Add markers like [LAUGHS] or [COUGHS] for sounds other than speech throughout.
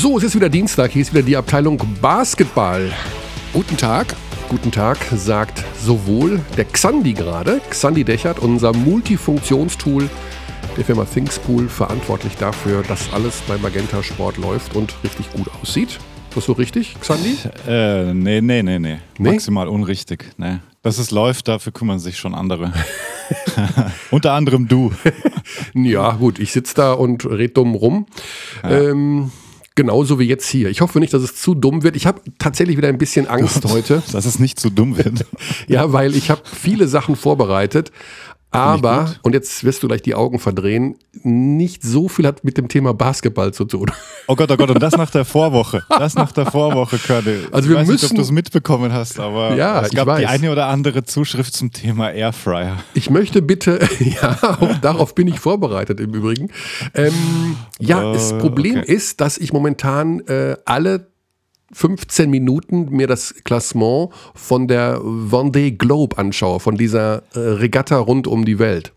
So, es ist wieder Dienstag. Hier ist wieder die Abteilung Basketball. Guten Tag. Guten Tag, sagt sowohl der Xandi gerade, Xandi Dechert, unser Multifunktionstool der Firma Thingspool, verantwortlich dafür, dass alles bei Magenta Sport läuft und richtig gut aussieht. Ist das so richtig, Xandi? Äh, nee, nee, nee, nee. Maximal unrichtig. Nee. Dass es läuft, dafür kümmern sich schon andere. [LAUGHS] Unter anderem du. [LAUGHS] ja, gut, ich sitze da und red dumm rum. Ja. Ähm, genauso wie jetzt hier. Ich hoffe nicht, dass es zu dumm wird. Ich habe tatsächlich wieder ein bisschen Angst heute. Dass es nicht zu dumm wird. [LAUGHS] ja, weil ich habe viele Sachen vorbereitet, aber, und jetzt wirst du gleich die Augen verdrehen, nicht so viel hat mit dem Thema Basketball zu tun. Oh Gott, oh Gott, und das nach der Vorwoche. Das nach der Vorwoche, Körde. Also wir ich weiß müssen, nicht, ob du es mitbekommen hast, aber ja, es gab die eine oder andere Zuschrift zum Thema Airfryer. Ich möchte bitte, [LAUGHS] ja, auch darauf bin ich vorbereitet im Übrigen. Ähm, ja, das Problem okay. ist, dass ich momentan äh, alle 15 Minuten mir das Klassement von der Vendée Globe anschaue, von dieser äh, Regatta rund um die Welt.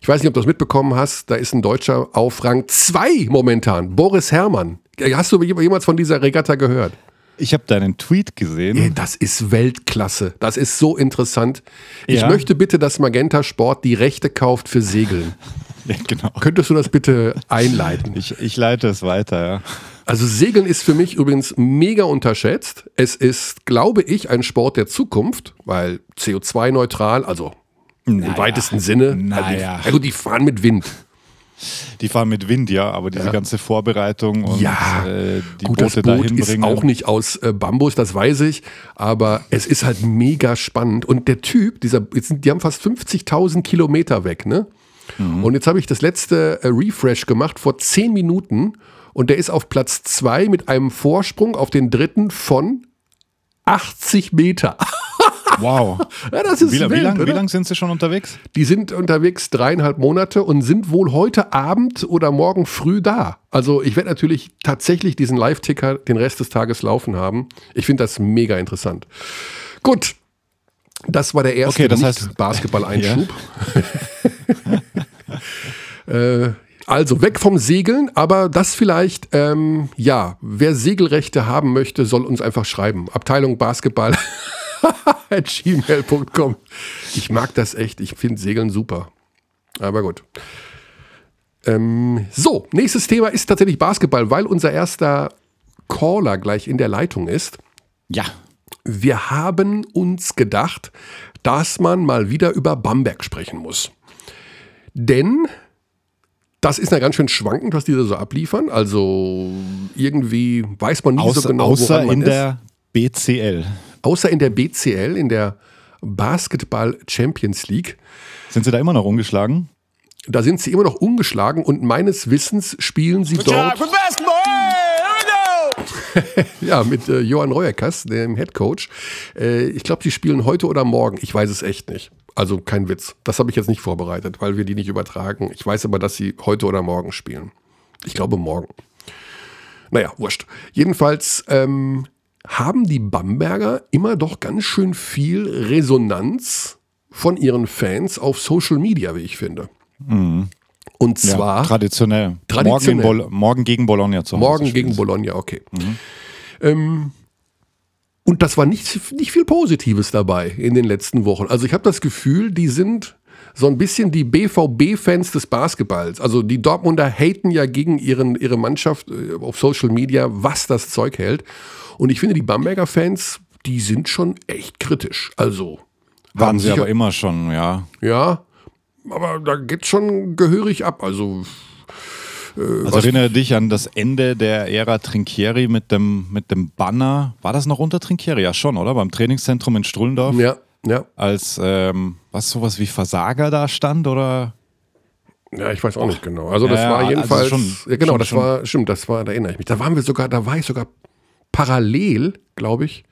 Ich weiß nicht, ob du das mitbekommen hast, da ist ein Deutscher auf Rang 2 momentan, Boris Herrmann. Hast du jemals von dieser Regatta gehört? Ich habe deinen Tweet gesehen. Das ist Weltklasse. Das ist so interessant. Ich ja. möchte bitte, dass Magenta Sport die Rechte kauft für Segeln. [LAUGHS] Ja, genau. Könntest du das bitte einleiten? Ich, ich leite es weiter, ja. Also Segeln ist für mich übrigens mega unterschätzt. Es ist, glaube ich, ein Sport der Zukunft, weil CO2-neutral, also naja, im weitesten Sinne. Naja. Also die, ja gut, die fahren mit Wind. Die fahren mit Wind, ja, aber diese ja. ganze Vorbereitung und ja, äh, die gut, Boote das Boot ist auch nicht aus äh, Bambus, das weiß ich, aber es ist halt mega spannend. Und der Typ, dieser, jetzt die haben fast 50.000 Kilometer weg, ne? Mhm. Und jetzt habe ich das letzte äh, Refresh gemacht vor 10 Minuten und der ist auf Platz 2 mit einem Vorsprung auf den dritten von 80 Meter. [LAUGHS] Wow. ja, das ist wie, wild, wie lange lang sind sie schon unterwegs? Die sind unterwegs dreieinhalb Monate und sind wohl heute Abend oder morgen früh da. Also ich werde natürlich tatsächlich diesen Live-Ticker den Rest des Tages laufen haben. Ich finde das mega interessant. Gut, das war der erste okay, das heißt, Basketball-Einschub. [LAUGHS] [LAUGHS] Äh, also weg vom Segeln, aber das vielleicht, ähm, ja, wer Segelrechte haben möchte, soll uns einfach schreiben. Abteilung Basketball [LAUGHS] at gmail.com. Ich mag das echt, ich finde Segeln super. Aber gut. Ähm, so, nächstes Thema ist tatsächlich Basketball, weil unser erster Caller gleich in der Leitung ist. Ja. Wir haben uns gedacht, dass man mal wieder über Bamberg sprechen muss. Denn das ist ja ganz schön schwankend, was die da so abliefern. Also irgendwie weiß man nie außer, so genau, außer in ist. der BCL. Außer in der BCL, in der Basketball Champions League. Sind sie da immer noch ungeschlagen? Da sind sie immer noch ungeschlagen und meines Wissens spielen sie dort. [LAUGHS] ja, mit äh, Johann Reuerkas, dem Head Coach. Äh, ich glaube, sie spielen heute oder morgen. Ich weiß es echt nicht. Also kein Witz. Das habe ich jetzt nicht vorbereitet, weil wir die nicht übertragen. Ich weiß aber, dass sie heute oder morgen spielen. Ich glaube morgen. Naja, wurscht. Jedenfalls ähm, haben die Bamberger immer doch ganz schön viel Resonanz von ihren Fans auf Social Media, wie ich finde. Mhm. Und zwar. Ja, traditionell. traditionell. Morgen, morgen, gegen Bologna zu Hause. Morgen gegen Bologna, okay. Mhm. Ähm, und das war nicht, nicht viel Positives dabei in den letzten Wochen. Also ich habe das Gefühl, die sind so ein bisschen die BVB-Fans des Basketballs. Also die Dortmunder haten ja gegen ihren, ihre Mannschaft äh, auf Social Media, was das Zeug hält. Und ich finde, die Bamberger Fans, die sind schon echt kritisch. Also. Waren sie aber immer schon, ja. Ja, aber da geht schon gehörig ab. Also also erinnere dich an das Ende der Ära Trinchieri mit dem, mit dem Banner. War das noch unter Trinchieri? Ja, schon, oder? Beim Trainingszentrum in Strullendorf? Ja, ja. Als, ähm, was, sowas wie Versager da stand, oder? Ja, ich weiß auch nicht genau. Also das ja, war also jedenfalls, also schon, ja genau, schon, das schon. war, stimmt, das war, da erinnere ich mich. Da waren wir sogar, da war ich sogar parallel, glaube ich,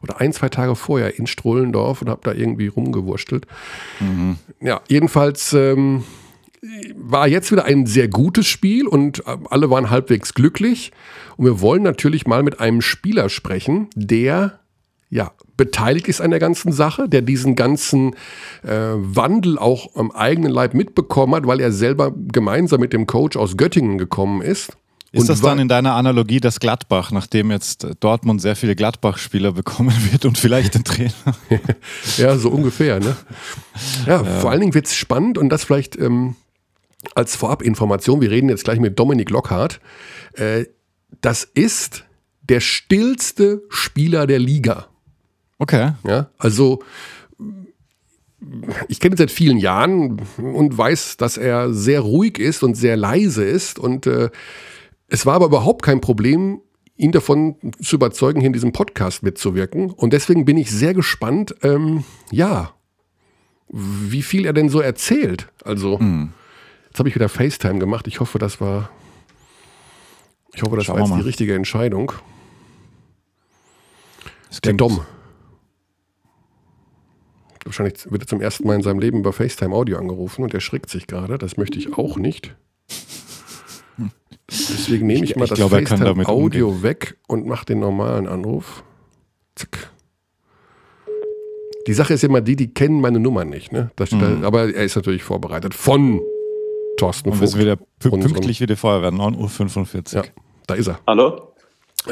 oder ein, zwei Tage vorher in Strullendorf und habe da irgendwie rumgewurstelt. Mhm. Ja, jedenfalls ähm, war jetzt wieder ein sehr gutes Spiel und äh, alle waren halbwegs glücklich. Und wir wollen natürlich mal mit einem Spieler sprechen, der ja beteiligt ist an der ganzen Sache, der diesen ganzen äh, Wandel auch am eigenen Leib mitbekommen hat, weil er selber gemeinsam mit dem Coach aus Göttingen gekommen ist Ist das dann in deiner Analogie das Gladbach, nachdem jetzt Dortmund sehr viele Gladbach-Spieler bekommen [LAUGHS] wird und vielleicht den Trainer? [LAUGHS] ja, so ungefähr. Ne? Ja, ja. vor allen Dingen wird es spannend und das vielleicht ähm, als Vorabinformation. Wir reden jetzt gleich mit Dominik Lockhart. Äh, das ist der stillste Spieler der Liga. Okay. Ja, also ich kenne ihn seit vielen Jahren und weiß, dass er sehr ruhig ist und sehr leise ist. Und äh, es war aber überhaupt kein Problem, ihn davon zu überzeugen, hier in diesem Podcast mitzuwirken. Und deswegen bin ich sehr gespannt, ähm, ja, wie viel er denn so erzählt. Also, mhm. Jetzt habe ich wieder FaceTime gemacht. Ich hoffe, das war, ich hoffe, das Schauen war jetzt die richtige Entscheidung. Der Dom. Wahrscheinlich wird er zum ersten Mal in seinem Leben über FaceTime Audio angerufen und er schreckt sich gerade. Das möchte ich auch nicht. Deswegen nehme ich, ich mal ich das glaube, FaceTime Audio umgehen. weg und mache den normalen Anruf. Zack. Die Sache ist immer die, die kennen meine Nummer nicht. Ne? Das, mhm. aber er ist natürlich vorbereitet von Thorsten Und es wieder pünktlich wie die Feuerwehr, 9.45 Uhr. Ja, da ist er. Hallo?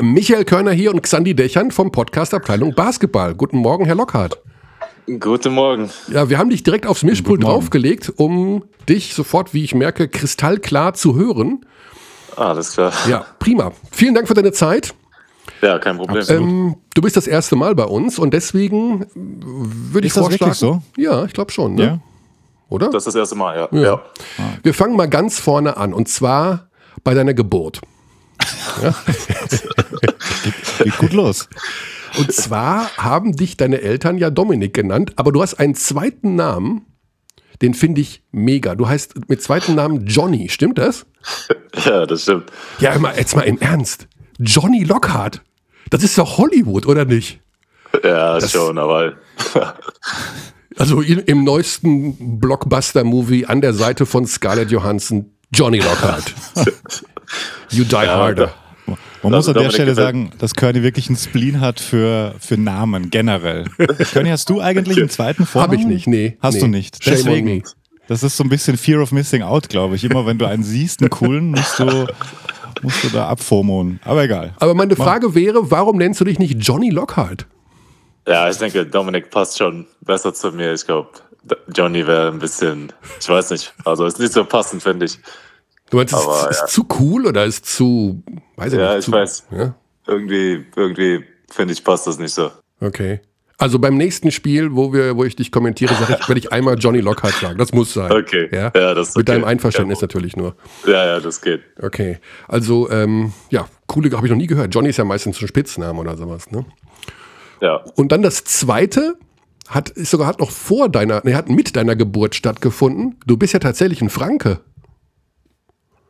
Michael Körner hier und Xandi Dächern vom Podcast Abteilung Basketball. Guten Morgen, Herr Lockhart. Guten Morgen. Ja, wir haben dich direkt aufs Mischpult draufgelegt, um dich sofort, wie ich merke, kristallklar zu hören. Alles klar. Ja, prima. Vielen Dank für deine Zeit. Ja, kein Problem. Ähm, du bist das erste Mal bei uns und deswegen würde ich vorschlagen. Ist das wirklich so? Ja, ich glaube schon. Ne? Ja. Oder? Das ist das erste Mal, ja. ja. ja. Wir fangen mal ganz vorne an und zwar bei deiner Geburt. Ja. [LAUGHS] geht gut los. Und zwar haben dich deine Eltern ja Dominik genannt, aber du hast einen zweiten Namen, den finde ich mega. Du heißt mit zweiten Namen Johnny, stimmt das? [LAUGHS] Ja, das stimmt. Ja, immer, jetzt mal im Ernst. Johnny Lockhart. Das ist doch Hollywood, oder nicht? Ja, das, schon, aber. [LAUGHS] [LAUGHS] also in, im neuesten Blockbuster-Movie an der Seite von Scarlett Johansson, Johnny Lockhart. [LAUGHS] you die ja, harder. Man muss an der Stelle sagen, dass Körny wirklich einen Spleen hat für, für Namen generell. Körny, hast du eigentlich einen zweiten Vornamen? Hab ich nicht, nee. Hast nee. du nicht. Shame Deswegen. Das ist so ein bisschen Fear of Missing Out, glaube ich. Immer wenn du einen siehst, einen coolen, musst du, musst du da abformonen. Aber egal. Aber meine Frage wäre, warum nennst du dich nicht Johnny Lockhart? Ja, ich denke, Dominik passt schon besser zu mir. Ich glaube, Johnny wäre ein bisschen, ich weiß nicht, also ist nicht so passend, finde ich. Du meinst, Aber, ist, ja. ist zu cool oder ist zu, weiß ich ja, nicht. Ich zu, weiß. Ja? Irgendwie, irgendwie finde ich, passt das nicht so. Okay. Also beim nächsten Spiel, wo, wir, wo ich dich kommentiere, ich, werde ich einmal Johnny Lockhart sagen. Das muss sein. Okay. Ja, ja das Mit okay. deinem Einverständnis ja. natürlich nur. Ja, ja, das geht. Okay. Also, ähm, ja, coole habe ich noch nie gehört. Johnny ist ja meistens ein Spitzname oder sowas, ne? Ja. Und dann das zweite hat, sogar hat noch vor deiner, ne, hat mit deiner Geburt stattgefunden. Du bist ja tatsächlich ein Franke.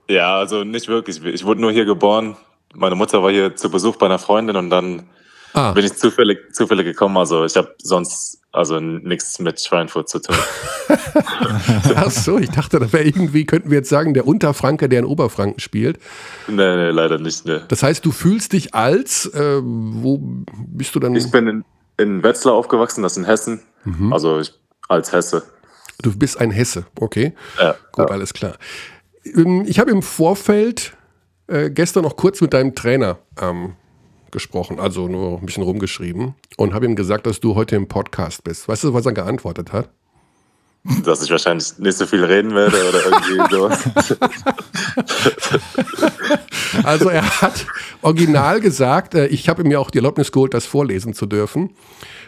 Ja, also nicht wirklich. Ich wurde nur hier geboren. Meine Mutter war hier zu Besuch bei einer Freundin und dann ah. bin ich zufällig, zufällig gekommen. Also ich habe sonst also nichts mit Schweinfurt zu tun. [LAUGHS] Ach so, ich dachte, da wäre irgendwie, könnten wir jetzt sagen, der Unterfranke, der in Oberfranken spielt. Nee, nee, leider nicht. Nee. Das heißt, du fühlst dich als, äh, wo bist du dann? Ich bin in, in Wetzlar aufgewachsen, das ist in Hessen. Mhm. Also ich, als Hesse. Du bist ein Hesse, okay. Ja, Gut, ja. alles klar. Ähm, ich habe im Vorfeld äh, gestern noch kurz mit deinem Trainer ähm, gesprochen, also nur ein bisschen rumgeschrieben und habe ihm gesagt, dass du heute im Podcast bist. Weißt du, was er geantwortet hat? Dass ich wahrscheinlich nicht so viel reden werde oder irgendwie [LAUGHS] so. also er hat original gesagt, äh, ich habe mir auch die Erlaubnis geholt, das vorlesen zu dürfen.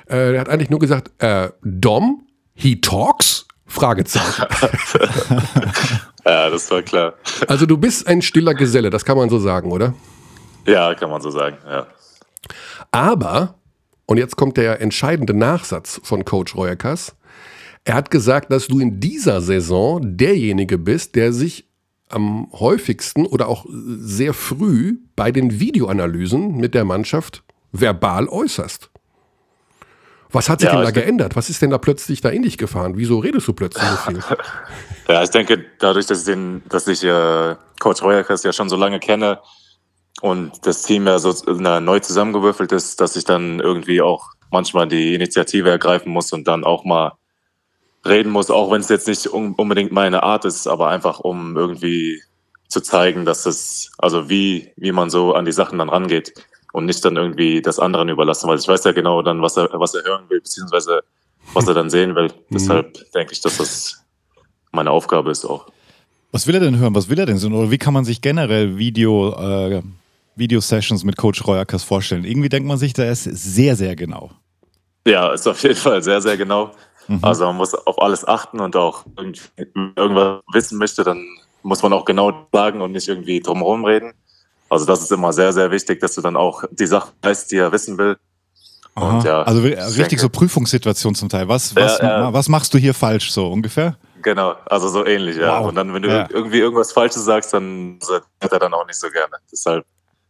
Äh, er hat eigentlich nur gesagt, äh, Dom, he talks? Fragezeichen. [LAUGHS] ja, das war klar. Also du bist ein stiller Geselle, das kann man so sagen, oder? Ja, kann man so sagen, ja. Aber, und jetzt kommt der entscheidende Nachsatz von Coach Reuerkas, er hat gesagt, dass du in dieser Saison derjenige bist, der sich am häufigsten oder auch sehr früh bei den Videoanalysen mit der Mannschaft verbal äußerst. Was hat sich ja, denn da geändert? Was ist denn da plötzlich da in dich gefahren? Wieso redest du plötzlich so viel? [LAUGHS] ja, ich denke, dadurch, dass ich, den, dass ich äh, Coach Reuerkes ja schon so lange kenne und das Team ja so na, neu zusammengewürfelt ist, dass ich dann irgendwie auch manchmal die Initiative ergreifen muss und dann auch mal reden muss, auch wenn es jetzt nicht unbedingt meine Art ist, aber einfach um irgendwie zu zeigen, dass es, also wie, wie man so an die Sachen dann rangeht und nicht dann irgendwie das anderen überlassen, weil ich weiß ja genau dann, was er, was er hören will, beziehungsweise was er dann sehen will. [LAUGHS] Mhm. Deshalb denke ich, dass das meine Aufgabe ist auch. Was will er denn hören? Was will er denn sehen? Oder wie kann man sich generell Video, äh, Video-Sessions mit Coach Royakas vorstellen? Irgendwie denkt man sich, da ist sehr, sehr genau. Ja, ist auf jeden Fall sehr, sehr genau. Mhm. Also man muss auf alles achten und auch irgendwas wissen möchte, dann muss man auch genau sagen und nicht irgendwie drumherum reden. Also das ist immer sehr, sehr wichtig, dass du dann auch die Sachen weißt, die er wissen will. Ja, also richtig denke, so Prüfungssituation zum Teil. Was, was, ja, ja. was machst du hier falsch so ungefähr? Genau, also so ähnlich, ja. Wow. Und dann, wenn du irgendwie irgendwas Falsches sagst, dann hört er dann auch nicht so gerne. Deshalb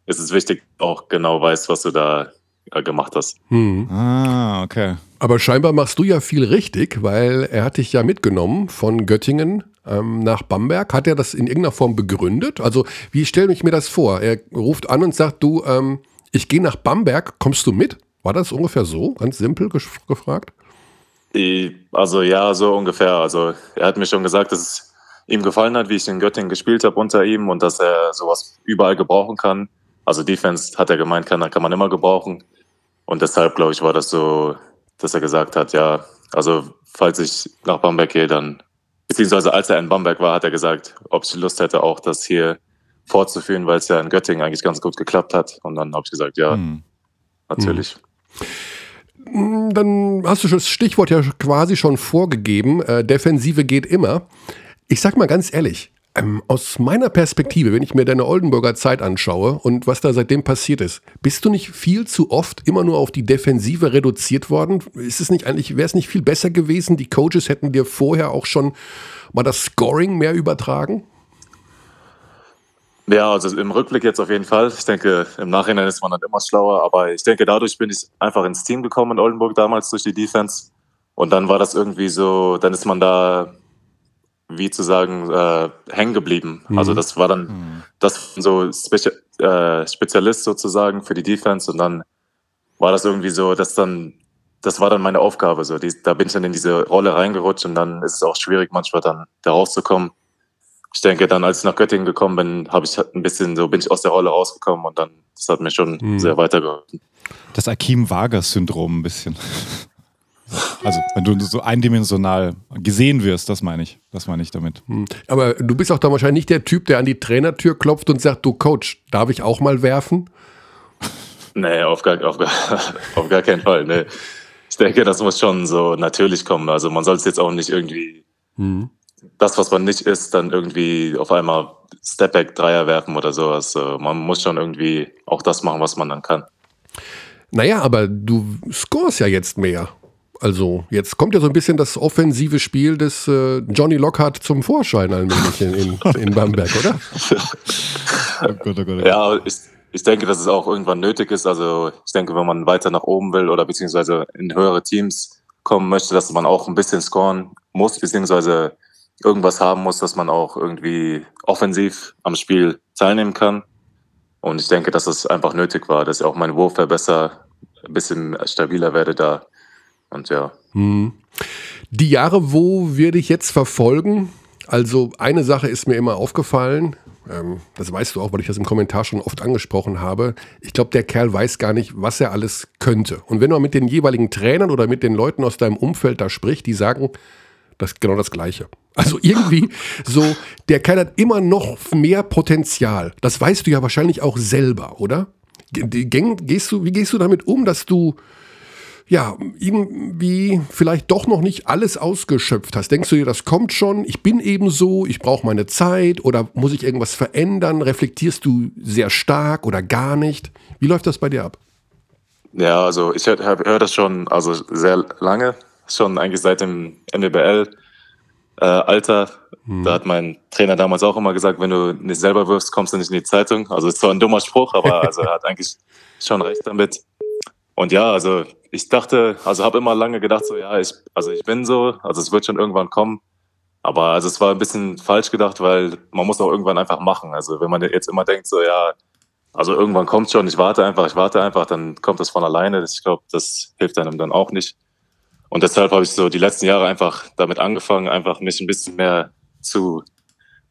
ist es wichtig, auch genau weißt, was du da äh, gemacht hast. Hm. Ah, okay. Aber scheinbar machst du ja viel richtig, weil er hat dich ja mitgenommen von Göttingen ähm, nach Bamberg. Hat er das in irgendeiner Form begründet? Also, wie stelle ich mir das vor? Er ruft an und sagt, du, ähm, ich gehe nach Bamberg, kommst du mit? War das ungefähr so, ganz simpel gefragt? Also ja, so ungefähr. Also er hat mir schon gesagt, dass es ihm gefallen hat, wie ich in Göttingen gespielt habe unter ihm und dass er sowas überall gebrauchen kann. Also Defense hat er gemeint, kann, kann man immer gebrauchen. Und deshalb, glaube ich, war das so, dass er gesagt hat, ja, also falls ich nach Bamberg gehe, dann, beziehungsweise als er in Bamberg war, hat er gesagt, ob ich Lust hätte, auch das hier fortzuführen, weil es ja in Göttingen eigentlich ganz gut geklappt hat. Und dann habe ich gesagt, ja, hm. natürlich. Hm. Dann hast du das Stichwort ja quasi schon vorgegeben. Äh, Defensive geht immer. Ich sag mal ganz ehrlich, ähm, aus meiner Perspektive, wenn ich mir deine Oldenburger Zeit anschaue und was da seitdem passiert ist, bist du nicht viel zu oft immer nur auf die Defensive reduziert worden? Ist es nicht eigentlich, wäre es nicht viel besser gewesen? Die Coaches hätten dir vorher auch schon mal das Scoring mehr übertragen? Ja, also im Rückblick jetzt auf jeden Fall. Ich denke, im Nachhinein ist man dann immer schlauer, aber ich denke, dadurch bin ich einfach ins Team gekommen in Oldenburg damals durch die Defense. Und dann war das irgendwie so, dann ist man da, wie zu sagen, äh, hängen geblieben. Mhm. Also das war dann mhm. das so Spezial, äh, Spezialist sozusagen für die Defense und dann war das irgendwie so, dass dann, das war dann meine Aufgabe. So, die, da bin ich dann in diese Rolle reingerutscht und dann ist es auch schwierig, manchmal dann da rauszukommen ich denke, dann als ich nach Göttingen gekommen bin, habe ich ein bisschen so bin ich aus der Rolle rausgekommen und dann das hat mir schon mhm. sehr weitergeholfen. Das Akim Vargas Syndrom ein bisschen. Also, wenn du so eindimensional gesehen wirst, das meine ich. Das meine ich damit. Hm. Aber du bist auch dann wahrscheinlich nicht der Typ, der an die Trainertür klopft und sagt, du Coach, darf ich auch mal werfen? Nee, auf gar, auf gar, [LAUGHS] auf gar keinen Fall. Nee. Ich denke, das muss schon so natürlich kommen. Also man soll es jetzt auch nicht irgendwie hm das, was man nicht ist, dann irgendwie auf einmal Stepback Dreier werfen oder sowas. Man muss schon irgendwie auch das machen, was man dann kann. Naja, aber du scorest ja jetzt mehr. Also jetzt kommt ja so ein bisschen das offensive Spiel des äh, Johnny Lockhart zum Vorschein allmählich in, in, in Bamberg, oder? [LAUGHS] oh Gott, oh Gott, Ja, ich, ich denke, dass es auch irgendwann nötig ist. Also ich denke, wenn man weiter nach oben will oder beziehungsweise in höhere Teams kommen möchte, dass man auch ein bisschen scoren muss, beziehungsweise irgendwas haben muss, dass man auch irgendwie offensiv am Spiel teilnehmen kann. Und ich denke, dass es einfach nötig war, dass ich auch mein Wurf besser, ein bisschen stabiler werde da. Und ja. Hm. Die Jahre, wo wir dich jetzt verfolgen, also eine Sache ist mir immer aufgefallen, ähm, das weißt du auch, weil ich das im Kommentar schon oft angesprochen habe. Ich glaube, der Kerl weiß gar nicht, was er alles könnte. Und wenn man mit den jeweiligen Trainern oder mit den Leuten aus deinem Umfeld da spricht, die sagen, das genau das Gleiche. Also [LAUGHS] irgendwie so, der Kerl hat immer noch mehr Potenzial. Das weißt du ja wahrscheinlich auch selber, oder? Gehst du, wie gehst du damit um, dass du ja irgendwie vielleicht doch noch nicht alles ausgeschöpft hast? Denkst du dir, das kommt schon? Ich bin eben so, ich brauche meine Zeit oder muss ich irgendwas verändern? Reflektierst du sehr stark oder gar nicht? Wie läuft das bei dir ab? Ja, also ich höre hör das schon also sehr lange, schon eigentlich seit dem NWBL äh, Alter. Hm. Da hat mein Trainer damals auch immer gesagt, wenn du nicht selber wirfst, kommst du nicht in die Zeitung. Also ist zwar ein dummer Spruch, aber [LAUGHS] also er hat eigentlich schon recht damit. Und ja, also ich dachte, also habe immer lange gedacht, so ja, ich, also ich bin so, also es wird schon irgendwann kommen. Aber also es war ein bisschen falsch gedacht, weil man muss auch irgendwann einfach machen. Also wenn man jetzt immer denkt, so ja, also irgendwann kommt schon, ich warte einfach, ich warte einfach, dann kommt das von alleine. Ich glaube, das hilft einem dann auch nicht. Und deshalb habe ich so die letzten Jahre einfach damit angefangen, einfach mich ein bisschen mehr zu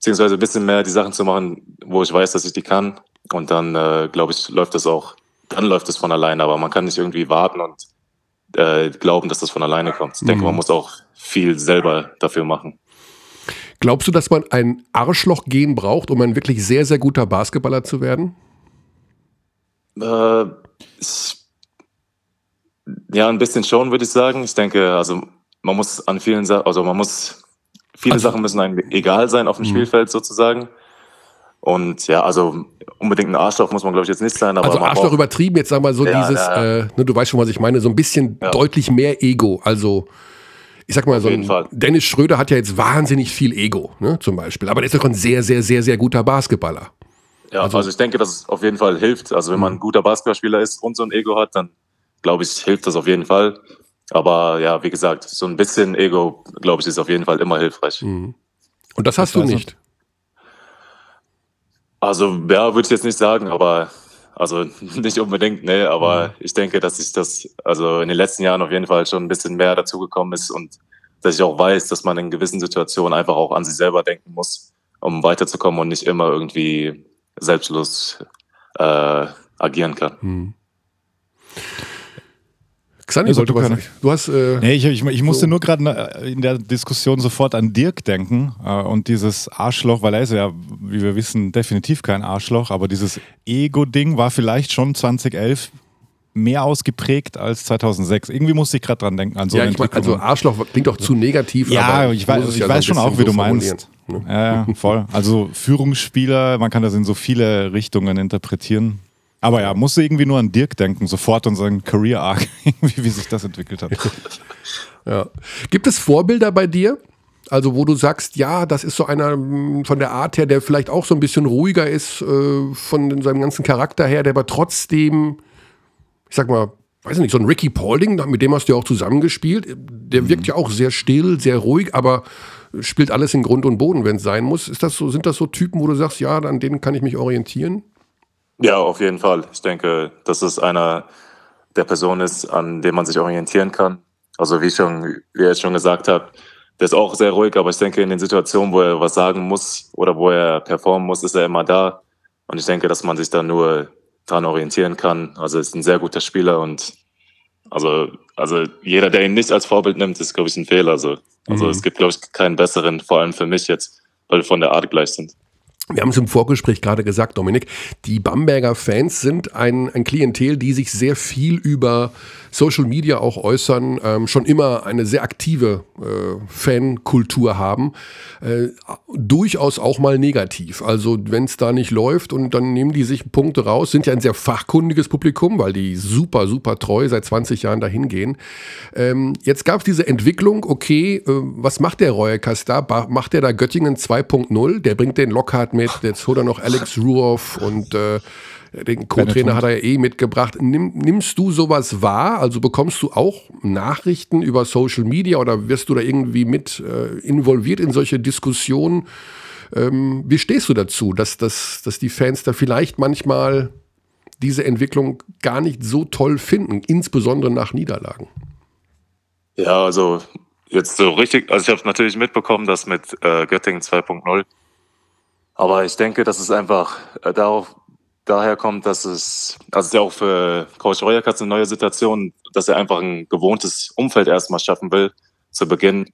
beziehungsweise ein bisschen mehr die Sachen zu machen, wo ich weiß, dass ich die kann. Und dann, äh, glaube ich, läuft das auch, dann läuft es von alleine. Aber man kann nicht irgendwie warten und äh, glauben, dass das von alleine kommt. Ich denke, man mhm. muss auch viel selber dafür machen. Glaubst du, dass man ein Arschloch-Gen braucht, um ein wirklich sehr, sehr guter Basketballer zu werden? Äh, ich, ja, ein bisschen schon, würde ich sagen. Ich denke, also man muss an vielen Sachen, also man muss, viele also, Sachen müssen einem egal sein auf dem mhm. Spielfeld sozusagen. Und ja, also unbedingt ein Arschloch muss man, glaube ich, jetzt nicht sein. also Arschloch übertrieben, jetzt sag mal so ja, dieses, ja, ja. Äh, ne, du weißt schon, was ich meine, so ein bisschen deutlich mehr Ego. Also ich sag mal so, ein Dennis Schröder hat ja jetzt wahnsinnig viel Ego, ne, zum Beispiel. Aber der ist doch ein sehr, sehr, sehr, sehr guter Basketballer. Ja, also, also ich denke, dass es auf jeden Fall hilft. Also wenn man ein guter Basketballspieler ist und so ein Ego hat, dann glaube ich, hilft das auf jeden Fall. Aber ja, wie gesagt, so ein bisschen Ego, glaube ich, ist auf jeden Fall immer hilfreich. Mhm. Und das hast das du nicht? Also, ja, würde ich jetzt nicht sagen, aber also [LAUGHS] nicht unbedingt, ne, aber mhm. ich denke, dass ich das, also in den letzten Jahren auf jeden Fall schon ein bisschen mehr dazugekommen ist und dass ich auch weiß, dass man in gewissen Situationen einfach auch an sich selber denken muss, um weiterzukommen und nicht immer irgendwie selbstlos äh, agieren kann. Mhm. Xandi wollte was Du hast. Äh, nee, ich, ich, ich musste so. nur gerade äh, in der Diskussion sofort an Dirk denken äh, und dieses Arschloch, weil er ist ja, wie wir wissen, definitiv kein Arschloch, aber dieses Ego-Ding war vielleicht schon 2011 mehr ausgeprägt als 2006. Irgendwie musste ich gerade dran denken. An so ja, ich mein, also Arschloch klingt doch zu negativ. Ja, ich weiß, ich ja weiß so schon auch, wie du meinst. Ne? Ja, voll. Also Führungsspieler, man kann das in so viele Richtungen interpretieren. Aber ja, musste irgendwie nur an Dirk denken, sofort an seinen Career Arc, [LAUGHS] wie, wie sich das entwickelt hat. [LAUGHS] ja. Gibt es Vorbilder bei dir? Also, wo du sagst, ja, das ist so einer hm, von der Art her, der vielleicht auch so ein bisschen ruhiger ist, äh, von seinem ganzen Charakter her, der aber trotzdem, ich sag mal, weiß nicht, so ein Ricky Paulding, mit dem hast du ja auch zusammengespielt. Der wirkt mhm. ja auch sehr still, sehr ruhig, aber spielt alles in Grund und Boden, wenn es sein muss. Ist das so, sind das so Typen, wo du sagst, ja, an denen kann ich mich orientieren? Ja, auf jeden Fall. Ich denke, dass es einer der Personen ist, an dem man sich orientieren kann. Also wie schon, wie er schon gesagt hat, der ist auch sehr ruhig, aber ich denke, in den Situationen, wo er was sagen muss oder wo er performen muss, ist er immer da. Und ich denke, dass man sich da nur dran orientieren kann. Also ist ein sehr guter Spieler und also, also jeder, der ihn nicht als Vorbild nimmt, ist, glaube ich, ein Fehler. Also, also mhm. es gibt, glaube ich, keinen besseren, vor allem für mich jetzt, weil wir von der Art gleich sind. Wir haben es im Vorgespräch gerade gesagt, Dominik, die Bamberger Fans sind ein, ein Klientel, die sich sehr viel über Social Media auch äußern, ähm, schon immer eine sehr aktive äh, Fankultur haben, äh, durchaus auch mal negativ. Also wenn es da nicht läuft und dann nehmen die sich Punkte raus, sind ja ein sehr fachkundiges Publikum, weil die super, super treu seit 20 Jahren dahin gehen. Ähm, jetzt gab es diese Entwicklung, okay, äh, was macht der Royakas da? Macht der da Göttingen 2.0? Der bringt den Lockhart mit, jetzt holt er noch Alex Ruoff und äh, den Co-Trainer hat er ja eh mitgebracht. Nimm, nimmst du sowas wahr? Also bekommst du auch Nachrichten über Social Media oder wirst du da irgendwie mit äh, involviert in solche Diskussionen? Ähm, wie stehst du dazu, dass, dass, dass die Fans da vielleicht manchmal diese Entwicklung gar nicht so toll finden, insbesondere nach Niederlagen? Ja, also jetzt so richtig, also ich habe natürlich mitbekommen, dass mit äh, Göttingen 2.0 aber ich denke, dass es einfach äh, darauf daher kommt, dass es, also es ist ja auch für Coach Reuerkatz eine neue Situation, dass er einfach ein gewohntes Umfeld erstmal schaffen will zu Beginn.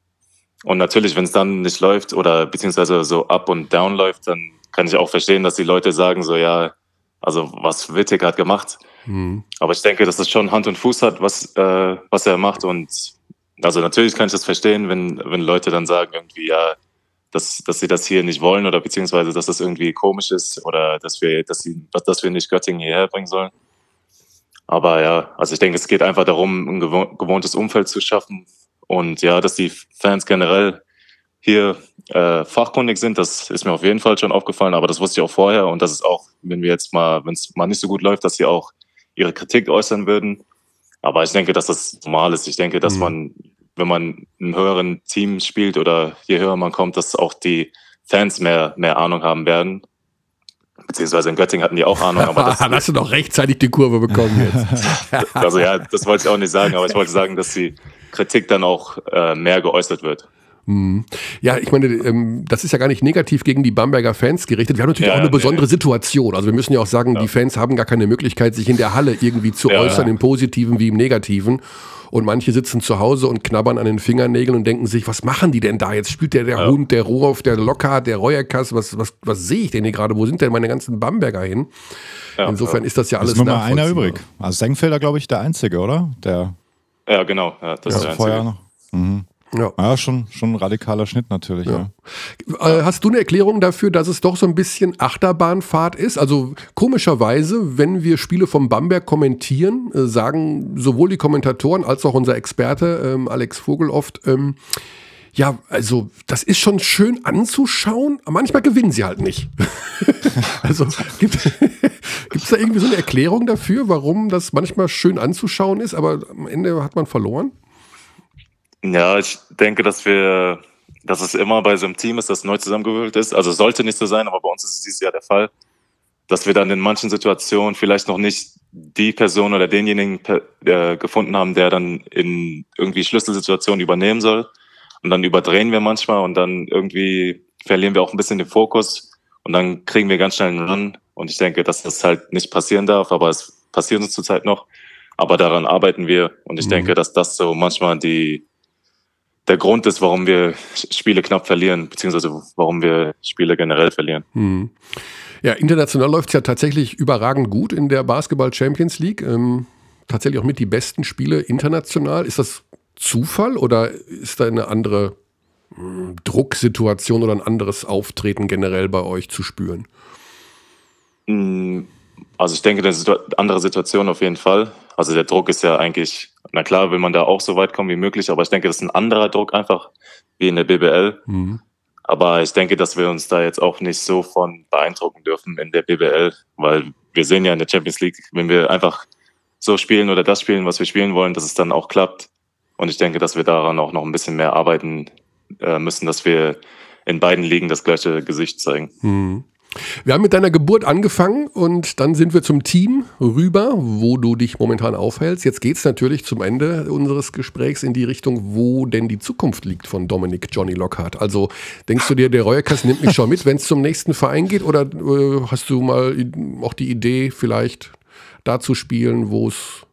Und natürlich, wenn es dann nicht läuft oder beziehungsweise so up und down läuft, dann kann ich auch verstehen, dass die Leute sagen so, ja, also was Wittig hat gemacht. Mhm. Aber ich denke, dass es schon Hand und Fuß hat, was, äh, was er macht. Und also natürlich kann ich das verstehen, wenn, wenn Leute dann sagen irgendwie, ja, dass, dass sie das hier nicht wollen oder beziehungsweise, dass das irgendwie komisch ist oder dass wir, dass sie, dass wir nicht Göttingen hierher bringen sollen. Aber ja, also ich denke, es geht einfach darum, ein gewohntes Umfeld zu schaffen und ja, dass die Fans generell hier äh, fachkundig sind, das ist mir auf jeden Fall schon aufgefallen, aber das wusste ich auch vorher und das ist auch, wenn wir jetzt mal, wenn es mal nicht so gut läuft, dass sie auch ihre Kritik äußern würden. Aber ich denke, dass das normal ist. Ich denke, dass mhm. man wenn man in höheren Team spielt oder je höher man kommt, dass auch die Fans mehr, mehr Ahnung haben werden. Beziehungsweise in Göttingen hatten die auch Ahnung. Aber das [LAUGHS] Dann hast du noch rechtzeitig die Kurve bekommen jetzt. [LAUGHS] also ja, das wollte ich auch nicht sagen, aber ich wollte sagen, dass die Kritik dann auch äh, mehr geäußert wird. Hm. Ja, ich meine, ähm, das ist ja gar nicht negativ gegen die Bamberger Fans gerichtet. Wir haben natürlich ja, auch eine besondere nee. Situation. Also wir müssen ja auch sagen, ja. die Fans haben gar keine Möglichkeit, sich in der Halle irgendwie zu ja, äußern, im Positiven wie im Negativen. Und manche sitzen zu Hause und knabbern an den Fingernägeln und denken sich, was machen die denn da? Jetzt spielt der, der Hund, der Rohroff, der Locker, der Reuerkass, was, was, was sehe ich denn hier gerade? Wo sind denn meine ganzen Bamberger hin? Insofern ist das ja alles ist nur mal einer übrig. Also Senkfelder, glaube ich, der Einzige, oder? Der ja, genau. Ja, das ist der Einzige. Noch. Mhm. Ja. ja, schon, schon ein radikaler Schnitt natürlich. Ja. Ja. Äh, hast du eine Erklärung dafür, dass es doch so ein bisschen Achterbahnfahrt ist? Also komischerweise, wenn wir Spiele vom Bamberg kommentieren, äh, sagen sowohl die Kommentatoren als auch unser Experte ähm, Alex Vogel oft, ähm, ja, also das ist schon schön anzuschauen, aber manchmal gewinnen sie halt nicht. [LAUGHS] also gibt [LAUGHS] es da irgendwie so eine Erklärung dafür, warum das manchmal schön anzuschauen ist, aber am Ende hat man verloren? Ja, ich denke, dass wir, dass es immer bei so einem Team ist, das neu zusammengewürfelt ist. Also sollte nicht so sein, aber bei uns ist es dieses Jahr der Fall, dass wir dann in manchen Situationen vielleicht noch nicht die Person oder denjenigen äh, gefunden haben, der dann in irgendwie Schlüsselsituationen übernehmen soll. Und dann überdrehen wir manchmal und dann irgendwie verlieren wir auch ein bisschen den Fokus und dann kriegen wir ganz schnell einen Run. Und ich denke, dass das halt nicht passieren darf, aber es passiert uns zurzeit noch. Aber daran arbeiten wir und ich mhm. denke, dass das so manchmal die, der Grund ist, warum wir Spiele knapp verlieren, beziehungsweise warum wir Spiele generell verlieren. Hm. Ja, international läuft es ja tatsächlich überragend gut in der Basketball Champions League. Ähm, tatsächlich auch mit die besten Spiele international. Ist das Zufall oder ist da eine andere hm, Drucksituation oder ein anderes Auftreten generell bei euch zu spüren? Hm, also ich denke, das ist eine andere Situation auf jeden Fall. Also der Druck ist ja eigentlich na klar will man da auch so weit kommen wie möglich, aber ich denke, das ist ein anderer Druck einfach wie in der BBL. Mhm. Aber ich denke, dass wir uns da jetzt auch nicht so von beeindrucken dürfen in der BBL, weil wir sehen ja in der Champions League, wenn wir einfach so spielen oder das spielen, was wir spielen wollen, dass es dann auch klappt. Und ich denke, dass wir daran auch noch ein bisschen mehr arbeiten äh, müssen, dass wir in beiden Ligen das gleiche Gesicht zeigen. Mhm. Wir haben mit deiner Geburt angefangen und dann sind wir zum Team rüber, wo du dich momentan aufhältst. Jetzt geht es natürlich zum Ende unseres Gesprächs in die Richtung, wo denn die Zukunft liegt von Dominik Johnny Lockhart. Also denkst du dir, der Reuerkass nimmt mich schon mit, wenn es zum nächsten Verein geht? Oder äh, hast du mal auch die Idee, vielleicht da zu spielen, wo es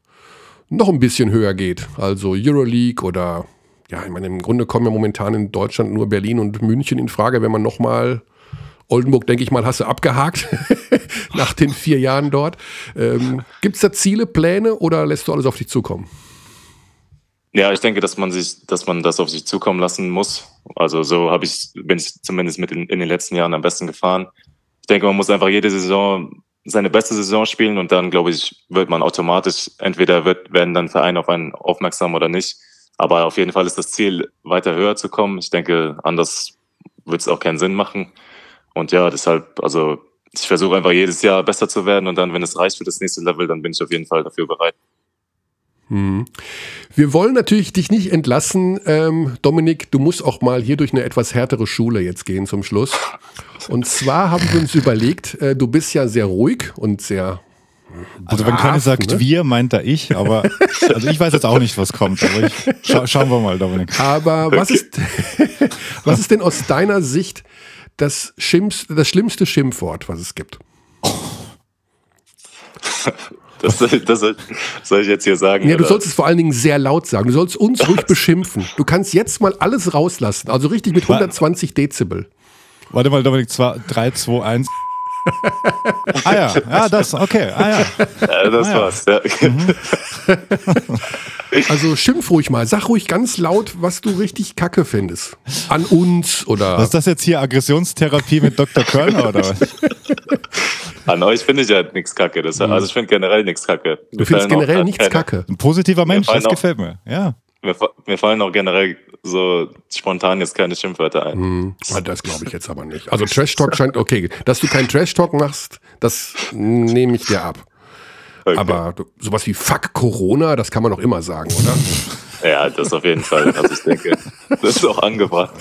noch ein bisschen höher geht? Also Euroleague oder ja, ich meine, im Grunde kommen ja momentan in Deutschland nur Berlin und München in Frage, wenn man nochmal Oldenburg, denke ich mal, hast du abgehakt [LAUGHS] nach den vier Jahren dort. Ähm, Gibt es da Ziele, Pläne oder lässt du alles auf dich zukommen? Ja, ich denke, dass man sich, dass man das auf sich zukommen lassen muss. Also so habe ich, bin ich zumindest mit in, in den letzten Jahren am besten gefahren. Ich denke, man muss einfach jede Saison seine beste Saison spielen und dann, glaube ich, wird man automatisch, entweder wird, werden dann Vereine auf einen aufmerksam oder nicht. Aber auf jeden Fall ist das Ziel, weiter höher zu kommen. Ich denke, anders wird es auch keinen Sinn machen. Und ja, deshalb, also ich versuche einfach jedes Jahr besser zu werden und dann, wenn es reicht für das nächste Level, dann bin ich auf jeden Fall dafür bereit. Hm. Wir wollen natürlich dich nicht entlassen, ähm, Dominik. Du musst auch mal hier durch eine etwas härtere Schule jetzt gehen zum Schluss. Und zwar haben wir uns überlegt, äh, du bist ja sehr ruhig und sehr also wenn keiner sagt ne? wir, meint er ich, aber also ich weiß jetzt auch nicht, was kommt, aber ich, scha schauen wir mal, Dominik. Aber was ist, [LAUGHS] was ist denn aus deiner Sicht das, Schimpf, das schlimmste Schimpfwort, was es gibt? [LAUGHS] Das, das, soll ich jetzt hier sagen? Ja, du sollst es vor allen Dingen sehr laut sagen. Du sollst uns ruhig [LAUGHS] beschimpfen. Du kannst jetzt mal alles rauslassen. Also richtig mit 120 Dezibel. Warte mal, Dominik, 3, 2, 1. ah ja, ja, das, okay. Ah ja. ja das ah, war's. Ja. Mhm. Also schimpf ruhig mal, sag ruhig ganz laut, was du richtig kacke findest. An uns oder. Was ist das jetzt hier? Aggressionstherapie mit Dr. Körner oder was? An euch finde ich ja nichts kacke. Das, mhm. also ich finde generell nichts kacke. Du findest generell nichts kacke. Ein positiver Mensch, das gefällt mir. Ja. Mir, mir, fallen auch generell so spontan jetzt keine Schimpfwörter ein. Hm, das glaube ich jetzt aber nicht. Also Trash Talk scheint okay. Dass du keinen Trash Talk machst, das nehme ich dir ab. Okay. Aber sowas wie Fuck Corona, das kann man doch immer sagen, oder? Ja, das auf jeden Fall. Also ich denke, das ist auch angebracht.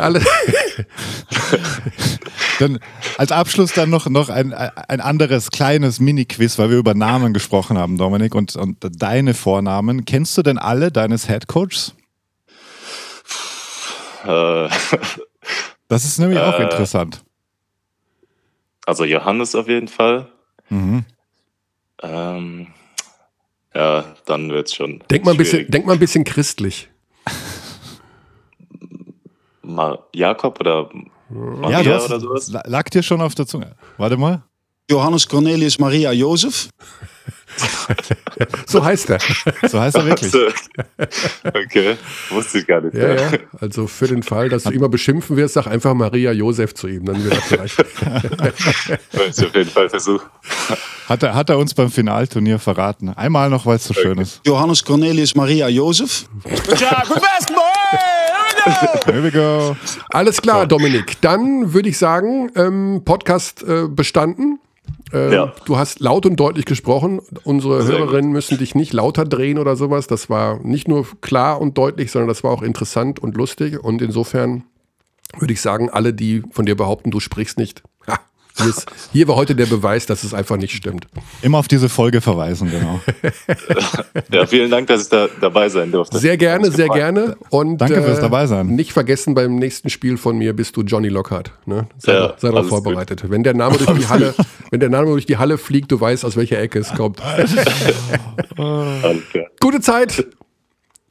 Also, dann als Abschluss dann noch, noch ein, ein anderes kleines Mini-Quiz, weil wir über Namen gesprochen haben, Dominik, und, und deine Vornamen. Kennst du denn alle deines Headcoaches? Äh, das ist nämlich auch äh, interessant. Also Johannes auf jeden Fall. Mhm. Ähm, ja, dann wird es schon. Denk mal, ein bisschen, denk mal ein bisschen christlich. Mal Jakob oder Maria ja, oder sowas? Lag dir schon auf der Zunge. Warte mal. Johannes Cornelius Maria Josef. so heißt er. So heißt er wirklich. okay, wusste ich gar nicht. Ja, ja. Also für den Fall, dass du immer beschimpfen wirst, sag einfach Maria Josef zu ihm, dann wird er vielleicht. [LAUGHS] das ist auf jeden Fall Versuch. Hat er, hat er uns beim Finalturnier verraten. Einmal noch, weil es so okay. schön ist. Johannes Cornelius Maria Josef. Good job, good basketball! Here we go. Alles klar, Dominik. Dann würde ich sagen, ähm, Podcast äh, bestanden. Äh, ja. Du hast laut und deutlich gesprochen. Unsere Sehr Hörerinnen gut. müssen dich nicht lauter drehen oder sowas. Das war nicht nur klar und deutlich, sondern das war auch interessant und lustig. Und insofern würde ich sagen, alle, die von dir behaupten, du sprichst nicht, hier, ist, hier, war heute der Beweis, dass es einfach nicht stimmt. Immer auf diese Folge verweisen, genau. [LAUGHS] ja, vielen Dank, dass ich da dabei sein durfte. Sehr gerne, sehr gerne. Und Danke fürs äh, dabei sein. Nicht vergessen, beim nächsten Spiel von mir bist du Johnny Lockhart. Ne? Sei, ja, sei darauf vorbereitet. Gut. Wenn der Name durch die Halle, wenn der Name durch die Halle fliegt, du weißt, aus welcher Ecke es kommt. [LAUGHS] Gute Zeit.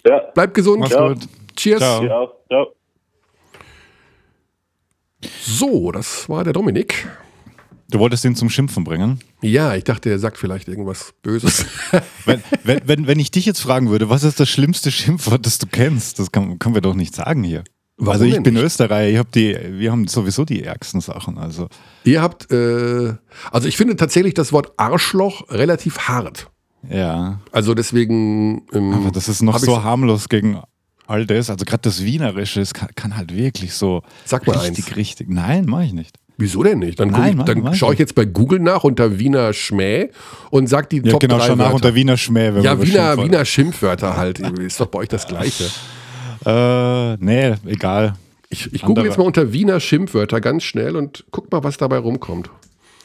Ja. Bleib gesund. Mach's gut. Cheers. Ciao. Ciao. So, das war der Dominik. Du wolltest ihn zum Schimpfen bringen? Ja, ich dachte, er sagt vielleicht irgendwas Böses. [LAUGHS] wenn, wenn, wenn, wenn ich dich jetzt fragen würde, was ist das schlimmste Schimpfwort, das du kennst? Das kann, können wir doch nicht sagen hier. Warum also ich bin nicht? Österreicher, ich hab die, wir haben sowieso die ärgsten Sachen. Also. Ihr habt, äh, also ich finde tatsächlich das Wort Arschloch relativ hart. Ja. Also deswegen. Ähm, Aber das ist noch so harmlos gegen all das. Also gerade das Wienerische, es kann, kann, halt wirklich so Sag mal richtig, eins. richtig. Nein, mache ich nicht. Wieso denn nicht? Dann, Nein, ich, dann schaue ich jetzt bei Google nach unter Wiener Schmäh und sag die ja, Top genau, 3 schon nach unter Wiener Schmäh. Wenn ja, Wiener, Wiener Schimpfwörter halt. Ist doch bei euch das Gleiche. Äh, nee, egal. Ich, ich google jetzt mal unter Wiener Schimpfwörter ganz schnell und guck mal, was dabei rumkommt.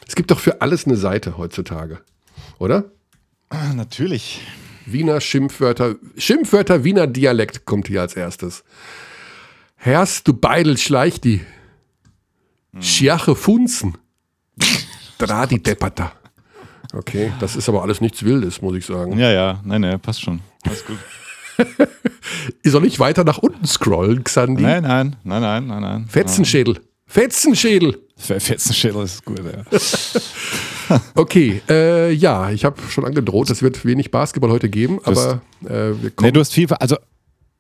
Es gibt doch für alles eine Seite heutzutage, oder? Natürlich. Wiener Schimpfwörter. Schimpfwörter Wiener Dialekt kommt hier als erstes. Herrst du Beidel schleich die. Schiache Funzen. Dradi Deppata. Okay, das ist aber alles nichts Wildes, muss ich sagen. Ja, ja, nein, nein, passt schon. Passt gut. [LAUGHS] Soll ich weiter nach unten scrollen, Xandi? Nein, nein, nein, nein, nein, nein. Fetzenschädel. Fetzenschädel. Fetzenschädel ist gut, ja. [LAUGHS] okay, äh, ja, ich habe schon angedroht, es wird wenig Basketball heute geben, aber äh, wir kommen. Nee, du hast viel, also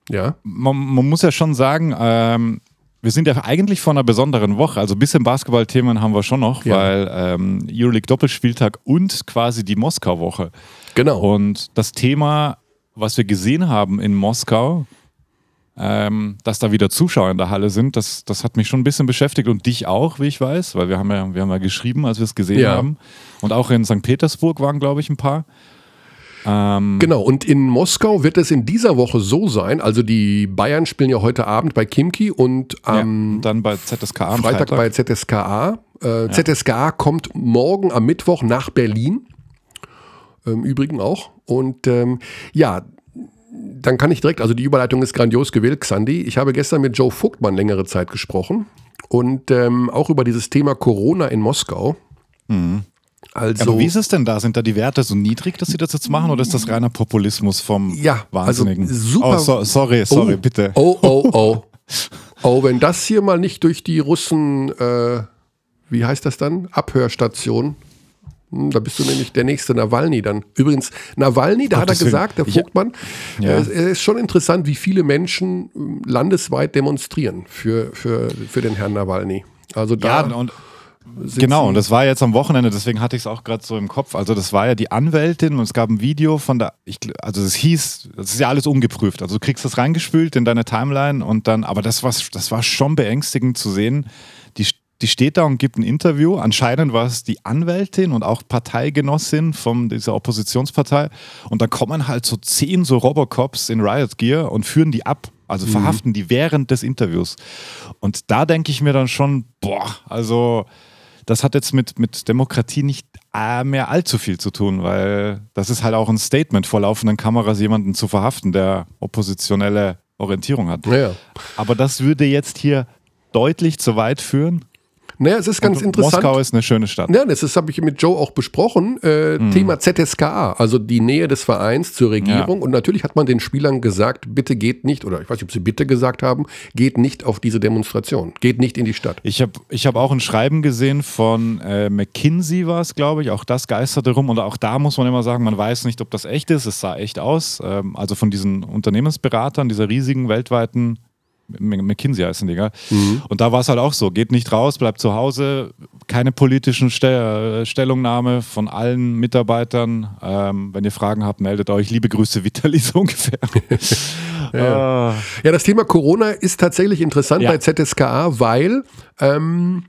ja. Man, man, muss ja schon sagen, ähm, wir sind ja eigentlich vor einer besonderen Woche. Also ein bisschen Basketball-Themen haben wir schon noch, ja. weil ähm, Euroleague-Doppelspieltag und quasi die Moskau-Woche. Genau. Und das Thema, was wir gesehen haben in Moskau, ähm, dass da wieder Zuschauer in der Halle sind, das, das hat mich schon ein bisschen beschäftigt und dich auch, wie ich weiß, weil wir haben ja, wir haben ja geschrieben, als wir es gesehen ja. haben. Und auch in St. Petersburg waren, glaube ich, ein paar. Ähm genau, und in Moskau wird es in dieser Woche so sein, also die Bayern spielen ja heute Abend bei Kimki und am ja, dann bei ZSKA Freitag, Freitag, bei ZSKA. Äh, ja. ZSKA kommt morgen am Mittwoch nach Berlin. Im Übrigen auch. Und ähm, ja, dann kann ich direkt, also die Überleitung ist grandios gewählt, Xandi. Ich habe gestern mit Joe Vogtmann längere Zeit gesprochen und ähm, auch über dieses Thema Corona in Moskau. Mhm. Also, Aber wie ist es denn da? Sind da die Werte so niedrig, dass sie das jetzt machen oder ist das reiner Populismus vom ja, also Wahnsinnigen? Also super. Oh, so, sorry, sorry, oh, bitte. Oh, oh, oh. [LAUGHS] oh, wenn das hier mal nicht durch die Russen, äh, wie heißt das dann? Abhörstation. Hm, da bist du nämlich der nächste Nawalny dann. Übrigens, Nawalny, da Gott, hat er gesagt, der Vogtmann, ja. ja. es ist schon interessant, wie viele Menschen hm, landesweit demonstrieren für, für, für den Herrn Nawalny. Also da. Ja, und Genau, und das war jetzt am Wochenende, deswegen hatte ich es auch gerade so im Kopf. Also, das war ja die Anwältin und es gab ein Video von der, ich, also es hieß, das ist ja alles ungeprüft. Also, du kriegst das reingespült in deine Timeline und dann, aber das war, das war schon beängstigend zu sehen. Die, die steht da und gibt ein Interview. Anscheinend war es die Anwältin und auch Parteigenossin von dieser Oppositionspartei. Und da kommen halt so zehn so Robocops in Riot Gear und führen die ab. Also mhm. verhaften die während des Interviews. Und da denke ich mir dann schon, boah, also das hat jetzt mit, mit Demokratie nicht äh, mehr allzu viel zu tun, weil das ist halt auch ein Statement vor laufenden Kameras, jemanden zu verhaften, der oppositionelle Orientierung hat. Ja, ja. Aber das würde jetzt hier deutlich zu weit führen. Naja, es ist ganz Und interessant. Moskau ist eine schöne Stadt. Ja, das habe ich mit Joe auch besprochen. Äh, mhm. Thema ZSKA, also die Nähe des Vereins zur Regierung. Ja. Und natürlich hat man den Spielern gesagt, bitte geht nicht, oder ich weiß nicht, ob sie bitte gesagt haben, geht nicht auf diese Demonstration, geht nicht in die Stadt. Ich habe ich hab auch ein Schreiben gesehen von äh, McKinsey, war es, glaube ich. Auch das geisterte rum. Und auch da muss man immer sagen, man weiß nicht, ob das echt ist. Es sah echt aus. Ähm, also von diesen Unternehmensberatern, dieser riesigen weltweiten McKinsey heißen die, gell? Mhm. Und da war es halt auch so, geht nicht raus, bleibt zu Hause, keine politischen Stell Stellungnahme von allen Mitarbeitern. Ähm, wenn ihr Fragen habt, meldet euch. Liebe Grüße, Vitali, [LAUGHS] so ungefähr. [LAUGHS] ja. Uh. ja. das Thema Corona ist tatsächlich interessant ja. bei ZSKA, weil ähm,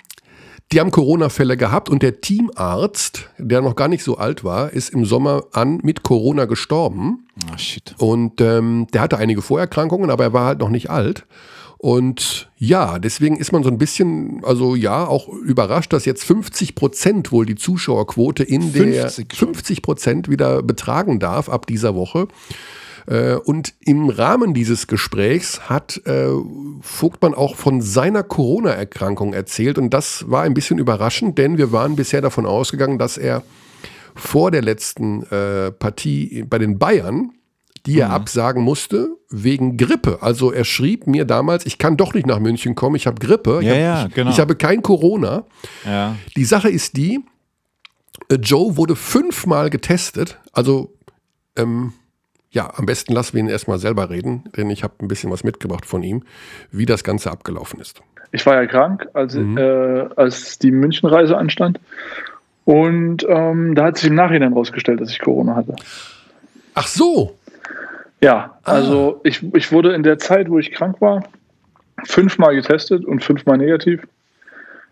die haben Corona-Fälle gehabt und der Teamarzt, der noch gar nicht so alt war, ist im Sommer an mit Corona gestorben. Oh, shit. Und ähm, der hatte einige Vorerkrankungen, aber er war halt noch nicht alt. Und ja, deswegen ist man so ein bisschen, also ja, auch überrascht, dass jetzt 50 Prozent wohl die Zuschauerquote in 50 der 50 Prozent wieder betragen darf ab dieser Woche. Äh, und im Rahmen dieses Gesprächs hat äh, Vogtmann auch von seiner Corona-Erkrankung erzählt. Und das war ein bisschen überraschend, denn wir waren bisher davon ausgegangen, dass er vor der letzten äh, Partie bei den Bayern die er mhm. absagen musste wegen Grippe. Also er schrieb mir damals, ich kann doch nicht nach München kommen, ich habe Grippe, ich, ja, hab, ja, genau. ich, ich habe kein Corona. Ja. Die Sache ist die, Joe wurde fünfmal getestet, also ähm, ja, am besten lassen wir ihn erstmal selber reden, denn ich habe ein bisschen was mitgebracht von ihm, wie das Ganze abgelaufen ist. Ich war ja krank, als, mhm. äh, als die Münchenreise anstand. Und ähm, da hat sich im Nachhinein rausgestellt, dass ich Corona hatte. Ach so. Ja, ah. also ah. ich, ich wurde in der Zeit, wo ich krank war, fünfmal getestet und fünfmal negativ.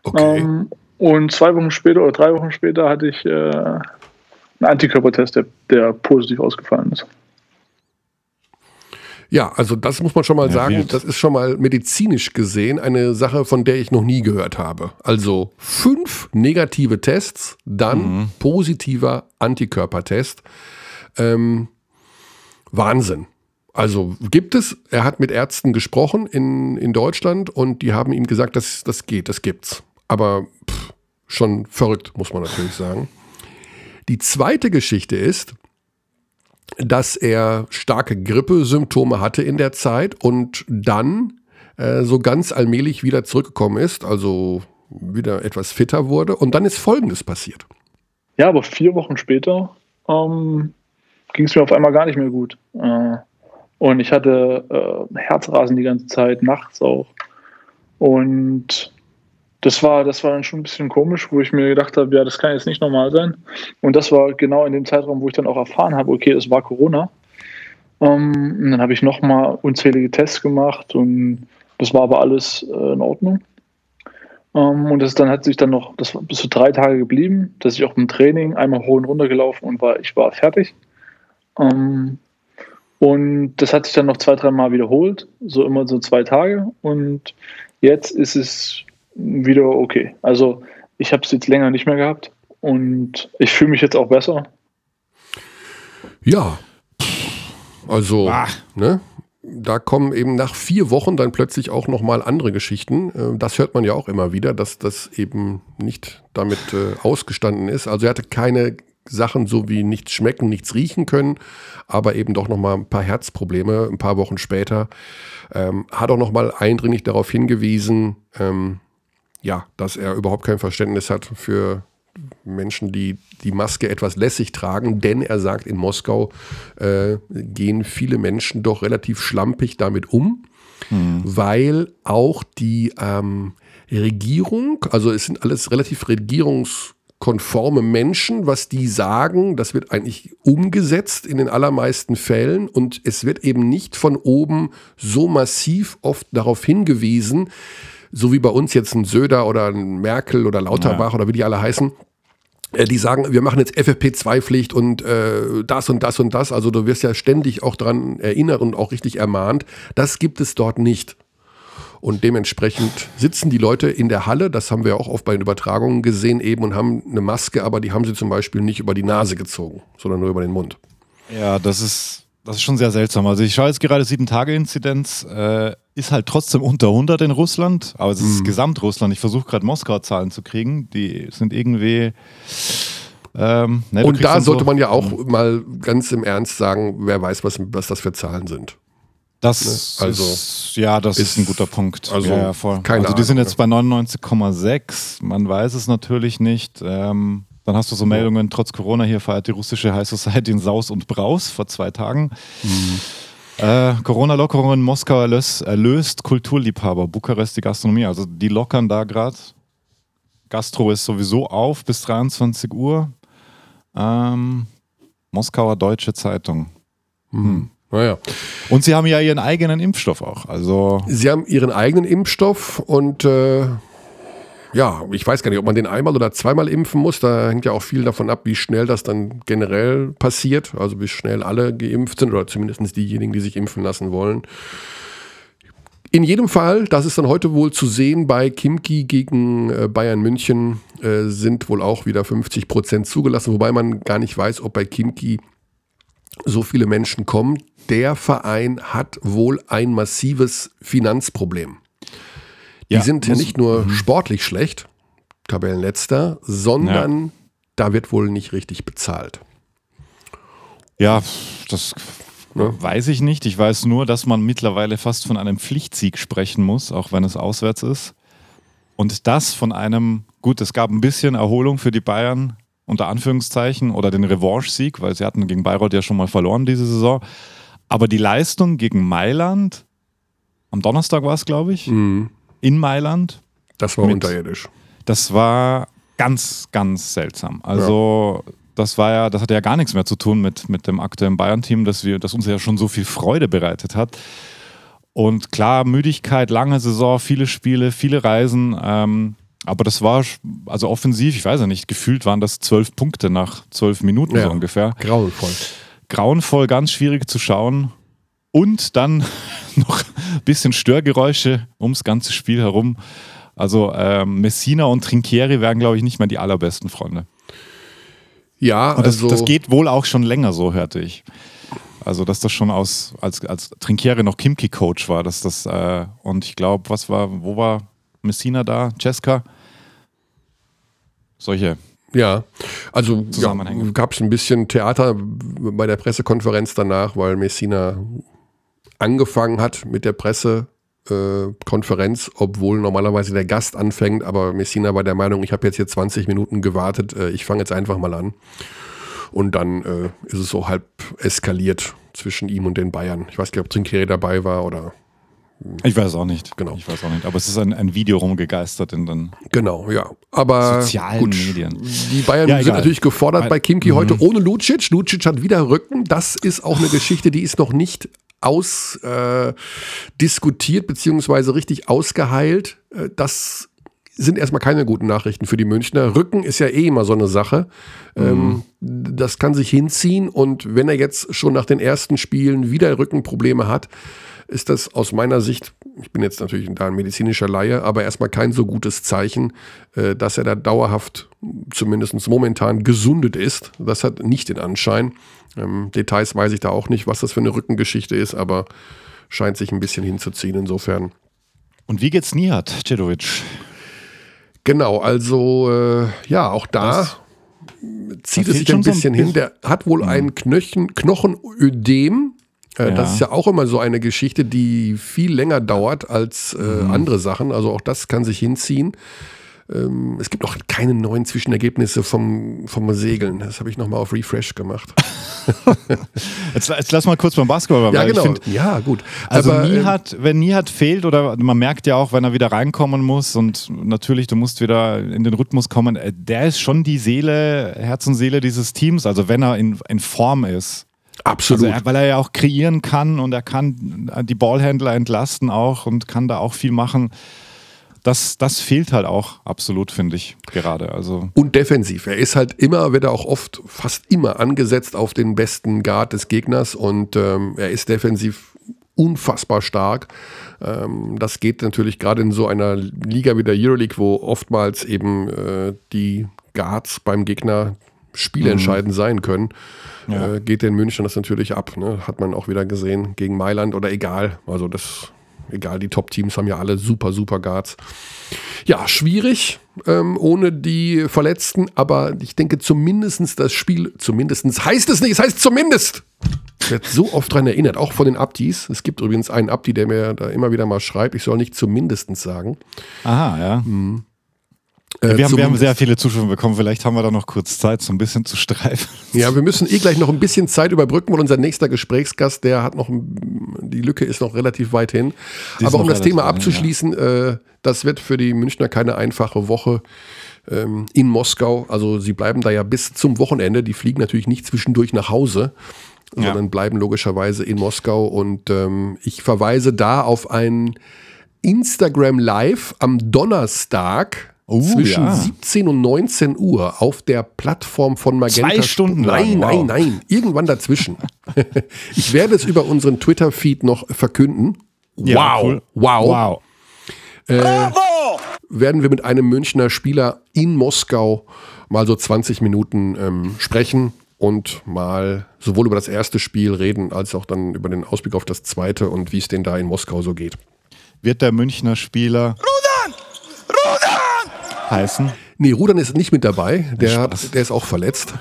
Okay. Ähm, und zwei Wochen später oder drei Wochen später hatte ich äh, einen Antikörpertest, der, der positiv ausgefallen ist. Ja, also das muss man schon mal ja, sagen, wild. das ist schon mal medizinisch gesehen eine Sache, von der ich noch nie gehört habe. Also fünf negative Tests, dann mhm. positiver Antikörpertest. Ähm, Wahnsinn. Also gibt es, er hat mit Ärzten gesprochen in, in Deutschland und die haben ihm gesagt, dass das geht, das gibt's. Aber pff, schon verrückt, muss man natürlich sagen. Die zweite Geschichte ist, dass er starke Grippesymptome hatte in der Zeit und dann äh, so ganz allmählich wieder zurückgekommen ist, also wieder etwas fitter wurde. Und dann ist Folgendes passiert. Ja, aber vier Wochen später ähm, ging es mir auf einmal gar nicht mehr gut. Äh, und ich hatte äh, Herzrasen die ganze Zeit, nachts auch. Und das war, das war dann schon ein bisschen komisch, wo ich mir gedacht habe, ja, das kann jetzt nicht normal sein. Und das war genau in dem Zeitraum, wo ich dann auch erfahren habe, okay, es war Corona. Ähm, und dann habe ich nochmal unzählige Tests gemacht und das war aber alles äh, in Ordnung. Ähm, und das dann hat sich dann noch, das war bis zu drei Tage geblieben, dass ich auch im Training einmal hoch und runter gelaufen und war, ich war fertig. Ähm, und das hat sich dann noch zwei, drei Mal wiederholt, so immer so zwei Tage. Und jetzt ist es wieder okay. Also ich habe es jetzt länger nicht mehr gehabt und ich fühle mich jetzt auch besser. Ja, also, ah. ne, da kommen eben nach vier Wochen dann plötzlich auch nochmal andere Geschichten. Äh, das hört man ja auch immer wieder, dass das eben nicht damit äh, ausgestanden ist. Also er hatte keine Sachen so wie nichts schmecken, nichts riechen können, aber eben doch nochmal ein paar Herzprobleme ein paar Wochen später. Ähm, hat auch nochmal eindringlich darauf hingewiesen, ähm, ja, dass er überhaupt kein Verständnis hat für Menschen, die die Maske etwas lässig tragen, denn er sagt, in Moskau äh, gehen viele Menschen doch relativ schlampig damit um, mhm. weil auch die ähm, Regierung, also es sind alles relativ regierungs konforme Menschen, was die sagen, das wird eigentlich umgesetzt in den allermeisten Fällen und es wird eben nicht von oben so massiv oft darauf hingewiesen, so wie bei uns jetzt ein Söder oder ein Merkel oder Lauterbach ja. oder wie die alle heißen, äh, die sagen, wir machen jetzt FFP2-Pflicht und äh, das und das und das. Also du wirst ja ständig auch daran erinnert und auch richtig ermahnt. Das gibt es dort nicht. Und dementsprechend sitzen die Leute in der Halle, das haben wir auch oft bei den Übertragungen gesehen eben und haben eine Maske, aber die haben sie zum Beispiel nicht über die Nase gezogen, sondern nur über den Mund. Ja, das ist, das ist schon sehr seltsam. Also ich schaue jetzt gerade sieben Tage Inzidenz, äh, ist halt trotzdem unter 100 in Russland, aber es ist mhm. Gesamtrussland. Ich versuche gerade Moskau-Zahlen zu kriegen, die sind irgendwie. Ähm, ne, Und da sollte so, man ja auch mal ganz im Ernst sagen, wer weiß, was, was das für Zahlen sind. Das ne? also ist, ja, das ist, ist, ein guter Punkt. Also, ja, ja, voll. Keine also die sind jetzt bei 99,6. Man weiß es natürlich nicht. Ähm, dann hast du so Meldungen, trotz Corona hier feiert die russische High Society in Saus und Braus vor zwei Tagen. Mhm. Äh, Corona-Lockerungen Moskau erlöst, erlöst Kulturliebhaber, Bukarest die Gastronomie. Also die lockern da gerade. Gastro ist sowieso auf bis 23 Uhr. Ähm, Moskauer Deutsche Zeitung. Mhm. Hm. Naja. Und sie haben ja ihren eigenen Impfstoff auch. Also sie haben ihren eigenen Impfstoff und äh, ja, ich weiß gar nicht, ob man den einmal oder zweimal impfen muss. Da hängt ja auch viel davon ab, wie schnell das dann generell passiert. Also wie schnell alle geimpft sind oder zumindest diejenigen, die sich impfen lassen wollen. In jedem Fall, das ist dann heute wohl zu sehen bei Kimki gegen äh, Bayern München, äh, sind wohl auch wieder 50 Prozent zugelassen, wobei man gar nicht weiß, ob bei Kimki so viele Menschen kommen. Der Verein hat wohl ein massives Finanzproblem. Die ja, sind ja nicht nur mhm. sportlich schlecht, Tabellenletzter, sondern ja. da wird wohl nicht richtig bezahlt. Ja, das ne? weiß ich nicht. Ich weiß nur, dass man mittlerweile fast von einem Pflichtsieg sprechen muss, auch wenn es auswärts ist. Und das von einem, gut, es gab ein bisschen Erholung für die Bayern, unter Anführungszeichen, oder den Revanche-Sieg, weil sie hatten gegen Bayreuth ja schon mal verloren diese Saison. Aber die Leistung gegen Mailand, am Donnerstag war es, glaube ich, mhm in Mailand. Das war mit, unterirdisch. Das war ganz, ganz seltsam. Also ja. das war ja, das hatte ja gar nichts mehr zu tun mit, mit dem aktuellen Bayern-Team, das, das uns ja schon so viel Freude bereitet hat. Und klar, Müdigkeit, lange Saison, viele Spiele, viele Reisen. Ähm, aber das war, also offensiv, ich weiß ja nicht, gefühlt waren das zwölf Punkte nach zwölf Minuten ja, so ungefähr. Grauenvoll. Grauenvoll, ganz schwierig zu schauen. Und dann [LAUGHS] noch ein bisschen Störgeräusche ums ganze Spiel herum. Also ähm, Messina und Trinkieri wären, glaube ich, nicht mehr die allerbesten Freunde. Ja, und das, also das geht wohl auch schon länger so, hörte ich. Also, dass das schon aus, als, als Trinkieri noch Kimki-Coach war, dass das, äh, und ich glaube, was war, wo war Messina da? Cesca? Solche ja, also ja, gab es ein bisschen Theater bei der Pressekonferenz danach, weil Messina angefangen hat mit der Pressekonferenz, äh, obwohl normalerweise der Gast anfängt, aber Messina war der Meinung, ich habe jetzt hier 20 Minuten gewartet, äh, ich fange jetzt einfach mal an. Und dann äh, ist es so halb eskaliert zwischen ihm und den Bayern. Ich weiß nicht, ob Trinkere dabei war oder ich weiß auch nicht. Genau. Ich weiß auch nicht. Aber es ist ein, ein Video rumgegeistert in den genau, ja. Aber sozialen gut, Medien. Die Bayern ja, sind natürlich gefordert bei Kimki mhm. heute ohne Lucic. Lucic hat wieder Rücken. Das ist auch eine Geschichte, die ist noch nicht ausdiskutiert äh, beziehungsweise richtig ausgeheilt. Äh, das sind erstmal keine guten Nachrichten für die Münchner. Rücken ist ja eh immer so eine Sache. Mhm. Ähm, das kann sich hinziehen und wenn er jetzt schon nach den ersten Spielen wieder Rückenprobleme hat, ist das aus meiner Sicht, ich bin jetzt natürlich da ein medizinischer Laie, aber erstmal kein so gutes Zeichen, äh, dass er da dauerhaft, zumindest momentan, gesundet ist. Das hat nicht den Anschein. Ähm, Details weiß ich da auch nicht, was das für eine Rückengeschichte ist, aber scheint sich ein bisschen hinzuziehen insofern. Und wie geht's Nihat, Cedovic? Genau, also äh, ja, auch da das, zieht es sich ein bisschen so ein hin. Der hat wohl mhm. ein Knöchen, Knochenödem. Äh, ja. Das ist ja auch immer so eine Geschichte, die viel länger dauert als äh, mhm. andere Sachen. Also auch das kann sich hinziehen. Ähm, es gibt noch keine neuen Zwischenergebnisse vom, vom Segeln. Das habe ich nochmal auf Refresh gemacht. [LAUGHS] jetzt, jetzt lass mal kurz beim Basketball. Ja, genau. Find, ja, gut. Also Aber, Nihat, ähm, wenn Nihat fehlt oder man merkt ja auch, wenn er wieder reinkommen muss und natürlich, du musst wieder in den Rhythmus kommen, äh, der ist schon die Seele, Herz und Seele dieses Teams. Also wenn er in, in Form ist. Absolut. Also er, weil er ja auch kreieren kann und er kann die Ballhändler entlasten auch und kann da auch viel machen das, das fehlt halt auch absolut, finde ich, gerade. Also. Und defensiv. Er ist halt immer, wird er auch oft, fast immer angesetzt auf den besten Guard des Gegners und ähm, er ist defensiv unfassbar stark. Ähm, das geht natürlich gerade in so einer Liga wie der Euroleague, wo oftmals eben äh, die Guards beim Gegner spielentscheidend mhm. sein können, ja. äh, geht den München das natürlich ab. Ne? Hat man auch wieder gesehen gegen Mailand oder egal. Also das, egal, die Top-Teams haben ja alle super, super Guards. Ja, schwierig ähm, ohne die Verletzten, aber ich denke zumindest das Spiel, zumindest heißt es nicht, es heißt zumindest. Ich werde so oft daran erinnert, auch von den Abdis. Es gibt übrigens einen Abdi, der mir da immer wieder mal schreibt, ich soll nicht zumindest sagen. Aha, ja. Mhm. Äh, wir, haben, wir haben sehr viele Zuschauer bekommen. Vielleicht haben wir da noch kurz Zeit, so ein bisschen zu streifen. Ja, wir müssen eh gleich noch ein bisschen Zeit überbrücken, weil unser nächster Gesprächsgast, der hat noch, die Lücke ist noch relativ weit hin. Die Aber um das Thema abzuschließen, ja. äh, das wird für die Münchner keine einfache Woche ähm, in Moskau. Also sie bleiben da ja bis zum Wochenende. Die fliegen natürlich nicht zwischendurch nach Hause, ja. sondern bleiben logischerweise in Moskau. Und ähm, ich verweise da auf ein Instagram Live am Donnerstag Uh, zwischen ja. 17 und 19 Uhr auf der Plattform von Magenta. Zwei Stunden lang. Nein, wow. nein, nein. Irgendwann dazwischen. [LAUGHS] ich werde es über unseren Twitter-Feed noch verkünden. Ja, wow. Cool. Wow. Wow. Äh, werden wir mit einem Münchner Spieler in Moskau mal so 20 Minuten ähm, sprechen und mal sowohl über das erste Spiel reden, als auch dann über den Ausblick auf das zweite und wie es denn da in Moskau so geht. Wird der Münchner Spieler heißen? Nee, Rudern ist nicht mit dabei. Der, der ist auch verletzt.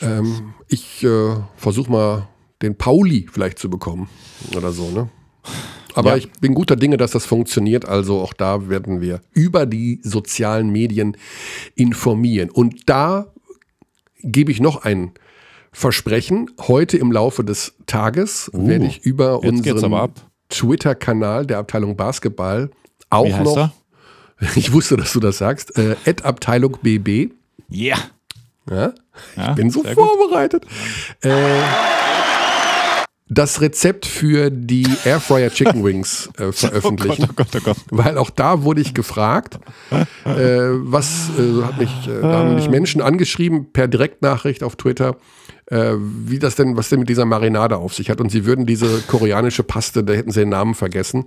Ähm, ich äh, versuche mal den Pauli vielleicht zu bekommen oder so, ne? Aber ja. ich bin guter Dinge, dass das funktioniert. Also auch da werden wir über die sozialen Medien informieren. Und da gebe ich noch ein Versprechen. Heute im Laufe des Tages uh, werde ich über unseren Twitter-Kanal der Abteilung Basketball auch noch. Er? [LAUGHS] Ich wusste, dass du das sagst. Äh, Abteilung BB. Yeah. Ja. Ich bin so vorbereitet. Äh, das Rezept für die Airfryer Chicken Wings äh, veröffentlichen. [LAUGHS] Oh Gott, oh Gott, oh Gott. Weil auch da wurde ich gefragt, äh, was äh, hat mich, äh, haben mich Menschen angeschrieben per Direktnachricht auf Twitter, äh, wie das denn, was denn mit dieser Marinade auf sich hat. Und sie würden diese koreanische Paste, da hätten sie den Namen vergessen.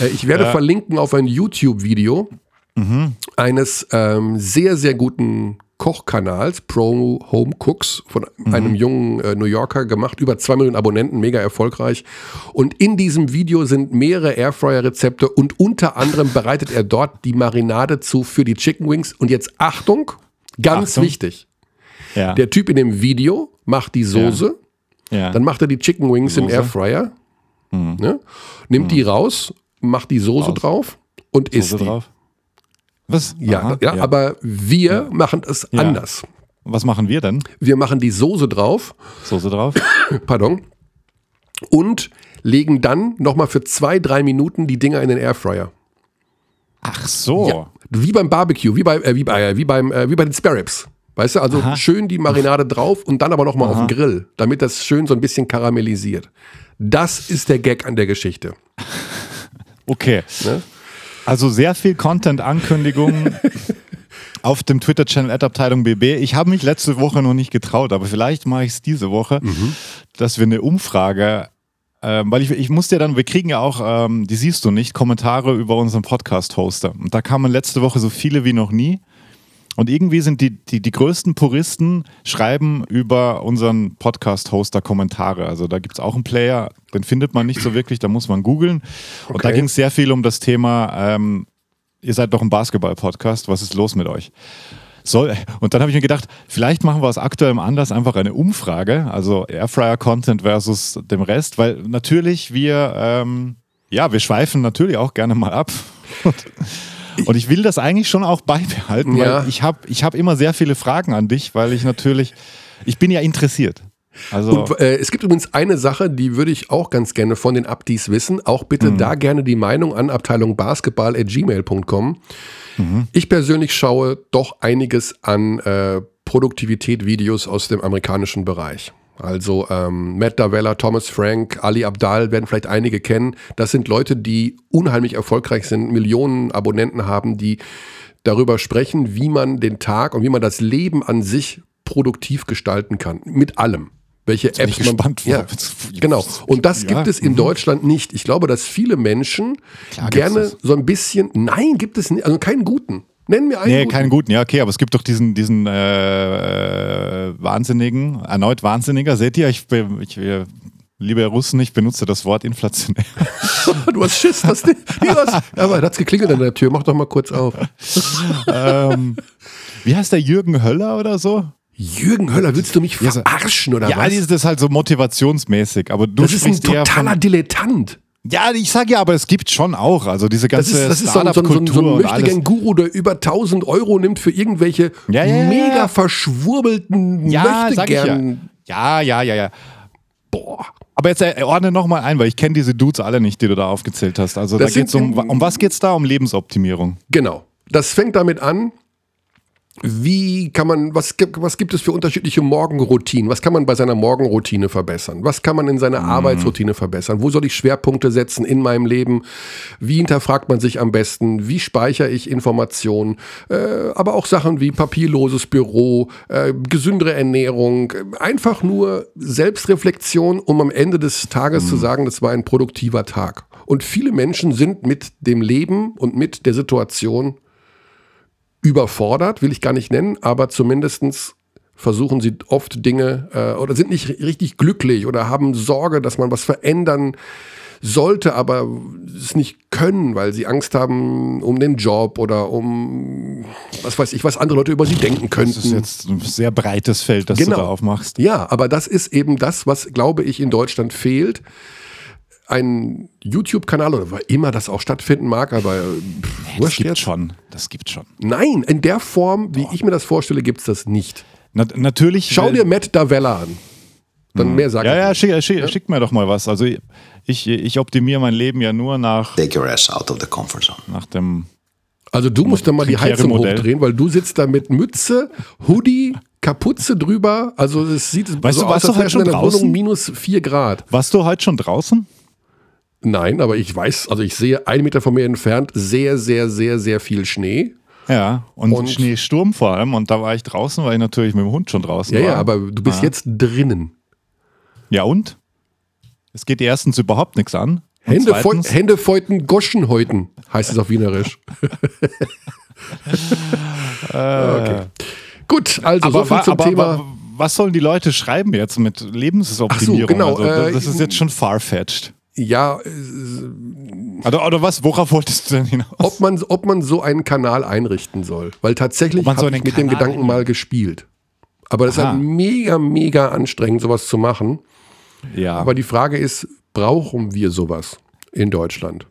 Äh, ich werde ja. verlinken auf ein YouTube-Video mhm. eines ähm, sehr, sehr guten Kochkanals, Pro Home Cooks, von mhm. einem jungen äh, New Yorker gemacht, über zwei Millionen Abonnenten, mega erfolgreich. Und in diesem Video sind mehrere Airfryer-Rezepte und unter anderem bereitet er dort die Marinade zu für die Chicken Wings. Und jetzt Achtung, ganz Achtung. wichtig. Ja. Der Typ in dem Video macht die Soße, ja. Ja. dann macht er die Chicken Wings Soße. im Airfryer, mhm. ne? nimmt mhm. die raus, macht die Soße raus. drauf und Soße isst die. Drauf. Was? Ja, ja, ja, aber wir ja. machen es anders. Was machen wir denn? Wir machen die Soße drauf. Soße drauf. [COUGHS] Pardon. Und legen dann nochmal für zwei, drei Minuten die Dinger in den Airfryer. Ach so. Ja, wie beim Barbecue, wie, bei, äh, wie, bei, äh, wie, beim, äh, wie bei den Sparrows. Weißt du, also Aha. schön die Marinade drauf und dann aber nochmal auf den Grill, damit das schön so ein bisschen karamellisiert. Das ist der Gag an der Geschichte. [LAUGHS] Okay. Ne? Also sehr viel Content-Ankündigungen [LAUGHS] auf dem Twitter-Channel Abteilung BB. Ich habe mich letzte Woche noch nicht getraut, aber vielleicht mache ich es diese Woche, mhm. dass wir eine Umfrage ähm, weil ich, ich musste ja dann, wir kriegen ja auch, ähm, die siehst du nicht, Kommentare über unseren Podcast-Hoster. Und da kamen letzte Woche so viele wie noch nie. Und irgendwie sind die, die, die größten Puristen schreiben über unseren Podcast-Hoster Kommentare. Also da gibt es auch einen Player, den findet man nicht so wirklich, da muss man googeln. Okay. Und da ging es sehr viel um das Thema, ähm, ihr seid doch ein Basketball-Podcast, was ist los mit euch? Soll, und dann habe ich mir gedacht, vielleicht machen wir aus aktuellem Anlass einfach eine Umfrage, also Airfryer-Content versus dem Rest, weil natürlich wir, ähm, ja, wir schweifen natürlich auch gerne mal ab. [LAUGHS] [LAUGHS] Und ich will das eigentlich schon auch beibehalten, ja. weil ich habe ich hab immer sehr viele Fragen an dich, weil ich natürlich, ich bin ja interessiert. Also und, äh, es gibt übrigens eine Sache, die würde ich auch ganz gerne von den Abdis wissen. Auch bitte mhm. da gerne die Meinung an Abteilung Basketball@gmail.com. Mhm. Ich persönlich schaue doch einiges an äh, Produktivität-Videos aus dem amerikanischen Bereich. Also ähm, Matt Davella, Thomas Frank, Ali Abdal werden vielleicht einige kennen. Das sind Leute, die unheimlich erfolgreich sind, Millionen Abonnenten haben, die darüber sprechen, wie man den Tag und wie man das Leben an sich produktiv gestalten kann. Mit allem. Welche Jetzt Apps man. Gespannt, ja, genau. Und das ja, gibt es in mhm. Deutschland nicht. Ich glaube, dass viele Menschen Klar, gerne so ein bisschen. Nein, gibt es nicht. Also keinen guten. Nenn mir einen. Nee, guten. keinen guten, ja, okay, aber es gibt doch diesen, diesen äh, Wahnsinnigen, erneut Wahnsinniger. Seht ihr, ich, ich, ich Liebe Russen, ich benutze das Wort inflationär. [LAUGHS] du hast Schiss, die, die was, aber da hat es geklingelt an der Tür. Mach doch mal kurz auf. ähm, wie heißt der Jürgen Höller oder so? Jürgen Höller, willst du mich verarschen oder ja, was? Ja, das ist halt so motivationsmäßig, aber du Das ist ein totaler Dilettant. Ja, ich sage ja, aber es gibt schon auch, also diese ganze Das ist, das ist so, so, so, so ein möchtegern Guru, der über 1000 Euro nimmt für irgendwelche ja, ja, mega verschwurbelten ja, Möchtegern. Ja. ja, ja, ja, ja. Boah. Aber jetzt äh, ordne nochmal ein, weil ich kenne diese Dudes alle nicht, die du da aufgezählt hast. Also das da geht's um, um was geht's da? Um Lebensoptimierung. Genau. Das fängt damit an, wie kann man, was, was gibt es für unterschiedliche Morgenroutinen? Was kann man bei seiner Morgenroutine verbessern? Was kann man in seiner mhm. Arbeitsroutine verbessern? Wo soll ich Schwerpunkte setzen in meinem Leben? Wie hinterfragt man sich am besten? Wie speichere ich Informationen? Äh, aber auch Sachen wie papierloses Büro, äh, gesündere Ernährung, einfach nur Selbstreflexion, um am Ende des Tages mhm. zu sagen, das war ein produktiver Tag. Und viele Menschen sind mit dem Leben und mit der Situation überfordert, will ich gar nicht nennen, aber zumindestens versuchen sie oft Dinge äh, oder sind nicht richtig glücklich oder haben Sorge, dass man was verändern sollte, aber es nicht können, weil sie Angst haben um den Job oder um was weiß ich, was andere Leute über sie denken könnten. Das ist jetzt ein sehr breites Feld, das genau. du da aufmachst. Ja, aber das ist eben das, was, glaube ich, in Deutschland fehlt ein YouTube-Kanal oder war immer das auch stattfinden mag, aber pff, das gibt jetzt. schon. Das gibt schon. Nein, in der Form, wie Boah. ich mir das vorstelle, gibt es das nicht. Na, natürlich. Schau dir Matt Davella an. Dann hm. mehr sagen. Ja, ja, schick, schick, ja? schick, mir doch mal was. Also ich, ich optimiere mein Leben ja nur nach. Take your ass out of the comfort zone. Nach dem. Also du musst dann mal die Heizung hochdrehen, weil du sitzt da mit Mütze, Hoodie, Kapuze drüber. Also es sieht weißt so du, aus, als du in der Wohnung minus 4 Grad. Warst du heute schon draußen? Nein, aber ich weiß, also ich sehe einen Meter von mir entfernt sehr, sehr, sehr, sehr viel Schnee. Ja, und, und Schneesturm vor allem. Und da war ich draußen, weil ich natürlich mit dem Hund schon draußen ja, war. Ja, aber du bist ja. jetzt drinnen. Ja, und? Es geht erstens überhaupt nichts an. Hände, zweitens, Hände feuten, Goschen häuten, heißt es auf Wienerisch. [LAUGHS] okay. Gut, also aber, so viel zum aber, Thema. Aber, was sollen die Leute schreiben jetzt mit Lebensoptimierung? Ach so, genau. Also, das äh, ist jetzt schon farfetched. Ja. Äh, oder, oder was? Worauf wolltest du denn hinaus? Ob man, ob man so einen Kanal einrichten soll. Weil tatsächlich habe so ich mit Kanal dem Gedanken mal gespielt. Aber das Aha. ist halt mega, mega anstrengend, sowas zu machen. Ja. Aber die Frage ist, brauchen wir sowas in Deutschland?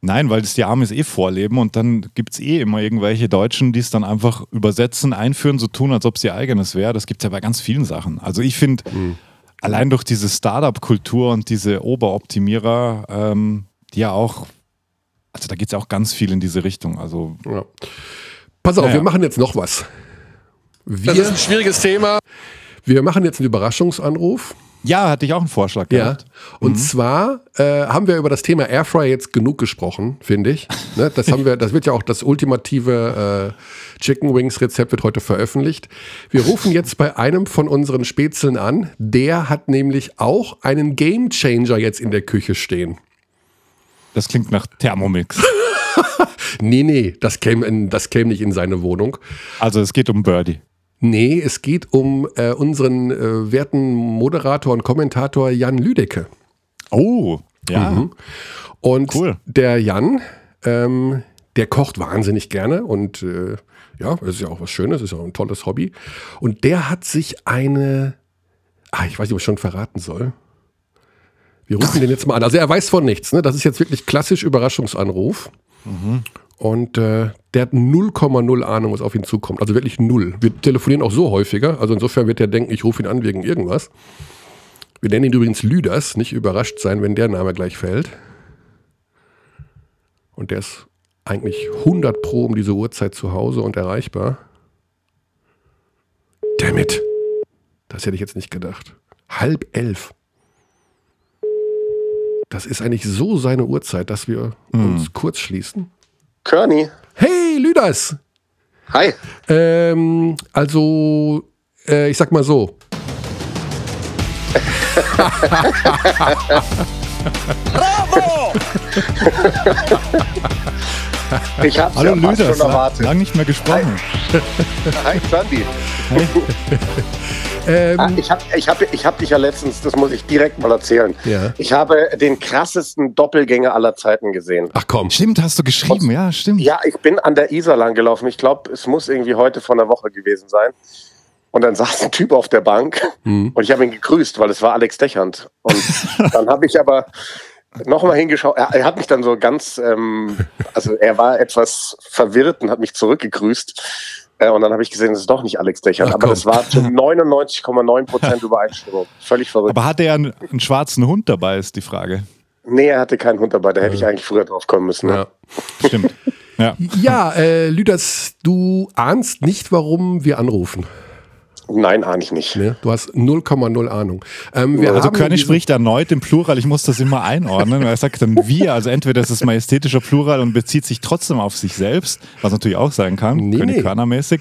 Nein, weil das die Amis eh vorleben und dann gibt es eh immer irgendwelche Deutschen, die es dann einfach übersetzen, einführen, so tun, als ob es ihr eigenes wäre. Das gibt es ja bei ganz vielen Sachen. Also ich finde, mhm allein durch diese Startup-Kultur und diese Oberoptimierer, ähm, die ja auch, also da geht es ja auch ganz viel in diese Richtung. Also, ja. Pass auf, naja. wir machen jetzt noch was. Wir, das ist ein schwieriges Thema. Wir machen jetzt einen Überraschungsanruf. Ja, hatte ich auch einen Vorschlag gehabt. Ja. Und mhm. zwar äh, haben wir über das Thema Airfryer jetzt genug gesprochen, finde ich. ne? Das haben wir, das wird ja auch das ultimative äh, Chicken Wings Rezept wird heute veröffentlicht. Wir rufen jetzt bei einem von unseren Spätzeln an. Der hat nämlich auch einen Game Changer jetzt in der Küche stehen. Das klingt nach Thermomix. [LAUGHS] nee, nee, das käme, das käme nicht in seine Wohnung. Also es geht um Birdie. Nee, es geht um äh, unseren äh, werten Moderator und Kommentator Jan Lüdecke. Oh, ja. Mhm. Und cool. der Jan, ähm, der kocht wahnsinnig gerne und äh, ja, das ist ja auch was Schönes, ist ja auch ein tolles Hobby. Und der hat sich eine, ah, ich weiß nicht, ob ich schon verraten soll. Wir rufen den jetzt mal an. Also er weiß von nichts, ne? Das ist jetzt wirklich klassisch Überraschungsanruf. Mhm. Und äh, der hat 0,0 Ahnung, was auf ihn zukommt. Also wirklich null. Wir telefonieren auch so häufiger. Also insofern wird er denken, ich rufe ihn an wegen irgendwas. Wir nennen ihn übrigens Lüders. Nicht überrascht sein, wenn der Name gleich fällt. Und der ist eigentlich 100 Pro um diese Uhrzeit zu Hause und erreichbar. Damit. Das hätte ich jetzt nicht gedacht. Halb elf. Das ist eigentlich so seine Uhrzeit, dass wir mm. uns kurz schließen. Körny. Hey, Lüders. Hi. Ähm, also, äh, ich sag mal so. Bravo! Ich hab's Hallo ja Lüders, schon erwartet. Lang nicht mehr gesprochen. Hi, Sandy. Hi. Ähm, ah, ich habe ich hab, ich hab dich ja letztens, das muss ich direkt mal erzählen. Ja. Ich habe den krassesten Doppelgänger aller Zeiten gesehen. Ach komm. Stimmt, hast du geschrieben, Und, ja, stimmt. Ja, ich bin an der Isar lang gelaufen. Ich glaube, es muss irgendwie heute von der Woche gewesen sein. Und dann [LAUGHS] saß ein Typ auf der Bank mhm. und ich habe ihn gegrüßt, weil es war Alex Dechand. Und [LAUGHS] dann habe ich aber nochmal hingeschaut. Er, er, hat mich dann so ganz, ähm, also er war etwas verwirrt und hat mich zurückgegrüßt. Äh, und dann habe ich gesehen, es ist doch nicht Alex Dechand, aber das war zu 99,9 Prozent Übereinstimmung. [LAUGHS] Völlig verrückt. Aber hatte er einen, einen, schwarzen Hund dabei, ist die Frage. Nee, er hatte keinen Hund dabei, da hätte ich eigentlich früher drauf kommen müssen. Ne? Ja. Stimmt. Ja, ja äh, Lüders, du ahnst nicht, warum wir anrufen. Nein, ahne ich nicht. Ne? Du hast 0,0 Ahnung. Ähm, also König spricht erneut im Plural, ich muss das immer einordnen. Er sagt dann wir, also entweder ist es majestätischer Plural und bezieht sich trotzdem auf sich selbst, was natürlich auch sein kann, nee, König nee. mäßig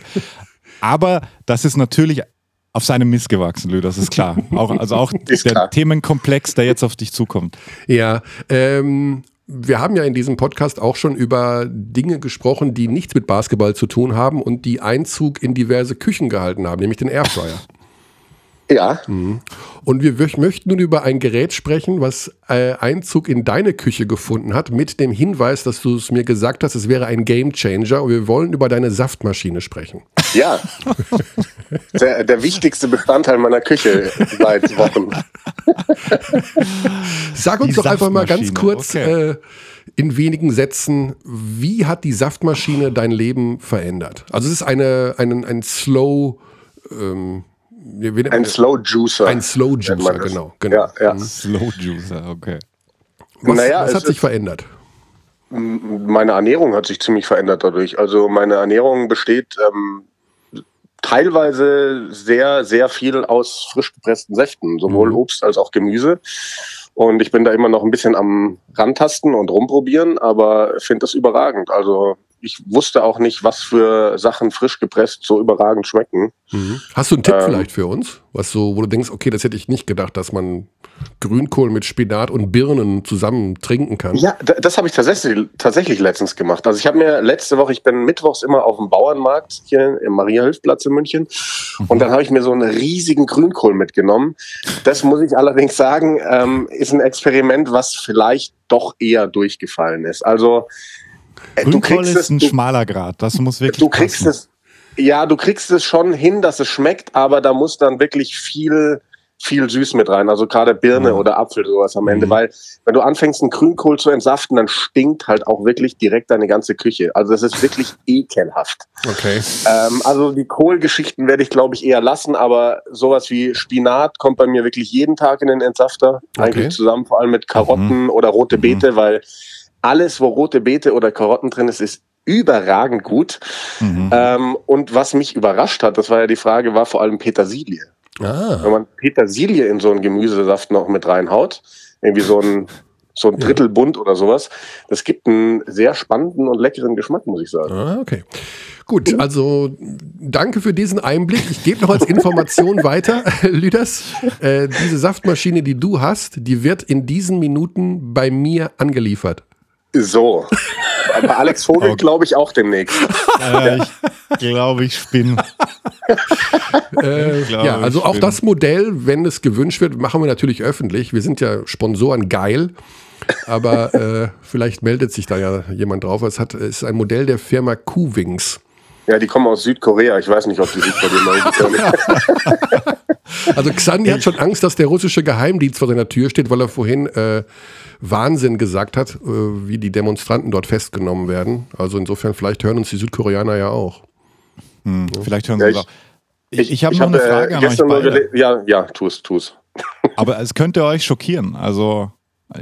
Aber das ist natürlich auf seinem Mist gewachsen, Lü, das ist klar. Auch, also auch [LAUGHS] der klar. Themenkomplex, der jetzt auf dich zukommt. Ja, ähm, wir haben ja in diesem Podcast auch schon über Dinge gesprochen, die nichts mit Basketball zu tun haben und die Einzug in diverse Küchen gehalten haben, nämlich den Airfryer. Ja. Mhm. Und wir möchten nun über ein Gerät sprechen, was äh, Einzug in deine Küche gefunden hat, mit dem Hinweis, dass du es mir gesagt hast, es wäre ein Game Changer. Und wir wollen über deine Saftmaschine sprechen. Ja. [LAUGHS] der, der wichtigste Bestandteil meiner Küche seit Wochen. [LAUGHS] Sag uns die doch einfach mal ganz kurz okay. äh, in wenigen Sätzen, wie hat die Saftmaschine dein Leben verändert? Also es ist eine, eine ein Slow ähm, ein Slow Juicer. Ein Slow Juicer, genau. genau. Ja, ja. Mhm. Slow Juicer, okay. Was, naja, was hat sich verändert? Meine Ernährung hat sich ziemlich verändert dadurch. Also meine Ernährung besteht ähm, teilweise sehr, sehr viel aus frisch gepressten Säften, sowohl mhm. Obst als auch Gemüse. Und ich bin da immer noch ein bisschen am Rantasten und rumprobieren, aber finde das überragend. Also ich wusste auch nicht, was für Sachen frisch gepresst so überragend schmecken. Mhm. Hast du einen Tipp ähm, vielleicht für uns? Was so, wo du denkst, okay, das hätte ich nicht gedacht, dass man Grünkohl mit Spinat und Birnen zusammen trinken kann. Ja, das habe ich tatsächlich, tatsächlich letztens gemacht. Also ich habe mir letzte Woche, ich bin mittwochs immer auf dem Bauernmarkt hier im Maria-Hilf-Platz in München mhm. und dann habe ich mir so einen riesigen Grünkohl mitgenommen. Das muss ich allerdings sagen, ähm, ist ein Experiment, was vielleicht doch eher durchgefallen ist. Also Grünkohl du kriegst ist ein du, schmaler Grad, das muss wirklich Du kriegst passen. es, ja, du kriegst es schon hin, dass es schmeckt, aber da muss dann wirklich viel viel süß mit rein, also gerade Birne mhm. oder Apfel sowas am Ende, mhm. weil wenn du anfängst, einen Grünkohl zu entsaften, dann stinkt halt auch wirklich direkt deine ganze Küche. Also das ist wirklich [LAUGHS] ekelhaft. Okay. Ähm, also die Kohlgeschichten werde ich, glaube ich, eher lassen, aber sowas wie Spinat kommt bei mir wirklich jeden Tag in den Entsafter, okay. eigentlich zusammen, vor allem mit Karotten mhm. oder rote mhm. Beete, weil alles, wo rote Beete oder Karotten drin ist, ist überragend gut. Mhm. Ähm, und was mich überrascht hat, das war ja die Frage, war vor allem Petersilie. Ah. Wenn man Petersilie in so einen Gemüsesaft noch mit reinhaut, irgendwie so ein, so ein Drittel bunt oder sowas, das gibt einen sehr spannenden und leckeren Geschmack, muss ich sagen. Ah, okay. Gut, also danke für diesen Einblick. Ich gebe noch als Information weiter, [LAUGHS] Lüders. Äh, diese Saftmaschine, die du hast, die wird in diesen Minuten bei mir angeliefert. So. Bei Alex Vogel okay. glaube ich auch demnächst. Äh, ich glaube, ich spinne. äh, ja, also auch das Modell, wenn es gewünscht wird, machen wir natürlich öffentlich. Wir sind ja Sponsoren geil. Aber äh, vielleicht meldet sich da ja jemand drauf. Es hat, ist ein Modell der Firma Q-Wings. Ja, die kommen aus Südkorea. Ich weiß nicht, ob die sich bei dir melden können. also Xandi hat schon Angst, dass der russische Geheimdienst vor seiner Tür steht, weil er vorhin äh, Wahnsinn gesagt hat, äh, wie die Demonstranten dort festgenommen werden. Also insofern, vielleicht hören uns die Südkoreaner ja auch. Hm, ja. Vielleicht hören sie ja, uns auch. Ich, ich habe noch eine Frage äh, an euch beide. Ja, ja, tu es, tu es. [LAUGHS] Aber es könnte euch schockieren. Also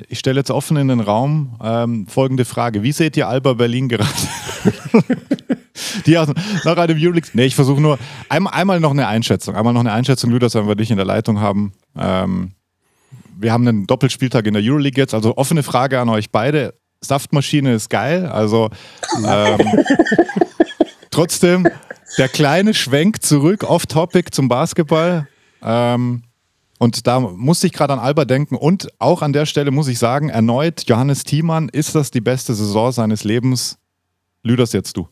ich stelle jetzt offen in den Raum ähm, folgende Frage. Wie seht ihr Alba Berlin gerade? [LAUGHS] Die aus, nach einem Euroleague. Nee, ich versuche nur einmal, einmal noch eine Einschätzung. Einmal noch eine Einschätzung, Ludas, wenn wir dich in der Leitung haben. Ähm, wir haben einen Doppelspieltag in der Euroleague jetzt. Also offene Frage an euch beide. Saftmaschine ist geil. Also ähm, [LAUGHS] trotzdem der kleine Schwenk zurück, off-topic zum Basketball. Ähm, und da musste ich gerade an Alba denken und auch an der Stelle muss ich sagen, erneut, Johannes Thiemann, ist das die beste Saison seines Lebens Lüders jetzt du.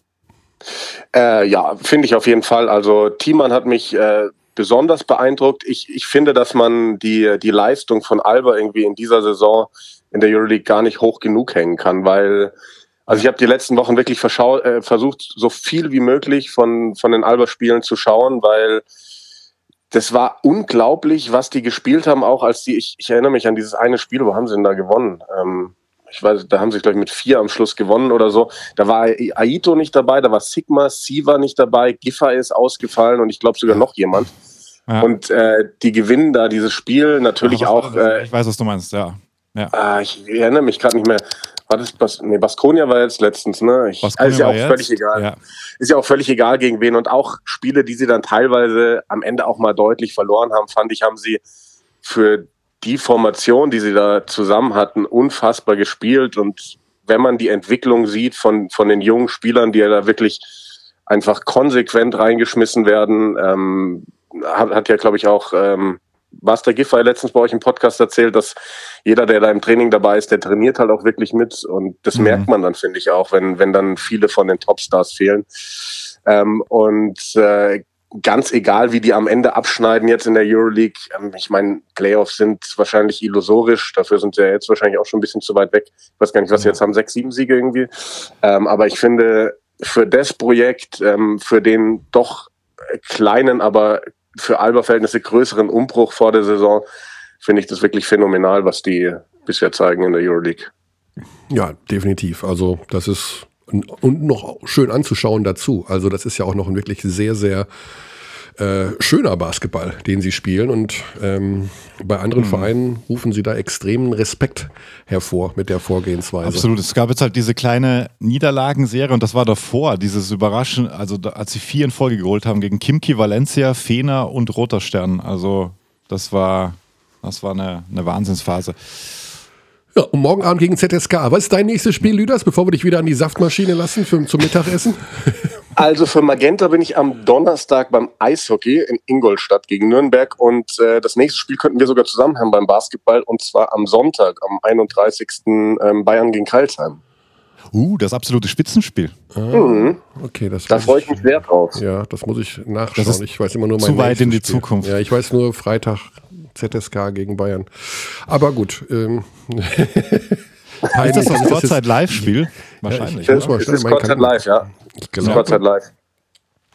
Äh, ja, finde ich auf jeden Fall. Also Thiemann hat mich äh, besonders beeindruckt. Ich, ich finde, dass man die, die Leistung von Alba irgendwie in dieser Saison in der Euroleague gar nicht hoch genug hängen kann, weil also ich habe die letzten Wochen wirklich äh, versucht, so viel wie möglich von, von den Alba-Spielen zu schauen, weil das war unglaublich, was die gespielt haben, auch als die, ich, ich erinnere mich an dieses eine Spiel, wo haben sie denn da gewonnen? Ähm, ich weiß, da haben sie, glaube ich, mit vier am Schluss gewonnen oder so. Da war Aito nicht dabei, da war Sigma, Siva nicht dabei, Giffa ist ausgefallen und ich glaube sogar noch jemand. Ja. Und äh, die gewinnen da dieses Spiel natürlich ja, auch. Äh, ich weiß, was du meinst, ja. ja. Äh, ich erinnere mich gerade nicht mehr. War das Bas nee, Baskonia war jetzt letztens, ne? Ich, also ist ja auch völlig egal. Ja. Ist ja auch völlig egal gegen wen. Und auch Spiele, die sie dann teilweise am Ende auch mal deutlich verloren haben, fand ich, haben sie für die Formation, die sie da zusammen hatten, unfassbar gespielt. Und wenn man die Entwicklung sieht von, von den jungen Spielern, die ja da wirklich einfach konsequent reingeschmissen werden, ähm, hat, hat ja, glaube ich, auch ähm, Master Giffey letztens bei euch im Podcast erzählt, dass jeder, der da im Training dabei ist, der trainiert halt auch wirklich mit. Und das mhm. merkt man dann, finde ich, auch, wenn, wenn dann viele von den Topstars fehlen. Ähm, und äh, ganz egal, wie die am Ende abschneiden jetzt in der Euroleague. Ähm, ich meine, Playoffs sind wahrscheinlich illusorisch. Dafür sind sie ja jetzt wahrscheinlich auch schon ein bisschen zu weit weg. Ich weiß gar nicht, was sie jetzt haben, sechs, sieben Siege irgendwie. Ähm, aber ich finde, für das Projekt, ähm, für den doch kleinen, aber für Alba-Verhältnisse größeren Umbruch vor der Saison, finde ich das wirklich phänomenal, was die bisher zeigen in der Euroleague. Ja, definitiv. Also das ist und noch schön anzuschauen dazu. Also das ist ja auch noch ein wirklich sehr, sehr äh, schöner Basketball, den sie spielen. Und ähm, bei anderen mhm. Vereinen rufen sie da extremen Respekt hervor mit der Vorgehensweise. Absolut. Es gab jetzt halt diese kleine Niederlagenserie und das war davor, dieses Überraschen, also als sie vier in Folge geholt haben gegen Kimki, Valencia, Fener und Roter Stern. Also das war, das war eine, eine Wahnsinnsphase. Ja, und morgen Abend gegen ZSK. Was ist dein nächstes Spiel, Lüders, bevor wir dich wieder an die Saftmaschine lassen für, zum Mittagessen? [LAUGHS] Also für Magenta bin ich am Donnerstag beim Eishockey in Ingolstadt gegen Nürnberg und äh, das nächste Spiel könnten wir sogar zusammen haben beim Basketball und zwar am Sonntag, am 31. Ähm, Bayern gegen Karlsheim. Uh, das absolute Spitzenspiel. Ah, mhm. Okay, das da freue ich mich sehr drauf. Ja, das muss ich nachschauen. Ich weiß immer nur mein Zu weit in die Spiel. Zukunft. Ja, ich weiß nur Freitag ZSK gegen Bayern. Aber gut. Ähm. [LAUGHS] ist das das Kurzzeit Live-Spiel? Wahrscheinlich. Ja, ich, mal ist Kurzzeit Live, ja. Genau. Kurzzeit Live.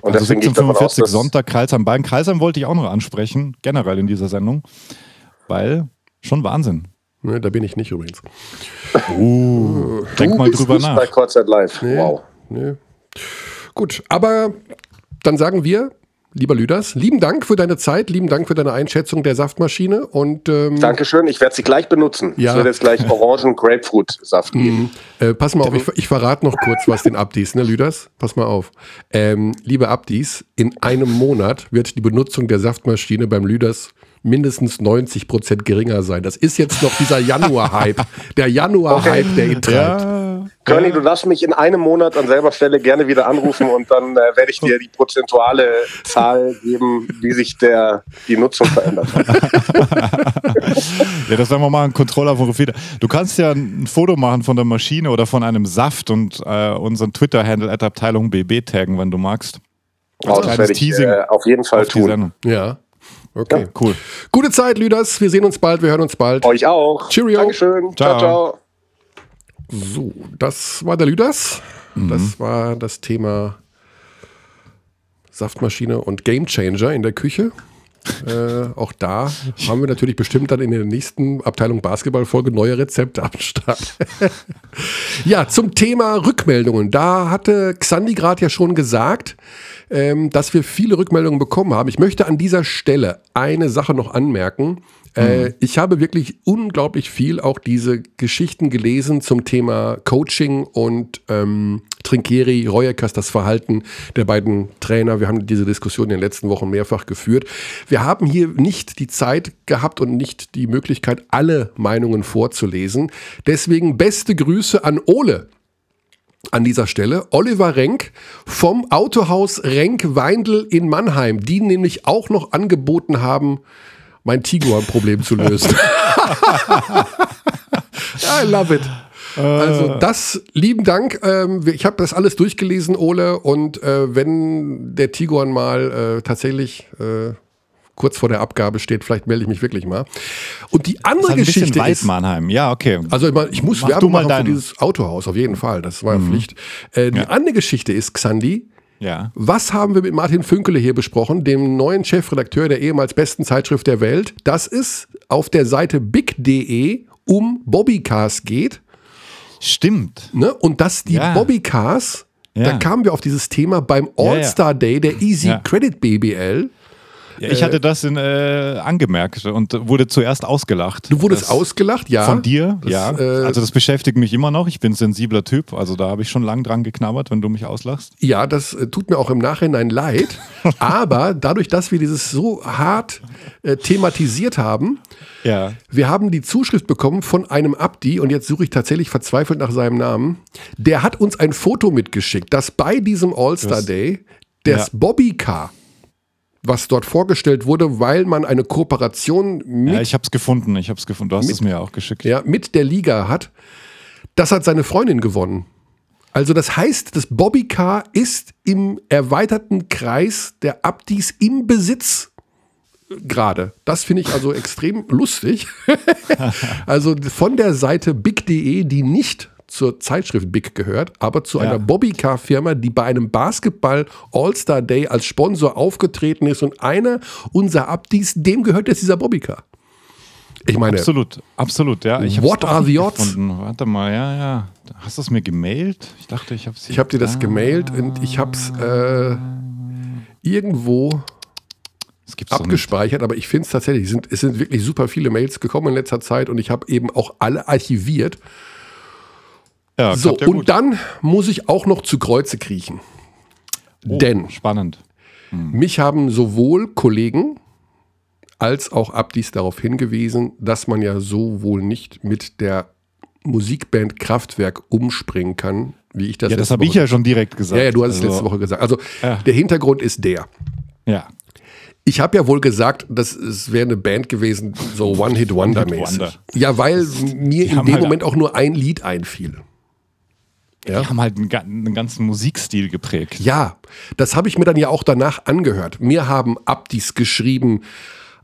Und also 1745 Sonntag Kreisheim. Bayern Kreisheim wollte ich auch noch ansprechen, generell in dieser Sendung, weil schon Wahnsinn. Ne, da bin ich nicht übrigens. Uh, denk mal drüber nach. bei Kurzzeit Live. Nee, wow. Nee. Gut, aber dann sagen wir Lieber Lüders, lieben Dank für deine Zeit, lieben Dank für deine Einschätzung der Saftmaschine und ähm, Dankeschön, ich werde sie gleich benutzen. Ja. Ich werde jetzt gleich Orangen-Grapefruit-Saft geben. Mhm. Äh, pass mal auf, ich, ich verrate noch kurz was den Abdis, ne, Lüders? Pass mal auf. Ähm, liebe Abdis, in einem Monat wird die Benutzung der Saftmaschine beim Lüders mindestens 90 Prozent geringer sein. Das ist jetzt noch dieser [LAUGHS] Januar-Hype. Der Januar-Hype, okay. der ihn treibt. Ja. Körny, du darfst mich in einem Monat an selber Stelle gerne wieder anrufen und dann äh, werde ich dir die prozentuale Zahl geben, wie sich der, die Nutzung verändert hat. [LAUGHS] ja, das werden wir mal ein Controller von Rufida. Du kannst ja ein Foto machen von der Maschine oder von einem Saft und äh, unseren Twitter-Handle Abteilung BB taggen, wenn du magst. Oh, das werde ich äh, auf jeden Fall auf tun. Ja. Okay, ja. cool. Gute Zeit, Lüders. Wir sehen uns bald, wir hören uns bald. Euch auch. Cheerio. Dankeschön. Ciao, ciao. ciao. So, das war der Lüders. Mhm. Das war das Thema Saftmaschine und Gamechanger in der Küche. [LAUGHS] Äh, auch da haben wir natürlich bestimmt dann in der nächsten Abteilung Basketballfolge neue Rezepte am Start. [LAUGHS] ja, zum Thema Rückmeldungen. Da hatte Xandi gerade ja schon gesagt, ähm, dass wir viele Rückmeldungen bekommen haben. Ich möchte an dieser Stelle eine Sache noch anmerken. Äh, mhm. ich habe wirklich unglaublich viel auch diese Geschichten gelesen zum Thema Coaching und ähm, Trinkieri, Reuerkas, das Verhalten der beiden Trainer. Wir haben diese Diskussion in den letzten Wochen mehrfach geführt. Wir haben hier nicht die Zeit gehabt und nicht die Möglichkeit, alle Meinungen vorzulesen. Deswegen beste Grüße an Ole an dieser Stelle. Oliver Renk vom Autohaus Renk-Weindl in Mannheim, die nämlich auch noch angeboten haben, mein Tiguan-Problem zu lösen. [LAUGHS] I love it. Also das, lieben Dank. Ähm, ich habe das alles durchgelesen, Ole. Und äh, wenn der Tiguan mal äh, tatsächlich äh, kurz vor der Abgabe steht, vielleicht melde ich mich wirklich mal. Und die andere das ist ein Geschichte weit, Mannheim. Ja, okay. Also ich muss Mach Werbung machen für dieses Autohaus, auf jeden Fall. Das war ja mhm. Pflicht. Äh, die ja. andere Geschichte ist, Xandi, ja. Was haben wir mit Martin Fünkele hier besprochen, dem neuen Chefredakteur der ehemals besten Zeitschrift der Welt? Dass es auf der Seite big.de um Bobbycars geht. Stimmt. Ne? Und dass die ja. Bobbycars, ja. da kamen wir auf dieses Thema beim All-Star Day der Easy Credit BBL. Ich hatte das in, äh, angemerkt und wurde zuerst ausgelacht. Du wurdest das, ausgelacht, ja. Von dir, das, ja. Äh, also das beschäftigt mich immer noch. Ich bin ein sensibler Typ, also da habe ich schon lang dran geknabbert, wenn du mich auslachst. Ja, das äh, tut mir auch im Nachhinein leid. [LAUGHS] aber dadurch, dass wir dieses so hart äh, thematisiert haben, ja. wir haben die Zuschrift bekommen von einem Abdi und jetzt suche ich tatsächlich verzweifelt nach seinem Namen. Der hat uns ein Foto mitgeschickt, dass bei diesem All-Star Day das ja. Bobby Car was dort vorgestellt wurde, weil man eine Kooperation mit. Ja, ich habe es gefunden, ich habe es gefunden. Du hast mit, es mir ja auch geschickt. Ja, mit der Liga hat. Das hat seine Freundin gewonnen. Also das heißt, das Bobbycar ist im erweiterten Kreis der Abdis im Besitz gerade. Das finde ich also extrem lustig. [LAUGHS] also von der Seite big.de, die nicht zur Zeitschrift Big gehört, aber zu ja. einer Bobbycar-Firma, die bei einem Basketball All-Star Day als Sponsor aufgetreten ist und einer unserer Abdis, dem gehört jetzt dieser Bobbycar. Ich meine, absolut, absolut, ja. Ich what are the odds? Gefunden. Warte mal, ja, ja. Hast du es mir gemailt? Ich dachte, ich habe es. Ich habe dir das ah. gemailt und ich habe es äh, irgendwo abgespeichert, aber ich finde es tatsächlich, es sind, es sind wirklich super viele Mails gekommen in letzter Zeit und ich habe eben auch alle archiviert ja, so, ja und dann muss ich auch noch zu Kreuze kriechen. Oh, Denn spannend. Hm. mich haben sowohl Kollegen als auch Abdis darauf hingewiesen, dass man ja so wohl nicht mit der Musikband Kraftwerk umspringen kann, wie ich das Ja, das habe ich ja schon direkt gesagt. Ja, ja du hast also, es letzte Woche gesagt. Also ja. der Hintergrund ist der. Ja. Ich habe ja wohl gesagt, das wäre eine Band gewesen, so One-Hit-Wonder-mäßig. Ja, weil mir in dem halt Moment auch nur ein Lied einfiel. Ja. Die haben halt einen, einen, ganzen Musikstil geprägt. Ja, das habe ich mir dann ja auch danach angehört. Mir haben Abdis geschrieben,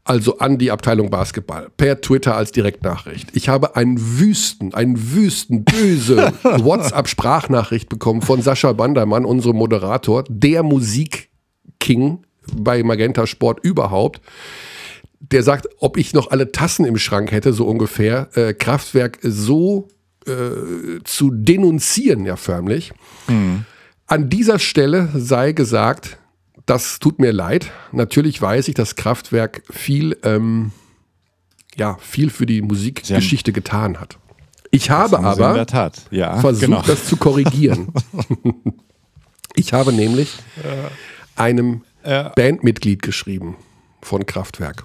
also an die Abteilung Basketball, per Twitter als Direktnachricht. Ich habe einen wüsten, einen wüsten, böse [LAUGHS] WhatsApp-Sprachnachricht bekommen von Sascha Bandermann, unserem Moderator, der Musikking bei Magenta Sport überhaupt. Der sagt, ob ich noch alle Tassen im Schrank hätte, so ungefähr. Äh, Kraftwerk so äh, zu denunzieren, ja förmlich. Mhm. An dieser Stelle sei gesagt, das tut mir leid. Natürlich weiß ich, dass Kraftwerk viel, ähm, ja, viel für die Musikgeschichte getan hat. Ich habe aber ja, versucht, genau. das zu korrigieren. [LAUGHS] ich habe nämlich einem ja. Bandmitglied geschrieben von Kraftwerk.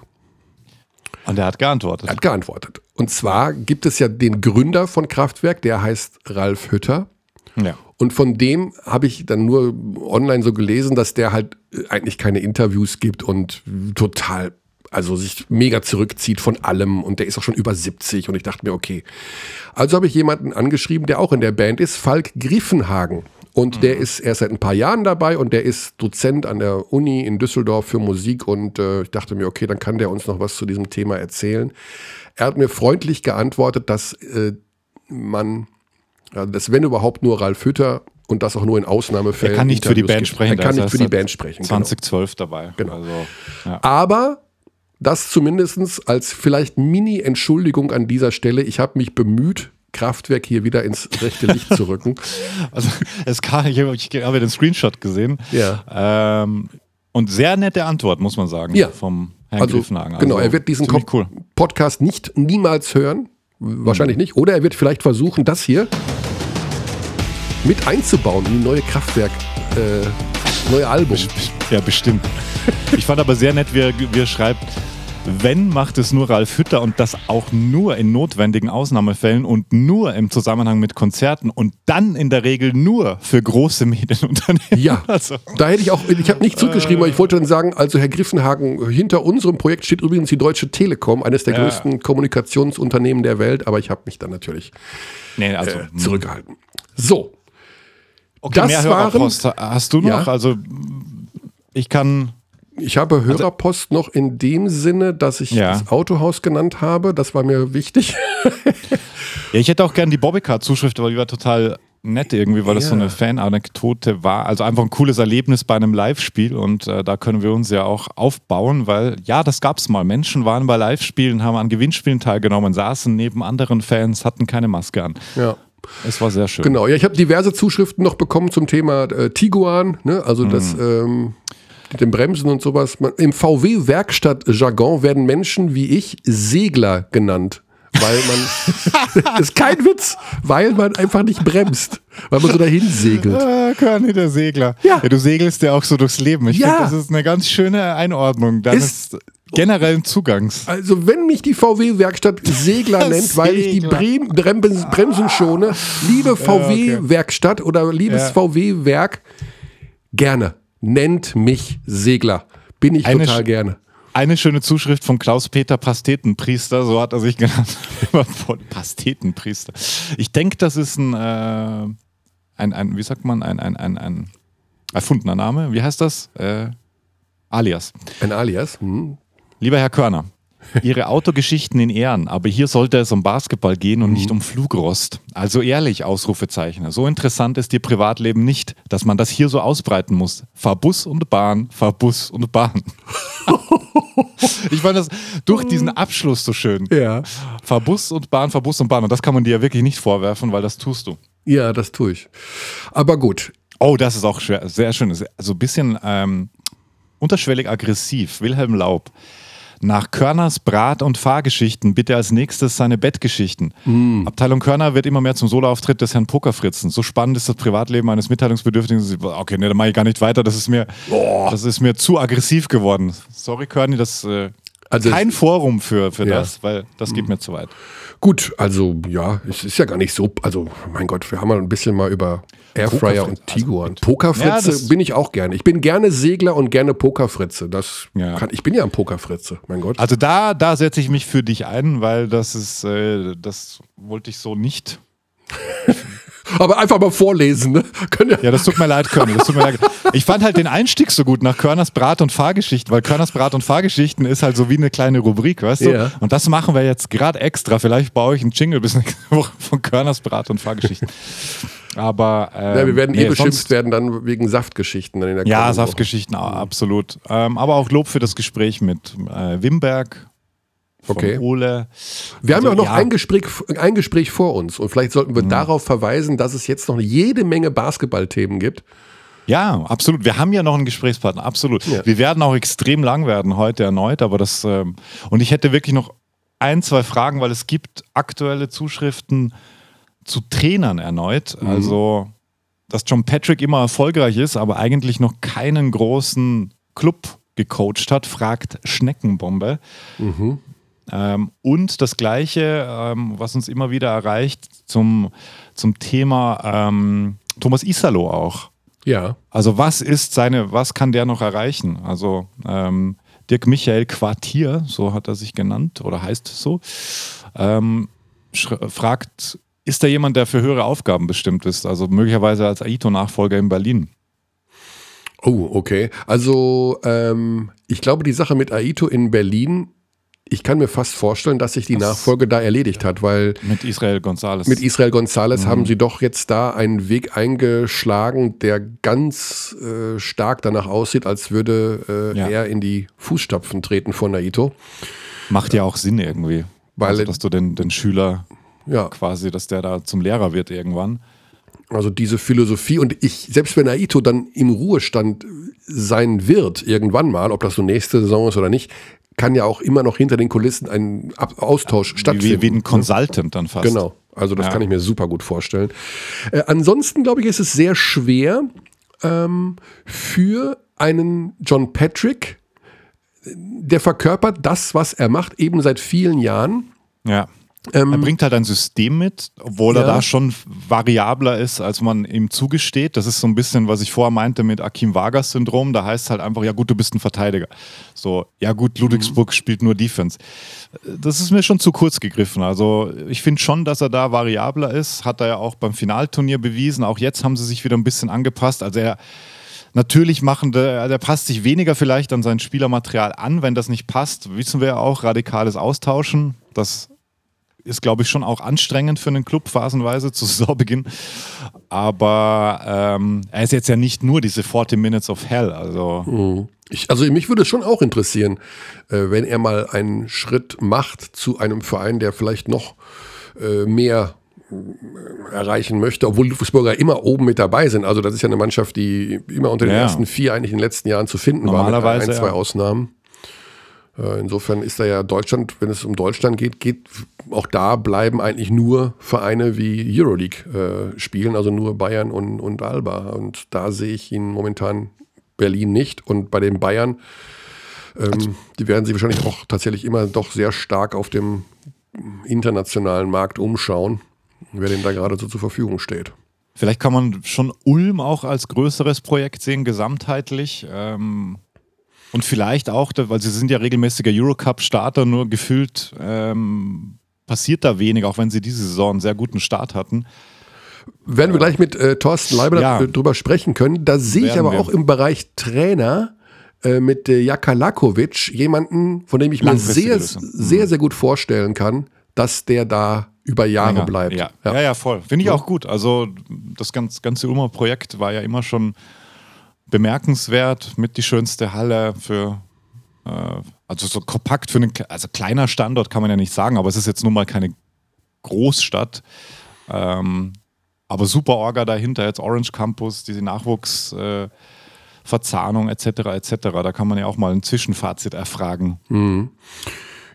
Und er hat geantwortet. Er hat geantwortet. Und zwar gibt es ja den Gründer von Kraftwerk, der heißt Ralf Hütter. Ja. Und von dem habe ich dann nur online so gelesen, dass der halt äh, eigentlich keine Interviews gibt und total, also sich mega zurückzieht von allem und der ist auch schon über 70 und ich dachte mir, okay. Also habe ich jemanden angeschrieben, der auch in der Band ist, Falk Griffenhagen. Und mhm. der ist erst seit ein paar Jahren dabei und der ist Dozent an der Uni in Düsseldorf für Musik und äh, ich dachte mir, okay, dann kann der uns noch was zu diesem Thema erzählen. Er hat mir freundlich geantwortet, dass äh, man, dass wenn überhaupt nur Ralf Hütter und das auch nur in Ausnahmefällen. Er kann nicht Interviews für die Band gibt. sprechen. Er kann nicht für die Band sprechen. 2012 genau. dabei. Genau. Also, ja. Aber das zumindest als vielleicht Mini-Entschuldigung an dieser Stelle. Ich habe mich bemüht, Kraftwerk hier wieder ins rechte Licht zu rücken. [LAUGHS] Also es kam, ich habe hab den Screenshot gesehen. Ja. Ähm, und sehr nette Antwort, muss man sagen, ja. vom Herrn also, Griffenhagen. Also, genau, er wird diesen cool. Podcast nicht niemals hören. Wahrscheinlich mhm. nicht. Oder er wird vielleicht versuchen, das hier mit einzubauen in neue Kraftwerk, äh, neue Album. Ja, bestimmt. ich fand aber sehr nett, wie er, wie er schreibt, Wenn, macht es nur Ralf Hütter und das auch nur in notwendigen Ausnahmefällen und nur im Zusammenhang mit Konzerten und dann in der Regel nur für große Medienunternehmen. Ja, [LAUGHS] also. da hätte ich auch, ich habe nicht zurückgeschrieben, aber ich wollte dann sagen, also Herr Griffenhagen, hinter unserem Projekt steht übrigens die Deutsche Telekom, eines der ja. größten Kommunikationsunternehmen der Welt, aber ich habe mich dann natürlich nee, also, äh, hm. zurückgehalten. So. Okay, das mehr waren, hast du noch? Ja. Also ich kann ich habe also Hörerpost noch in dem Sinne, dass ich ja. das Autohaus genannt habe. Das war mir wichtig. [LAUGHS] ja, ich hätte auch gerne die Bobbycar-Zuschrift, aber die war total nett irgendwie, weil das so eine Fan-Anekdote war. Also einfach ein cooles Erlebnis bei einem Live-Spiel und äh, da können wir uns ja auch aufbauen, weil ja, das gab es mal. Menschen waren bei Live-Spielen, haben an Gewinnspielen teilgenommen, saßen neben anderen Fans, hatten keine Maske an. Ja. Es war sehr schön. Genau, ja, ich habe diverse Zuschriften noch bekommen zum Thema äh, Tiguan, ne? also mhm. das ähm, mit den Bremsen und sowas. Im VW-Werkstatt-Jargon werden Menschen wie ich Segler genannt. Weil man, [LAUGHS] ist kein Witz, weil man einfach nicht bremst, weil man so dahin segelt. Ah, Körny, der Segler. Ja. ja. Du segelst ja auch so durchs Leben. Ich ja. finde, das ist eine ganz schöne Einordnung. Ist generellen Zugangs. Also wenn mich die VW-Werkstatt Segler [LAUGHS] nennt, weil ich die Brem Bremsen, Bremsen schone, liebe VW-Werkstatt oder liebes ja. VW-Werk, gerne nennt mich Segler. Bin ich eine total gerne. Eine schöne Zuschrift von Klaus-Peter Pastetenpriester, so hat er sich [LAUGHS] genannt. Pastetenpriester. Ich denke, das ist ein, äh, ein, ein, wie sagt man, ein, ein, ein, ein erfundener Name. Wie heißt das? Äh, alias. Ein Alias? Hm. Lieber Herr Körner, Ihre Autogeschichten in Ehren, aber hier sollte es um Basketball gehen und mhm. nicht um Flugrost. Also ehrlich, Ausrufezeichen. So interessant ist Ihr Privatleben nicht, dass man das hier so ausbreiten muss. Fahr Bus und Bahn, fahr Bus und Bahn. [LAUGHS] ich fand das durch diesen Abschluss so schön. Ja. Fahr Bus und Bahn, fahr Bus und Bahn. Und das kann man dir ja wirklich nicht vorwerfen, weil das tust du. Ja, das tue ich. Aber gut. Oh, das ist auch schwer, sehr schön. Also ein bisschen ähm, unterschwellig aggressiv. Wilhelm Laub. Nach Körners Brat- und Fahrgeschichten bitte als nächstes seine Bettgeschichten. Mm. Abteilung Körner wird immer mehr zum Soloauftritt des Herrn Pokerfritzen. So spannend ist das Privatleben eines Mitteilungsbedürftigen. Okay, ne, dann mache ich gar nicht weiter. Das ist mir, das ist mir zu aggressiv geworden. Sorry, Körny, das äh, also kein Forum für, für ja. das, weil das geht mm. mir zu weit. Gut, also ja, es ist ja gar nicht so, also mein Gott, wir haben mal ein bisschen mal über Airfryer und Tiguan. Also, Pokerfritze ja, bin ich auch gerne. Ich bin gerne Segler und gerne Pokerfritze. Das ja. kann, ich bin ja ein Pokerfritze, mein Gott. Also da, da setze ich mich für dich ein, weil das ist, äh, das wollte ich so nicht. [LAUGHS] Aber einfach mal vorlesen, ne? Ja, ja, das tut mir leid, Körner. Das tut mir leid. Ich fand halt den Einstieg so gut nach Körners Brat- und Fahrgeschichten, weil Körners Brat- und Fahrgeschichten ist halt so wie eine kleine Rubrik, weißt du? Ja. Und das machen wir jetzt gerade extra. Vielleicht baue ich einen Jingle bis nächste Woche von Körners Brat- und Fahrgeschichten. Aber ähm, ja, wir werden eh beschimpft werden dann wegen Saftgeschichten. Dann in der ja, Saftgeschichten, absolut. Ähm, aber auch Lob für das Gespräch mit äh, Wimberg okay. Ole. Wir also, haben ja auch noch ja. Ein, Gespräch, ein Gespräch vor uns und vielleicht sollten wir mhm. darauf verweisen, dass es jetzt noch jede Menge Basketballthemen gibt. Ja, absolut. Wir haben ja noch einen Gesprächspartner, absolut. Ja. Wir werden auch extrem lang werden heute erneut, aber das ähm, und ich hätte wirklich noch ein, zwei Fragen, weil es gibt aktuelle Zuschriften zu Trainern erneut. Mhm. Also, dass John Patrick immer erfolgreich ist, aber eigentlich noch keinen großen Club gecoacht hat, fragt Schneckenbombe. Mhm. Ähm, und das Gleiche, ähm, was uns immer wieder erreicht, zum, zum Thema ähm, Thomas Isalo auch. Ja. Also was ist seine, was kann der noch erreichen? Also ähm, Dirk Michael Quartier, so hat er sich genannt oder heißt es so, ähm, fragt, ist da jemand, der für höhere Aufgaben bestimmt ist? Also möglicherweise als Aito-Nachfolger in Berlin. Oh, okay. Also ähm, ich glaube, die Sache mit Aito in Berlin ich kann mir fast vorstellen, dass sich die das, Nachfolge da erledigt hat, weil mit Israel González. Mit Israel González mhm. haben sie doch jetzt da einen Weg eingeschlagen, der ganz äh, stark danach aussieht, als würde äh, ja. er in die Fußstapfen treten von Naito. Macht ja auch Sinn irgendwie. Weil, also, dass du den, den Schüler ja. quasi, dass der da zum Lehrer wird irgendwann. Also diese Philosophie und ich, selbst wenn Aito dann im Ruhestand sein wird, irgendwann mal, ob das so nächste Saison ist oder nicht, kann ja auch immer noch hinter den Kulissen ein Austausch stattfinden. Wie, wie ein Consultant dann fast. Genau. Also das ja. kann ich mir super gut vorstellen. Äh, ansonsten glaube ich, ist es sehr schwer ähm, für einen John Patrick der verkörpert das, was er macht, eben seit vielen Jahren. Ja. Ähm, er bringt halt ein System mit, obwohl ja. er da schon variabler ist, als man ihm zugesteht. Das ist so ein bisschen, was ich vorher meinte mit Akim Vargas-Syndrom. Da heißt es halt einfach, ja gut, du bist ein Verteidiger. So, ja gut, Ludwigsburg mhm. spielt nur Defense. Das ist mir schon zu kurz gegriffen. Also ich finde schon, dass er da variabler ist. Hat er ja auch beim Finalturnier bewiesen. Auch jetzt haben sie sich wieder ein bisschen angepasst. Also er Natürlich machen der, der passt sich weniger vielleicht an sein Spielermaterial an, wenn das nicht passt. Wissen wir ja auch, radikales Austauschen. Das ist, glaube ich, schon auch anstrengend für einen Club phasenweise zu [LAUGHS] Saisonbeginn. Aber ähm, er ist jetzt ja nicht nur diese 40 Minutes of Hell. Also, mhm. ich, also mich würde es schon auch interessieren, äh, wenn er mal einen Schritt macht zu einem Verein, der vielleicht noch äh, mehr äh, erreichen möchte, obwohl Ludwigsburger immer oben mit dabei sind. Also das ist ja eine Mannschaft, die immer unter den ja. ersten vier eigentlich in den letzten Jahren zu finden war, mit ein, zwei ja. Ausnahmen. Äh, insofern ist da ja Deutschland, wenn es um Deutschland geht, geht auch da bleiben eigentlich nur Vereine wie Euroleague äh, spielen, also nur Bayern und, und Alba. Und da sehe ich ihn momentan Berlin nicht. Und bei den Bayern, ähm, die werden sich wahrscheinlich auch tatsächlich immer doch sehr stark auf dem internationalen Markt umschauen, wer dem da gerade so zur Verfügung steht. Vielleicht kann man schon Ulm auch als größeres Projekt sehen, gesamtheitlich. Ähm und vielleicht auch, weil sie sind ja regelmäßiger Eurocup-Starter, nur gefühlt ähm, passiert da wenig, auch wenn sie diese Saison einen sehr guten Start hatten. Werden wir gleich mit äh, Thorsten Leiber ja. drüber sprechen können. Da sehe ich aber wir. auch im Bereich Trainer äh, mit äh, Jaka Lakovic jemanden, von dem ich mir sehr, mhm. sehr, sehr gut vorstellen kann, dass der da über Jahre Länger. bleibt. Ja. ja. Ja. ja, voll. Finde ich auch gut. Also das ganze Ulmer Projekt war ja immer schon bemerkenswert, mit die schönste Halle für, äh, also so kompakt für einen, also kleiner Standort kann man ja nicht sagen, aber es ist jetzt nun mal keine Großstadt. Ähm, aber super Orga dahinter, jetzt Orange Campus, diese Nachwuchsverzahnung äh, etc. etc. Da kann man ja auch mal ein Zwischenfazit erfragen. Mhm.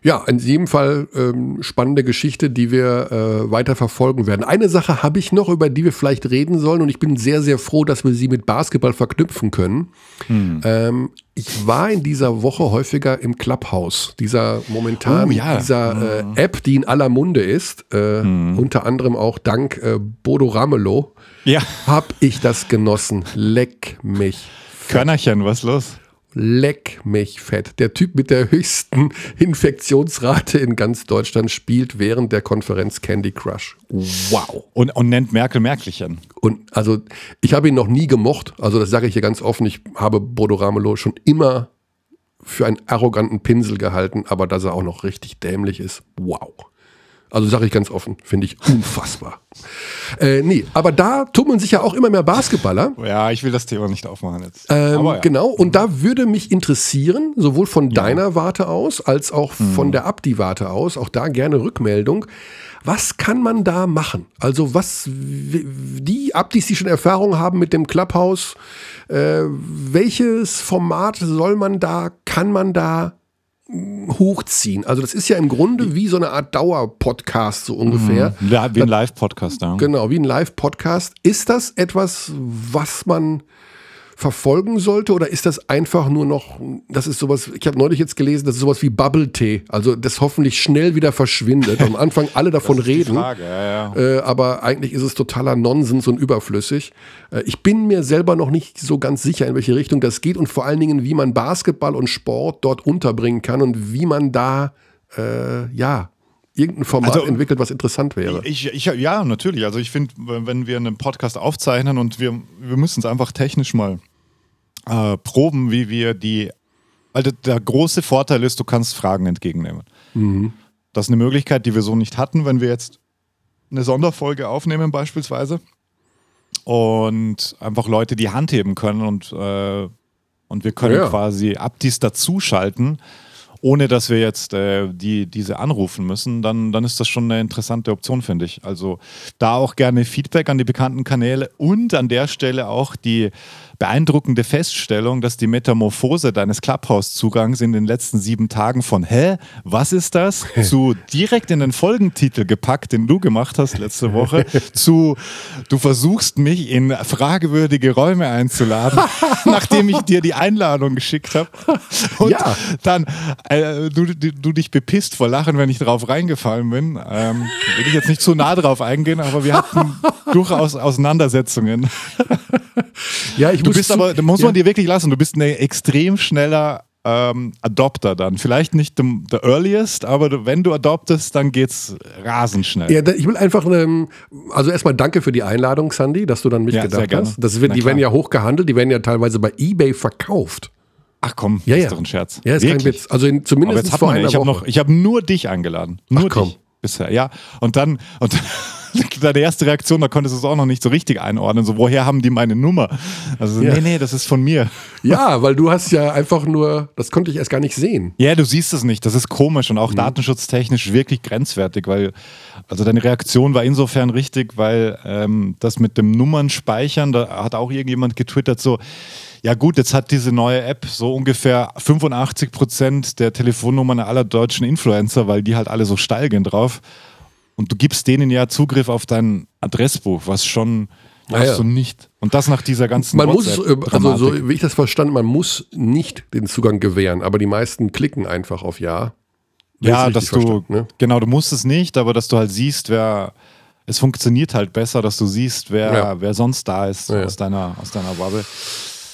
Ja, in jedem Fall ähm, spannende Geschichte, die wir äh, weiter verfolgen werden. Eine Sache habe ich noch, über die wir vielleicht reden sollen und ich bin sehr, sehr froh, dass wir sie mit Basketball verknüpfen können. Hm. Ähm, ich war in dieser Woche häufiger im Clubhouse, dieser momentan, oh, ja. dieser äh, hm. App, die in aller Munde ist, äh, hm. unter anderem auch dank äh, Bodo Ramelow, ja. habe ich das genossen. Leck mich. Körnerchen, was los? Leck mich fett. Der Typ mit der höchsten [LAUGHS] Infektionsrate in ganz Deutschland spielt während der Konferenz Candy Crush. Wow. Und, und nennt Merkel Merkelchen. Und also, ich habe ihn noch nie gemocht. Also, das sage ich hier ganz offen. Ich habe Bodo Ramelow schon immer für einen arroganten Pinsel gehalten, aber dass er auch noch richtig dämlich ist. Wow. Also sage ich ganz offen, finde ich unfassbar. Äh, nee, aber da tummeln sich ja auch immer mehr Basketballer. Ja, ich will das Thema nicht aufmachen jetzt. Ähm, ja. Genau, und da würde mich interessieren, sowohl von ja. deiner Warte aus, als auch hm. von der Abdi-Warte aus, auch da gerne Rückmeldung. Was kann man da machen? Also was, die Abdis, die schon Erfahrung haben mit dem Clubhouse, äh, welches Format soll man da, kann man da hochziehen. Also das ist ja im Grunde wie so eine Art Dauer-Podcast so ungefähr. Mhm. Ja, wie ein Live-Podcast, ja. Genau, wie ein Live-Podcast. Ist das etwas, was man verfolgen sollte oder ist das einfach nur noch, das ist sowas, ich habe neulich jetzt gelesen, das ist sowas wie Bubble Tea, also das hoffentlich schnell wieder verschwindet. Am Anfang alle davon reden, ja, ja. Äh, aber eigentlich ist es totaler Nonsens und überflüssig. Äh, ich bin mir selber noch nicht so ganz sicher, in welche Richtung das geht und vor allen Dingen, wie man Basketball und Sport dort unterbringen kann und wie man da äh, ja irgendein Format also, entwickelt, was interessant wäre. Ich, ich, ja, natürlich. Also ich finde, wenn wir einen Podcast aufzeichnen und wir, wir müssen es einfach technisch mal äh, proben, wie wir die. Weil der große Vorteil ist, du kannst Fragen entgegennehmen. Mhm. Das ist eine Möglichkeit, die wir so nicht hatten, wenn wir jetzt eine Sonderfolge aufnehmen beispielsweise und einfach Leute die Hand heben können und, äh, und wir können ja. quasi Abdis dazuschalten ohne dass wir jetzt äh, die, diese anrufen müssen, dann, dann ist das schon eine interessante Option, finde ich. Also da auch gerne Feedback an die bekannten Kanäle und an der Stelle auch die beeindruckende Feststellung, dass die Metamorphose deines Clubhouse-Zugangs in den letzten sieben Tagen von Hä, was ist das? [LAUGHS] zu direkt in den Folgentitel gepackt, den du gemacht hast letzte Woche, [LAUGHS] zu du versuchst mich in fragewürdige Räume einzuladen, [LAUGHS] nachdem ich dir die Einladung geschickt habe. Und ja. dann äh, du, du, dich bepisst vor Lachen, wenn ich drauf reingefallen bin. Ähm, will ich jetzt nicht zu nah drauf eingehen, aber wir hatten durchaus Auseinandersetzungen. [LAUGHS] Ja, ich du bist aber, da muss man dir wirklich lassen, du bist ein extrem schneller ähm, Adopter dann. Vielleicht nicht der earliest, aber wenn du adoptest, dann geht's rasend schnell. Ja, ich will einfach, ähm, also erstmal danke für die Einladung, Sandy, dass du dann mitgedacht ja, hast. Das wird, die werden ja hoch gehandelt, die werden ja teilweise bei Ebay verkauft. Ach komm, ja, ja. ist doch ein Scherz. Ja, ist Wirklich? kein Witz. Also in, zumindest Aber jetzt vor einer ich habe noch, ich habe nur dich eingeladen. Nur Ach, komm. dich bisher, ja. Und dann, und [LAUGHS] deine erste Reaktion, da konntest du es auch noch nicht so richtig einordnen. So, woher haben die meine Nummer? Also, ja. nee, nee, das ist von mir. [LAUGHS] Ja, weil du hast ja einfach nur, das konnte ich erst gar nicht sehen. Ja, du siehst es nicht. Das ist komisch und auch mhm. datenschutztechnisch wirklich grenzwertig, weil, also deine Reaktion war insofern richtig, weil ähm, das mit dem Nummernspeichern, da hat auch irgendjemand getwittert so, ja gut, jetzt hat diese neue App so ungefähr 85 Prozent der Telefonnummern aller deutschen Influencer, weil die halt alle so steil gehen drauf. Und du gibst denen ja Zugriff auf dein Adressbuch, was schon hast ja, ja. du nicht. Und das nach dieser ganzen Man muss, äh, also so wie ich das verstanden, man muss nicht den Zugang gewähren, aber die meisten klicken einfach auf Ja. Ja, dass du, ne? genau, du musst es nicht, aber dass du halt siehst, wer, es funktioniert halt besser, dass du siehst, wer, ja. wer sonst da ist aus, deiner, aus deiner Bubble.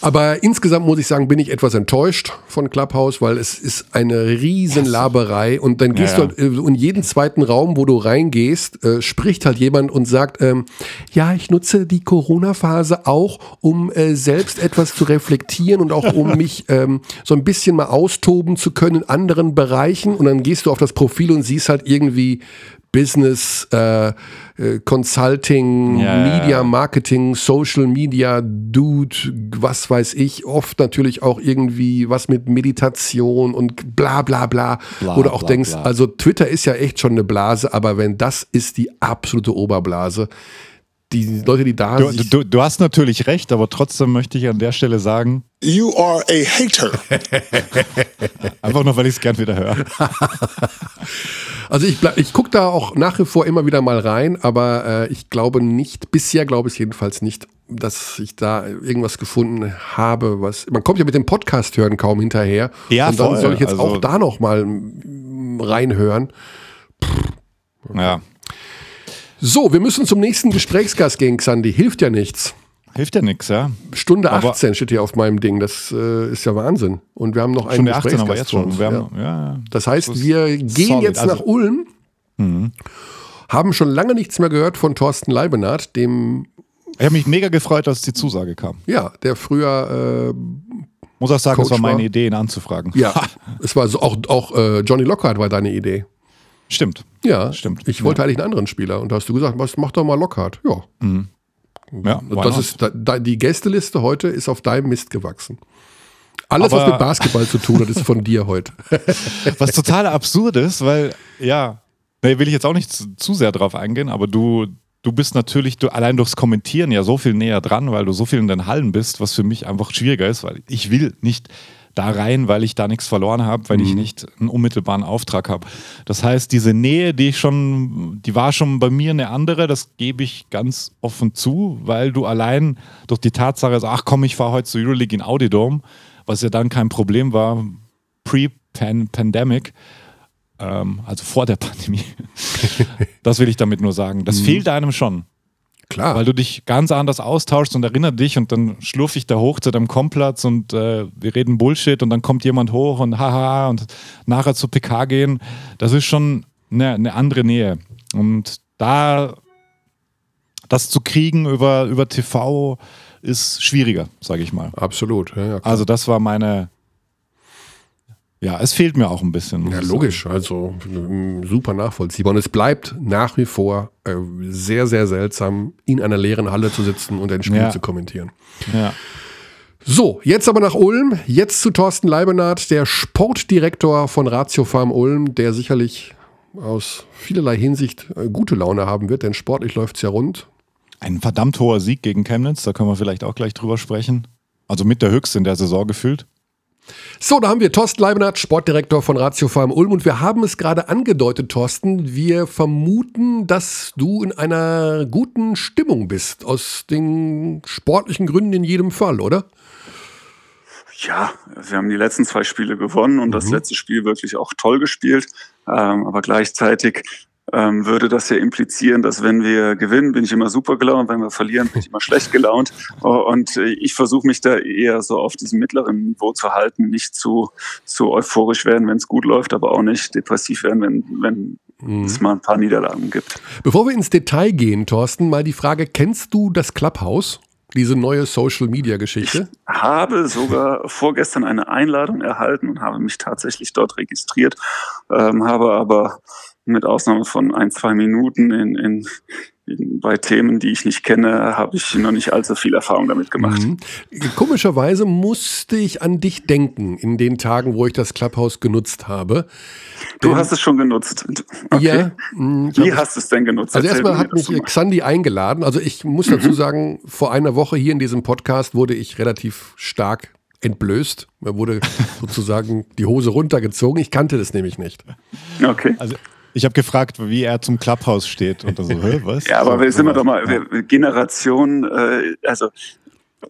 Aber insgesamt muss ich sagen, bin ich etwas enttäuscht von Clubhouse, weil es ist eine riesen Laberei. Und dann gehst ja, ja. du halt in jeden zweiten Raum, wo du reingehst, äh, spricht halt jemand und sagt, ähm, ja, ich nutze die Corona-Phase auch, um äh, selbst etwas zu reflektieren und auch um [LAUGHS] mich ähm, so ein bisschen mal austoben zu können in anderen Bereichen. Und dann gehst du auf das Profil und siehst halt irgendwie Business, äh, äh, Consulting, ja, Media ja. Marketing, Social Media, Dude, was weiß ich, oft natürlich auch irgendwie was mit Meditation und bla bla bla. bla Oder auch bla, denkst, bla. also Twitter ist ja echt schon eine Blase, aber wenn das ist die absolute Oberblase, die Leute, die da du, du, du, hast natürlich recht, aber trotzdem möchte ich an der Stelle sagen: You are a hater. [LAUGHS] Einfach nur, weil ich es gern wieder höre. [LAUGHS] also ich, ich gucke da auch nach wie vor immer wieder mal rein, aber äh, ich glaube nicht, bisher glaube ich jedenfalls nicht, dass ich da irgendwas gefunden habe, was. Man kommt ja mit dem Podcast hören kaum hinterher. Ja, Und dann voll. soll ich jetzt also, auch da noch mal reinhören. Pff. Ja. So, wir müssen zum nächsten Gesprächsgast gehen, Xandi. Hilft ja nichts. Hilft ja nichts, ja. Stunde 18 aber steht hier auf meinem Ding. Das äh, ist ja Wahnsinn. Und wir haben noch einen Stunde Gesprächsgast 18 jetzt schon. Wir haben, ja. Ja, das heißt, das wir gehen solid. jetzt nach also, Ulm. Mhm. Haben schon lange nichts mehr gehört von Thorsten Leibenhardt, dem. Ich habe mich mega gefreut, dass die Zusage kam. Ja, der früher. Äh, Muss auch sagen, Coach es war meine war. Idee, ihn anzufragen. Ja, [LAUGHS] es war so, auch, auch äh, Johnny Lockhart war deine Idee. Stimmt. Ja, stimmt. Ich wollte ja. eigentlich einen anderen Spieler und da hast du gesagt, was mach doch mal Lockhart. Ja. Mhm. Ja, das ist, da, die Gästeliste heute ist auf deinem Mist gewachsen. Alles, aber was mit Basketball zu tun hat, ist von dir heute. [LAUGHS] was total absurd ist, weil, ja, da will ich jetzt auch nicht zu, zu, sehr drauf eingehen, aber du, du bist natürlich du, allein durchs Kommentieren ja so viel näher dran, weil du so viel in den Hallen bist, was für mich einfach schwieriger ist, weil ich will nicht da rein, weil ich da nichts verloren habe, weil mhm. ich nicht einen unmittelbaren Auftrag habe. Das heißt, diese Nähe, die ich schon, die war schon bei mir eine andere, das gebe ich ganz offen zu, weil du allein durch die Tatsache, also, ach komm, ich fahre heute zur Euroleague in Audidome, was ja dann kein Problem war, pre-pandemic, ähm, also vor der [LAUGHS] Pandemie. das will ich damit nur sagen. Das mhm. fehlt einem schon. Klar. Weil du dich ganz anders austauschst und erinnert dich und dann schlurf ich da hoch zu deinem Komplatz und äh, wir reden Bullshit und dann kommt jemand hoch und haha und nachher zu PK gehen. Das ist schon eine, eine andere Nähe. Und da das zu kriegen über, über TV ist schwieriger, sage ich mal. Absolut. Ja, ja, also das war meine, ja, es fehlt mir auch ein bisschen. Ja, logisch. Also super nachvollziehbar. Und es bleibt nach wie vor äh, sehr, sehr seltsam, in einer leeren Halle zu sitzen und ein Spiel ja. zu kommentieren. Ja. So, jetzt aber nach Ulm. Jetzt zu Thorsten Leibenath, der Sportdirektor von Ratio Farm Ulm, der sicherlich aus vielerlei Hinsicht äh, gute Laune haben wird, denn sportlich läuft es ja rund. Ein verdammt hoher Sieg gegen Chemnitz, da können wir vielleicht auch gleich drüber sprechen. Also mit der höchste in der Saison gefühlt. So, da haben wir Thorsten Leibenhardt, Sportdirektor von Ratio Farm Ulm und wir haben es gerade angedeutet, Thorsten. Wir vermuten, dass du in einer guten Stimmung bist, aus den sportlichen Gründen in jedem Fall, oder? Ja, wir haben die letzten zwei Spiele gewonnen und mhm. das letzte Spiel wirklich auch toll gespielt. Ähm, aber gleichzeitig ähm, würde das ja implizieren, dass wenn wir gewinnen, bin ich immer super gelaunt, wenn wir verlieren, bin ich immer schlecht gelaunt. [LAUGHS] Und äh, ich versuche mich da eher so auf diesem mittleren Niveau zu halten, nicht zu, zu euphorisch werden, wenn es gut läuft, aber auch nicht depressiv werden, wenn, wenn mhm. es mal ein paar Niederlagen gibt. Bevor wir ins Detail gehen, Thorsten, mal die Frage, kennst du das Clubhouse? Diese neue Social-Media-Geschichte? Ich habe sogar [LAUGHS] vorgestern eine Einladung erhalten und habe mich tatsächlich dort registriert, ähm, habe aber mit Ausnahme von ein, zwei Minuten in, in, in, bei Themen, die ich nicht kenne, habe ich noch nicht allzu viel Erfahrung damit gemacht. Mhm. Komischerweise musste ich an dich denken in den Tagen, wo ich das Clubhouse genutzt habe. Du denn, hast es schon genutzt. Okay. Ja. Mh, Wie hast du es denn genutzt? Also erstmal hat mich Xandi eingeladen. Also ich muss dazu mhm. sagen, vor einer Woche hier in diesem Podcast wurde ich relativ stark entblößt. Mir wurde [LAUGHS] sozusagen die Hose runtergezogen. Ich kannte das nämlich nicht. Okay. Also ich habe gefragt, wie er zum Clubhouse steht und so, hä, was? Ja, aber wir sind wir doch mal wir, Generation, äh, also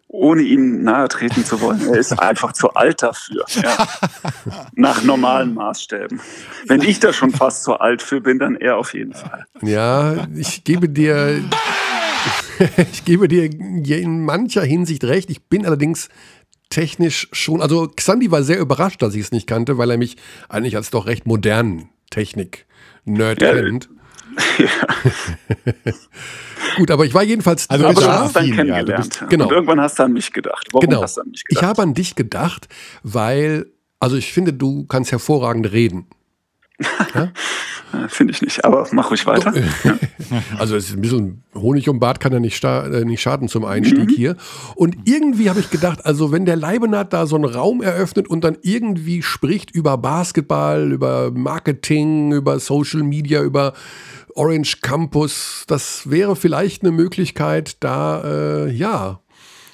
ohne ihm nahe treten zu wollen, er ist einfach zu alt dafür. Ja. [LAUGHS] Nach normalen Maßstäben. Wenn ich da schon fast zu alt für bin, dann er auf jeden Fall. Ja, ich gebe dir, [LAUGHS] ich gebe dir in mancher Hinsicht recht. Ich bin allerdings technisch schon, also Xandi war sehr überrascht, dass ich es nicht kannte, weil er mich eigentlich als doch recht modernen Technik Nerd ja. kennt. [LAUGHS] Ja. Gut, aber ich war jedenfalls. Also, aber du hast dann kennengelernt. Ja, genau. Und irgendwann hast du an mich gedacht. Warum genau. hast du an mich gedacht? Ich habe an dich gedacht, weil, also ich finde, du kannst hervorragend reden. Ja? [LAUGHS] Finde ich nicht, aber mach ruhig weiter. [LAUGHS] also es ist ein bisschen Honig um Bart kann ja nicht, äh, nicht schaden zum Einstieg mhm. hier. Und irgendwie habe ich gedacht, also wenn der Leibenhardt da so einen Raum eröffnet und dann irgendwie spricht über Basketball, über Marketing, über Social Media, über Orange Campus, das wäre vielleicht eine Möglichkeit, da äh, ja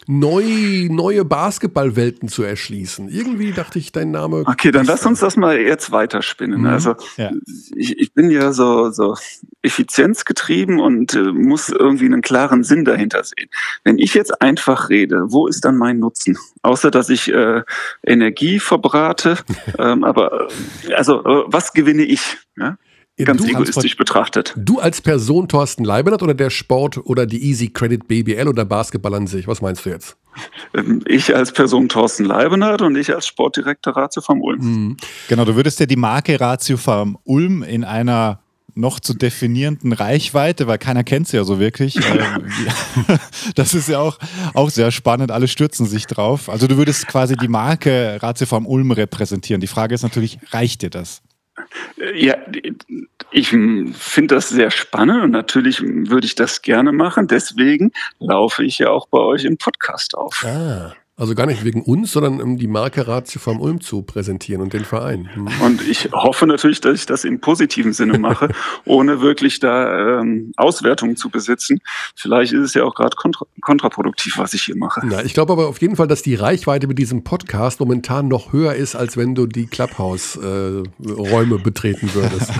neu, neue Basketballwelten zu erschließen. Irgendwie dachte ich, dein Name. Okay, dann lass uns das mal jetzt weiterspinnen. Mhm. Also ja. ich, ich bin ja so, so effizienzgetrieben und äh, muss irgendwie einen klaren Sinn dahinter sehen. Wenn ich jetzt einfach rede, wo ist dann mein Nutzen? Außer dass ich äh, Energie verbrate, [LAUGHS] ähm, aber äh, also äh, was gewinne ich? Ja? Ganz du egoistisch betrachtet. Du als Person Thorsten Leibniz oder der Sport oder die Easy Credit BBL oder Basketball an sich? Was meinst du jetzt? Ähm, ich als Person Thorsten Leibenhardt und ich als Sportdirektor Ratio Farm Ulm. Mhm. Genau, du würdest ja die Marke Ratio Farm Ulm in einer noch zu definierenden Reichweite, weil keiner kennt sie ja so wirklich. [LAUGHS] Ähm, [LAUGHS] das ist ja auch, auch sehr spannend. Alle stürzen sich drauf. Also du würdest quasi die Marke Ratio Farm Ulm repräsentieren. Die Frage ist natürlich, reicht dir das? Ja, ich finde das sehr spannend und natürlich würde ich das gerne machen. Deswegen laufe ich ja auch bei euch im Podcast auf. Ah. Also gar nicht wegen uns, sondern um die Marke Ratio vom Ulm zu präsentieren und den Verein. Hm. Und ich hoffe natürlich, dass ich das im positiven Sinne mache, [LAUGHS] ohne wirklich da ähm, Auswertungen zu besitzen. Vielleicht ist es ja auch gerade kontra kontraproduktiv, was ich hier mache. Na, ich glaube aber auf jeden Fall, dass die Reichweite mit diesem Podcast momentan noch höher ist, als wenn du die Clubhouse-Räume äh, betreten würdest.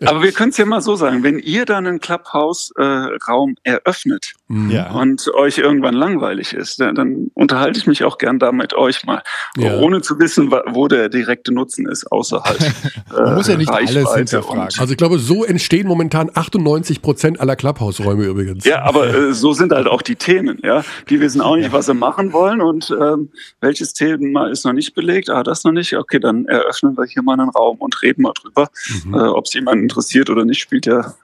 [LAUGHS] aber wir können es ja mal so sagen, wenn ihr dann einen Clubhouse-Raum äh, eröffnet hm. ja. und euch irgendwann langweilig ist, dann unterhalte ich mich mich auch gern da mit euch mal, ja. ohne zu wissen, wo der direkte Nutzen ist, außerhalb. [LAUGHS] Man äh, muss ja nicht Reichweite alles hinterfragen. Also ich glaube, so entstehen momentan 98 Prozent aller Clubhouse-Räume übrigens. Ja, aber äh, so sind halt auch die Themen. Ja, die wissen auch nicht, was sie machen wollen und ähm, welches Thema ist noch nicht belegt. Ah, das noch nicht. Okay, dann eröffnen wir hier mal einen Raum und reden mal drüber. Mhm. Äh, Ob es jemanden interessiert oder nicht, spielt ja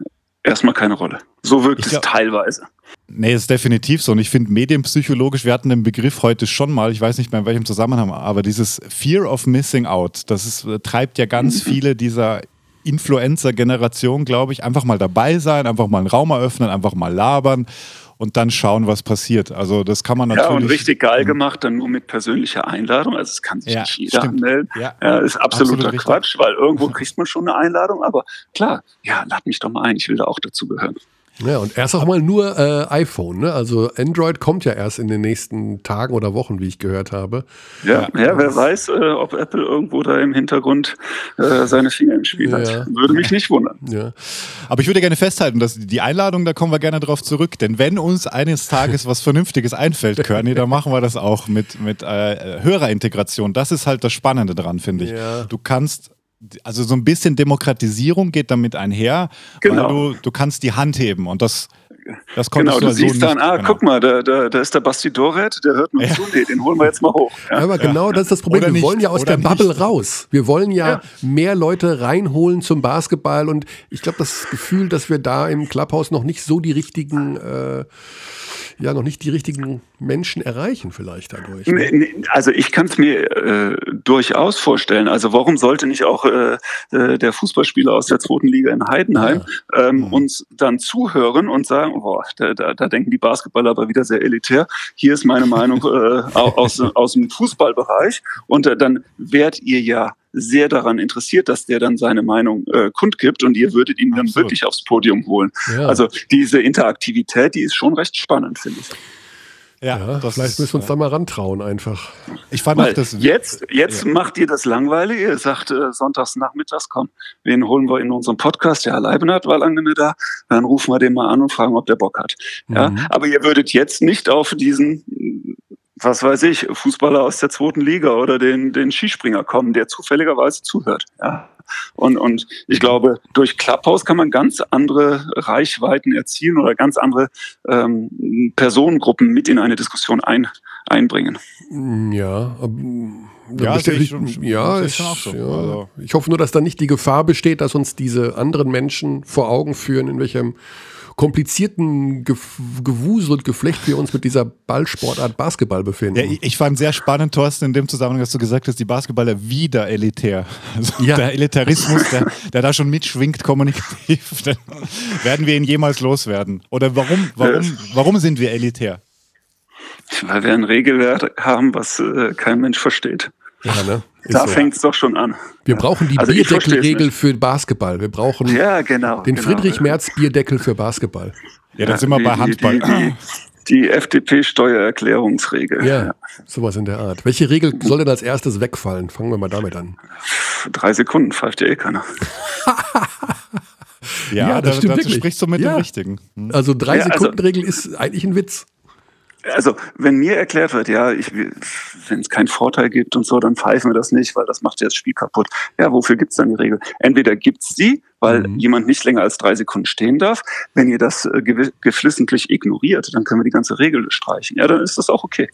erstmal keine Rolle. So wirkt glaub, es teilweise. Nee, ist definitiv so. Und ich finde medienpsychologisch, wir hatten den Begriff heute schon mal, ich weiß nicht mehr in welchem Zusammenhang, aber dieses Fear of Missing Out, das ist, äh, treibt ja ganz mhm. [LAUGHS] viele dieser Influencer-Generation, glaube ich, einfach mal dabei sein, einfach mal einen Raum eröffnen, einfach mal labern und dann schauen, was passiert. Also das kann man natürlich. Ja, und richtig geil mhm. gemacht, dann nur mit persönlicher Einladung. Also es kann sich ja, nicht jeder stimmt. anmelden. Ja. ja ist absoluter Absolut Quatsch, weil irgendwo [LAUGHS] kriegt man schon eine Einladung. Aber klar, ja, lad mich doch mal ein, ich will da auch dazu gehören. Ja, und erst auch mal nur äh, iPhone, ne? Also Android kommt ja erst in den nächsten Tagen oder Wochen, wie ich gehört habe. Ja, ja, ja wer weiß, äh, ob Apple irgendwo da im Hintergrund äh, seine Finger im Spiel ja. hat. Würde mich nicht wundern. Ja. Aber ich würde gerne festhalten, dass die Einladung, da kommen wir gerne drauf zurück. Denn wenn uns eines Tages was Vernünftiges [LAUGHS] einfällt, Körny, dann machen wir das auch mit, mit äh, Hörerintegration. Das ist halt das Spannende dran, finde ich. Ja. Du kannst also so ein bisschen Demokratisierung geht damit einher, genau. weil du, du kannst die Hand heben und das, das Genau, du, du siehst so dann, ah, genau. guck mal, da, da, da ist der Basti Doret, der hört nur ja. zu, nee, den holen wir jetzt mal hoch. Ja. Aber genau das ist das Problem, Oder wir wollen ja aus der Bubble nicht. raus. Wir wollen ja, ja, mehr Leute reinholen zum Basketball und ich glaube, das Gefühl, dass wir da im Clubhouse noch nicht so die richtigen äh, ja noch nicht die richtigen Menschen erreichen vielleicht dadurch. Ne? Also ich kann es mir äh, durchaus vorstellen. Also warum sollte nicht auch äh, äh, der Fußballspieler aus der zweiten Liga in Heidenheim ja. ähm, mhm. uns dann zuhören und sagen, boah, da, da, da, denken die Basketballer aber wieder sehr elitär. Hier ist meine Meinung äh, [LAUGHS] aus, aus dem Fußballbereich und äh, dann werdet ihr ja sehr daran interessiert, dass der dann seine Meinung äh, kundgibt und ihr würdet ihn dann Absolut. wirklich aufs Podium holen. Ja. Also diese Interaktivität, die ist schon recht spannend, finde ich. Ja, ja vielleicht müssen wir uns ja. da mal rantrauen einfach. Ich fand Weil das jetzt jetzt ja. macht ihr das langweilig. Ihr sagt äh, sonntags nachmittags, komm, wen holen wir in unserem Podcast? Ja, Leibenhardt war lange nicht da. Dann rufen wir den mal an und fragen, ob der Bock hat. Ja, mhm. aber ihr würdet jetzt nicht auf diesen was weiß ich, Fußballer aus der zweiten Liga oder den, den Skispringer kommen, der zufälligerweise zuhört. Ja. Und, und ich glaube, durch Clubhouse kann man ganz andere Reichweiten erzielen oder ganz andere ähm, Personengruppen mit in eine Diskussion ein, einbringen. Ja, ja, ich, schon, ja, ich, so. ja. Also. ich hoffe nur, dass da nicht die Gefahr besteht, dass uns diese anderen Menschen vor Augen führen, in welchem komplizierten Gewusel und Geflecht wir uns mit dieser Ballsportart Basketball befinden. Ja, ich fand sehr spannend, Thorsten, in dem Zusammenhang, dass du gesagt hast, die Basketballer wieder elitär. Also ja. der Elitarismus, der, der, da schon mitschwingt kommunikativ, [LAUGHS] dann werden wir ihn jemals loswerden. Oder warum, warum, warum sind wir elitär? Weil wir ein Regelwerk haben, was äh, kein Mensch versteht. Ja, ne? Da so. fängt es doch schon an. Wir brauchen die also Bierdeckelregel für Basketball. Wir brauchen ja, genau, den genau. Friedrich-Merz-Bierdeckel für Basketball. Ja, dann sind wir bei Handball. Die, die, die FDP-Steuererklärungsregel. Ja, ja, sowas in der Art. Welche Regel soll denn als erstes wegfallen? Fangen wir mal damit an. Drei Sekunden pfeift ja eh keiner. [LAUGHS] ja, ja, das da, stimmt wirklich. sprichst du mit ja. dem Richtigen. Hm. Also drei ja, Sekunden Regel also, ist eigentlich ein Witz. Also, wenn mir erklärt wird, ja, wenn es keinen Vorteil gibt und so, dann pfeifen wir das nicht, weil das macht ja das Spiel kaputt. Ja, wofür gibt es dann die Regel? Entweder gibt es die, weil mhm. jemand nicht länger als drei Sekunden stehen darf. Wenn ihr das äh, geflissentlich ignoriert, dann können wir die ganze Regel streichen. Ja, dann ist das auch okay.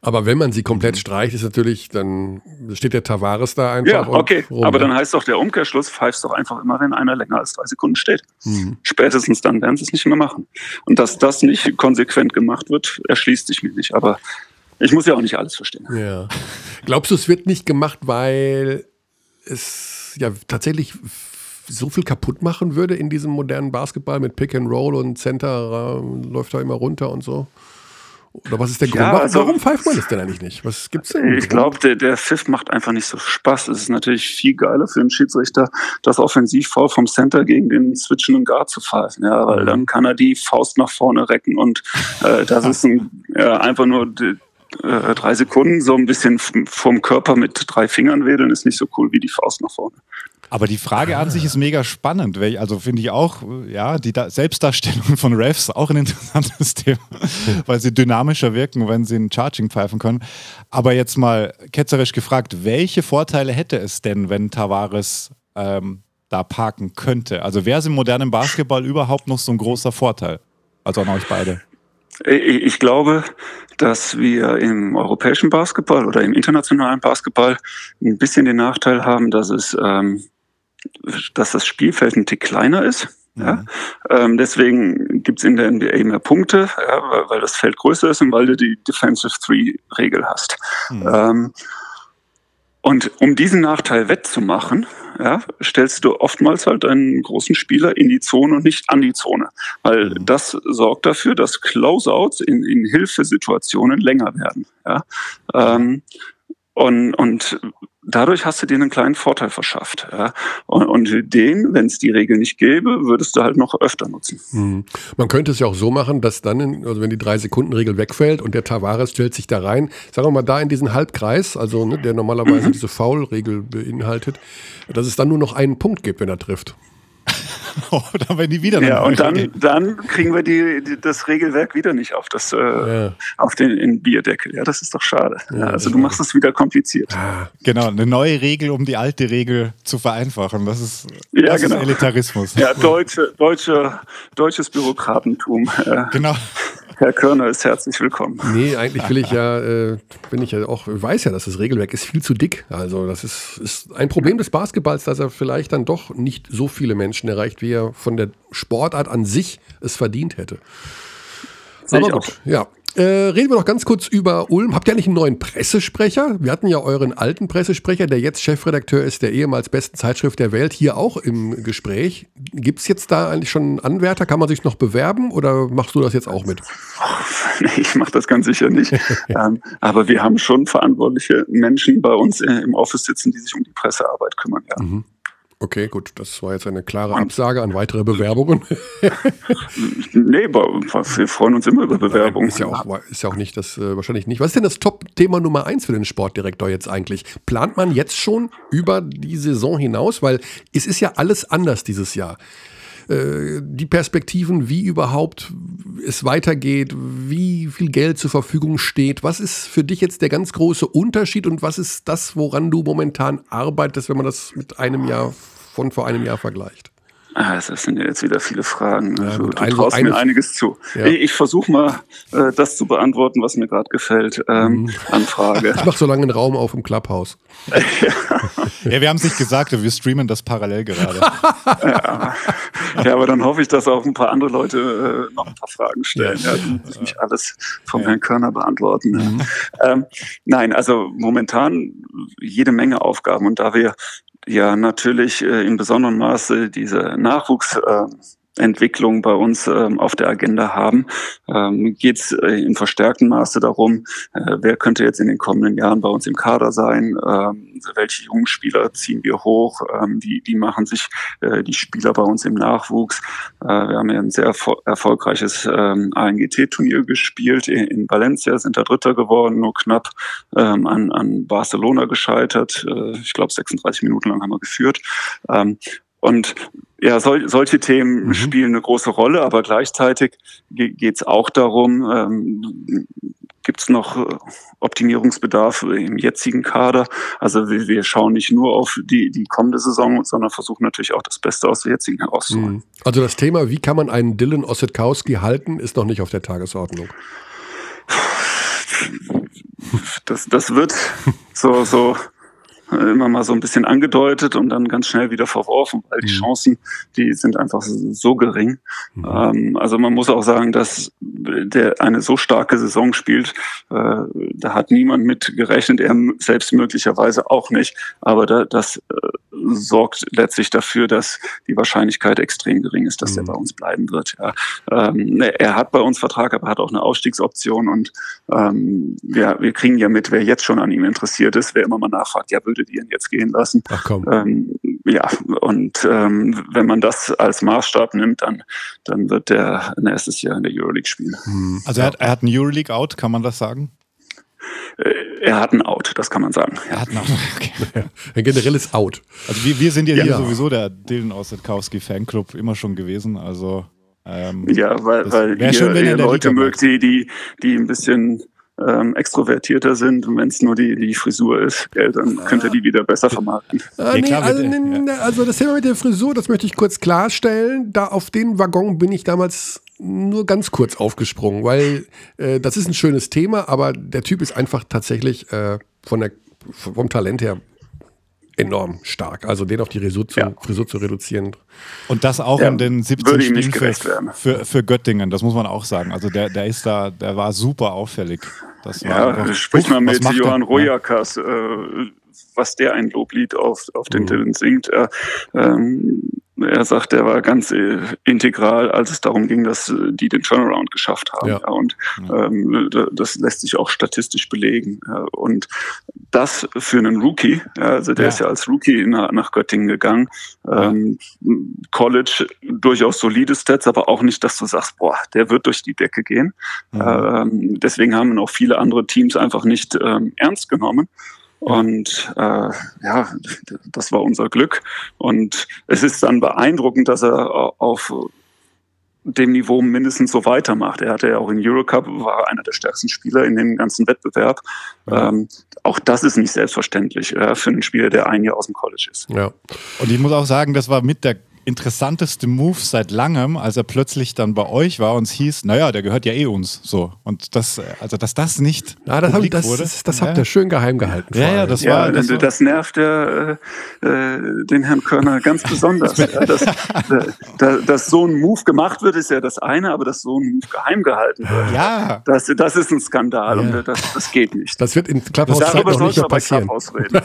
Aber wenn man sie komplett streicht, ist natürlich, dann steht der Tavares da einfach. Ja, okay. Rum, aber dann heißt doch der Umkehrschluss, pfeifst doch einfach immer, wenn einer länger als drei Sekunden steht. Mhm. Spätestens dann werden sie es nicht mehr machen. Und dass das nicht konsequent gemacht wird, erschließt sich mir nicht. Aber ich muss ja auch nicht alles verstehen. Ja. Glaubst du, es wird nicht gemacht, weil es ja tatsächlich so viel kaputt machen würde in diesem modernen Basketball mit Pick and Roll und Center äh, läuft da immer runter und so? Oder was ist der Grund? Ja, also, Warum pfeift man das denn eigentlich nicht? Was gibt's denn? Ich glaube, der, der Pfiff macht einfach nicht so Spaß. Es ist natürlich viel geiler für den Schiedsrichter, das Offensivfoul vom Center gegen den switchenden Guard zu pfeifen. Ja, weil mhm. dann kann er die Faust nach vorne recken und äh, das ist ein, ja, einfach nur äh, drei Sekunden so ein bisschen vom Körper mit drei Fingern wedeln, ist nicht so cool wie die Faust nach vorne. Aber die Frage an sich ist mega spannend. Also finde ich auch, ja, die Selbstdarstellung von Refs auch ein interessantes [LAUGHS] Thema, weil sie dynamischer wirken, wenn sie ein Charging pfeifen können. Aber jetzt mal ketzerisch gefragt, welche Vorteile hätte es denn, wenn Tavares ähm, da parken könnte? Also wäre es im modernen Basketball überhaupt noch so ein großer Vorteil? Also an euch beide. Ich glaube, dass wir im europäischen Basketball oder im internationalen Basketball ein bisschen den Nachteil haben, dass es ähm, dass das Spielfeld ein Tick kleiner ist. Ja. Ähm, deswegen gibt's in der NBA mehr Punkte, ja, weil, weil, das Feld größer ist und weil du die Defensive Three-Regel hast. Mhm. Ähm, und um diesen Nachteil wettzumachen, ja, stellst du oftmals halt einen großen Spieler in die Zone und nicht an die Zone. Weil mhm. das sorgt dafür, dass Closeouts in, in Hilfesituationen länger werden. Ja. Ähm, und, und dadurch hast du dir einen kleinen Vorteil verschafft. Ja. Und, und den, wenn es die Regel nicht gäbe, würdest du halt noch öfter nutzen. Mhm. Man könnte es ja auch so machen, dass dann, also wenn die Drei-Sekunden-Regel wegfällt und der Tavares stellt sich da rein, sagen wir mal da in diesen Halbkreis, also ne, der normalerweise mhm. [CLEARS THROAT] diese Foul-Regel beinhaltet, dass es dann nur noch einen Punkt gibt, wenn er trifft. Oder wenn die wieder Ja, und dann, dann kriegen wir die, die, das Regelwerk wieder nicht auf, das, äh, ja. auf den in Bierdeckel. Ja, das ist doch schade. Ja, also du machst es wieder kompliziert. Ah, genau, eine neue Regel, um die alte Regel zu vereinfachen. Das ist, ja, das genau. ist Elitarismus. Ja, deutsche, deutsche, deutsches Bürokratentum. Genau. Herr Körner ist herzlich willkommen. Nee, eigentlich will ich ja, [LAUGHS] äh, bin ich ja auch, weiß ja, dass das Regelwerk ist viel zu dick. Also das ist, ist ein Problem des Basketballs, dass er vielleicht dann doch nicht so viele Menschen erreicht, wie er von der Sportart an sich es verdient hätte. Aber gut, ja. Äh, reden wir noch ganz kurz über Ulm. Habt ihr eigentlich einen neuen Pressesprecher? Wir hatten ja euren alten Pressesprecher, der jetzt Chefredakteur ist der ehemals besten Zeitschrift der Welt, hier auch im Gespräch. Gibt es jetzt da eigentlich schon einen Anwärter? Kann man sich noch bewerben oder machst du das jetzt auch mit? Nee, [LAUGHS] ich mache das ganz sicher nicht. [LAUGHS] ähm, aber wir haben schon verantwortliche Menschen bei uns äh, im Office sitzen, die sich um die Pressearbeit kümmern. Ja. Mhm. Okay, gut, das war jetzt eine klare Absage an weitere Bewerbungen. [LAUGHS] nee, wir freuen uns immer über Bewerbungen. Ist ja auch, ist ja auch nicht das, äh, wahrscheinlich nicht. Was ist denn das Top-Thema Nummer eins für den Sportdirektor jetzt eigentlich? Plant man jetzt schon über die Saison hinaus? Weil es ist ja alles anders dieses Jahr äh, die Perspektiven, wie überhaupt es weitergeht, wie viel Geld zur Verfügung steht. Was ist für dich jetzt der ganz große Unterschied und was ist das, woran du momentan arbeitest, wenn man das mit einem Jahr von vor einem Jahr vergleicht? Ah, das sind ja jetzt wieder viele Fragen. Ja, also, du also traust mir einiges zu. Ja. Ich, ich versuche mal, äh, das zu beantworten, was mir gerade gefällt. Ähm, mhm. Anfrage. Ich mache so lange einen Raum auf im Clubhouse. ja. [LAUGHS] ja, wir haben es nicht gesagt, wir streamen das parallel gerade. [LAUGHS] ja. ja, aber dann hoffe ich, dass auch ein paar andere Leute äh, noch ein paar Fragen stellen. Ja, dann muss ich nicht alles vom Herrn Körner beantworten. Mhm. Ähm, nein, also momentan jede Menge Aufgaben. Und da wir ja natürlich äh, in besonderem Maße diese Nachwuchs äh, Entwicklung bei uns ähm, auf der Agenda haben, ähm, geht es äh, in verstärktem Maße darum, äh, wer könnte jetzt in den kommenden Jahren bei uns im Kader sein, ähm, welche jungen Spieler ziehen wir hoch, ähm, wie, wie machen sich äh, die Spieler bei uns im Nachwuchs. Äh, wir haben ja ein sehr erfolgreiches ähm, ANGT-Turnier gespielt in, in, Valencia, sind da Dritter geworden, nur knapp ähm, an, an Barcelona gescheitert. Äh, ich glaube, 36 Minuten lang haben wir geführt. Ähm, und ja, sol solche Themen mhm. spielen eine große Rolle, aber gleichzeitig geht es auch darum, ähm, gibt es noch äh, Optimierungsbedarf im jetzigen Kader. Also wir, wir, schauen nicht nur auf die, die kommende Saison, sondern versuchen natürlich auch das Beste aus der jetzigen herauszuholen. Mhm. Also das Thema, wie kann man einen Dylan Ossetkowski halten, ist noch nicht auf der Tagesordnung. Das, das wird so, so immer mal so ein bisschen angedeutet und dann ganz schnell wieder verworfen, weil die mhm. Chancen, die sind einfach so gering. Mhm. Ähm, also man muss auch sagen, dass der eine so starke Saison spielt, äh, da hat niemand mit gerechnet, er selbst möglicherweise auch nicht. Aber da, das äh, sorgt letztlich dafür, dass die Wahrscheinlichkeit extrem gering ist, dass mhm. er bei uns bleiben wird. Ja. Ähm, er hat bei uns Vertrag, aber hat auch eine Ausstiegsoption und ähm, wir, wir kriegen ja mit, wer jetzt schon an ihm interessiert ist, wer immer mal nachfragt, ja, würde die ihn jetzt gehen lassen? Ach komm. Ähm, ja, und ähm, wenn man das als Maßstab nimmt, dann, dann wird er nächstes Jahr in der Euroleague spielen. Hm. Also er hat, er hat einen Euroleague-Out, kann man das sagen? Äh, er hat ein Out, das kann man sagen. Er hat ein Out, [LAUGHS] okay. Ein generelles Out. Also wir, wir sind ja, ja. hier sowieso der Dylan Ossetkowski Fanclub immer schon gewesen, also ähm, ja, weil, weil ihr, schön, ihr Leute mögt, die, die, die ein bisschen ähm, extrovertierter sind und wenn es nur die, die Frisur ist, gell, dann könnt ihr die wieder besser vermarkten. Äh, nee, also, nee, also, das Thema mit der Frisur, das möchte ich kurz klarstellen. Da auf den Waggon bin ich damals nur ganz kurz aufgesprungen, weil äh, das ist ein schönes Thema, aber der Typ ist einfach tatsächlich äh, von der, vom Talent her enorm stark. Also den auf die Frisur zu, ja. Frisur zu reduzieren. Und das auch ja, in den 17 Spielen für, für, für, Göttingen, das muss man auch sagen. Also der, der ist da, der war super auffällig. Das ja, einfach, sprich mal mit Johann Rojakas, äh, was der ein Loblied auf, auf den mhm. Dylan singt. Äh, ähm, er sagt, er war ganz äh, integral, als es darum ging, dass äh, die den Turnaround geschafft haben. Ja. und ähm, das lässt sich auch statistisch belegen. und das für einen Rookie, also der ja. ist ja als Rookie nach, Göttingen gegangen, ähm, College durchaus solide Stats, aber auch nicht, dass du sagst, boah, der wird durch die Decke gehen. Mhm. Ähm, deswegen haben auch viele andere Teams einfach nicht ähm, ernst genommen. Und äh, ja, das war unser Glück. Und es ist dann beeindruckend, dass er auf dem Niveau mindestens so weitermacht. Er hatte ja auch in Eurocup, war einer der stärksten Spieler in dem ganzen Wettbewerb. Ja. Ähm, auch das ist nicht selbstverständlich äh, für einen Spieler, der ein Jahr aus dem College ist. Ja. Und ich muss auch sagen, das war mit der interessanteste Move seit langem, als er plötzlich dann bei euch war und es hieß, naja, der gehört ja eh uns. So. Und das, also dass das nicht. Ja, das, hab, das, wurde, das, das ja. habt ihr schön geheim gehalten. Ja, ja, das ja, war. Das, das nervt ja äh, äh, den Herrn Körner ganz [LAUGHS] besonders. ja, dass, äh, dass so ein Move gemacht wird, ist ja das eine, aber dass so ein Move geheim gehalten wird. Ja. Das, das ist ein Skandal und das, das geht nicht. Das wird in Clubhouse Darüber noch nicht mehr passieren. reden. [LAUGHS]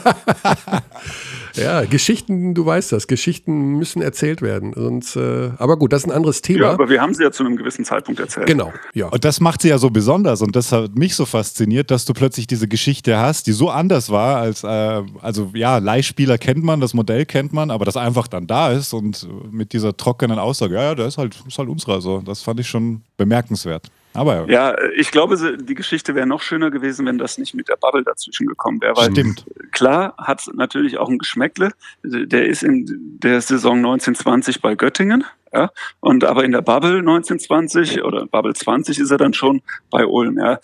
Ja, Geschichten, du weißt das, Geschichten müssen erzählt werden. Und, äh, aber gut, das ist ein anderes Thema. Ja, aber wir haben sie ja zu einem gewissen Zeitpunkt erzählt. Genau, ja. Und das macht sie ja so besonders und das hat mich so fasziniert, dass du plötzlich diese Geschichte hast, die so anders war als, äh, also ja, Leihspieler kennt man, das Modell kennt man, aber das einfach dann da ist und mit dieser trockenen Aussage, ja, ja, der ist halt, ist halt unserer so. Das fand ich schon bemerkenswert. Aber ja, ich glaube, die Geschichte wäre noch schöner gewesen, wenn das nicht mit der Bubble dazwischen gekommen wäre. Stimmt. Klar hat natürlich auch ein Geschmäckle. Der ist in der Saison 1920 bei Göttingen. Ja, und aber in der Bubble 1920 oder Bubble 20 ist er dann schon bei Ulm. Ja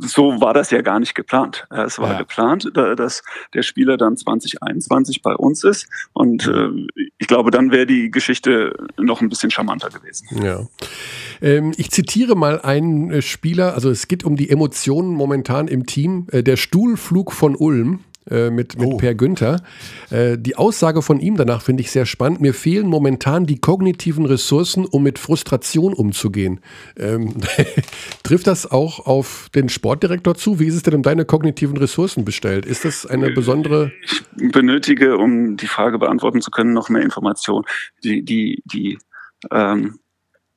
so war das ja gar nicht geplant. Es war ja. geplant, dass der Spieler dann 2021 bei uns ist. Und äh, ich glaube, dann wäre die Geschichte noch ein bisschen charmanter gewesen. Ja. Ähm, ich zitiere mal einen äh, Spieler, also es geht um die Emotionen momentan im Team. Äh, der Stuhlflug von Ulm. Äh, mit, mit oh. Per Günther. Äh, die Aussage von ihm danach finde ich sehr spannend. Mir fehlen momentan die kognitiven Ressourcen, um mit Frustration umzugehen. Ähm, [LAUGHS] trifft das auch auf den Sportdirektor zu? Wie ist es denn um deine kognitiven Ressourcen bestellt? Ist das eine besondere. Ich benötige, um die Frage beantworten zu können, noch mehr Informationen. Die, die, die ähm,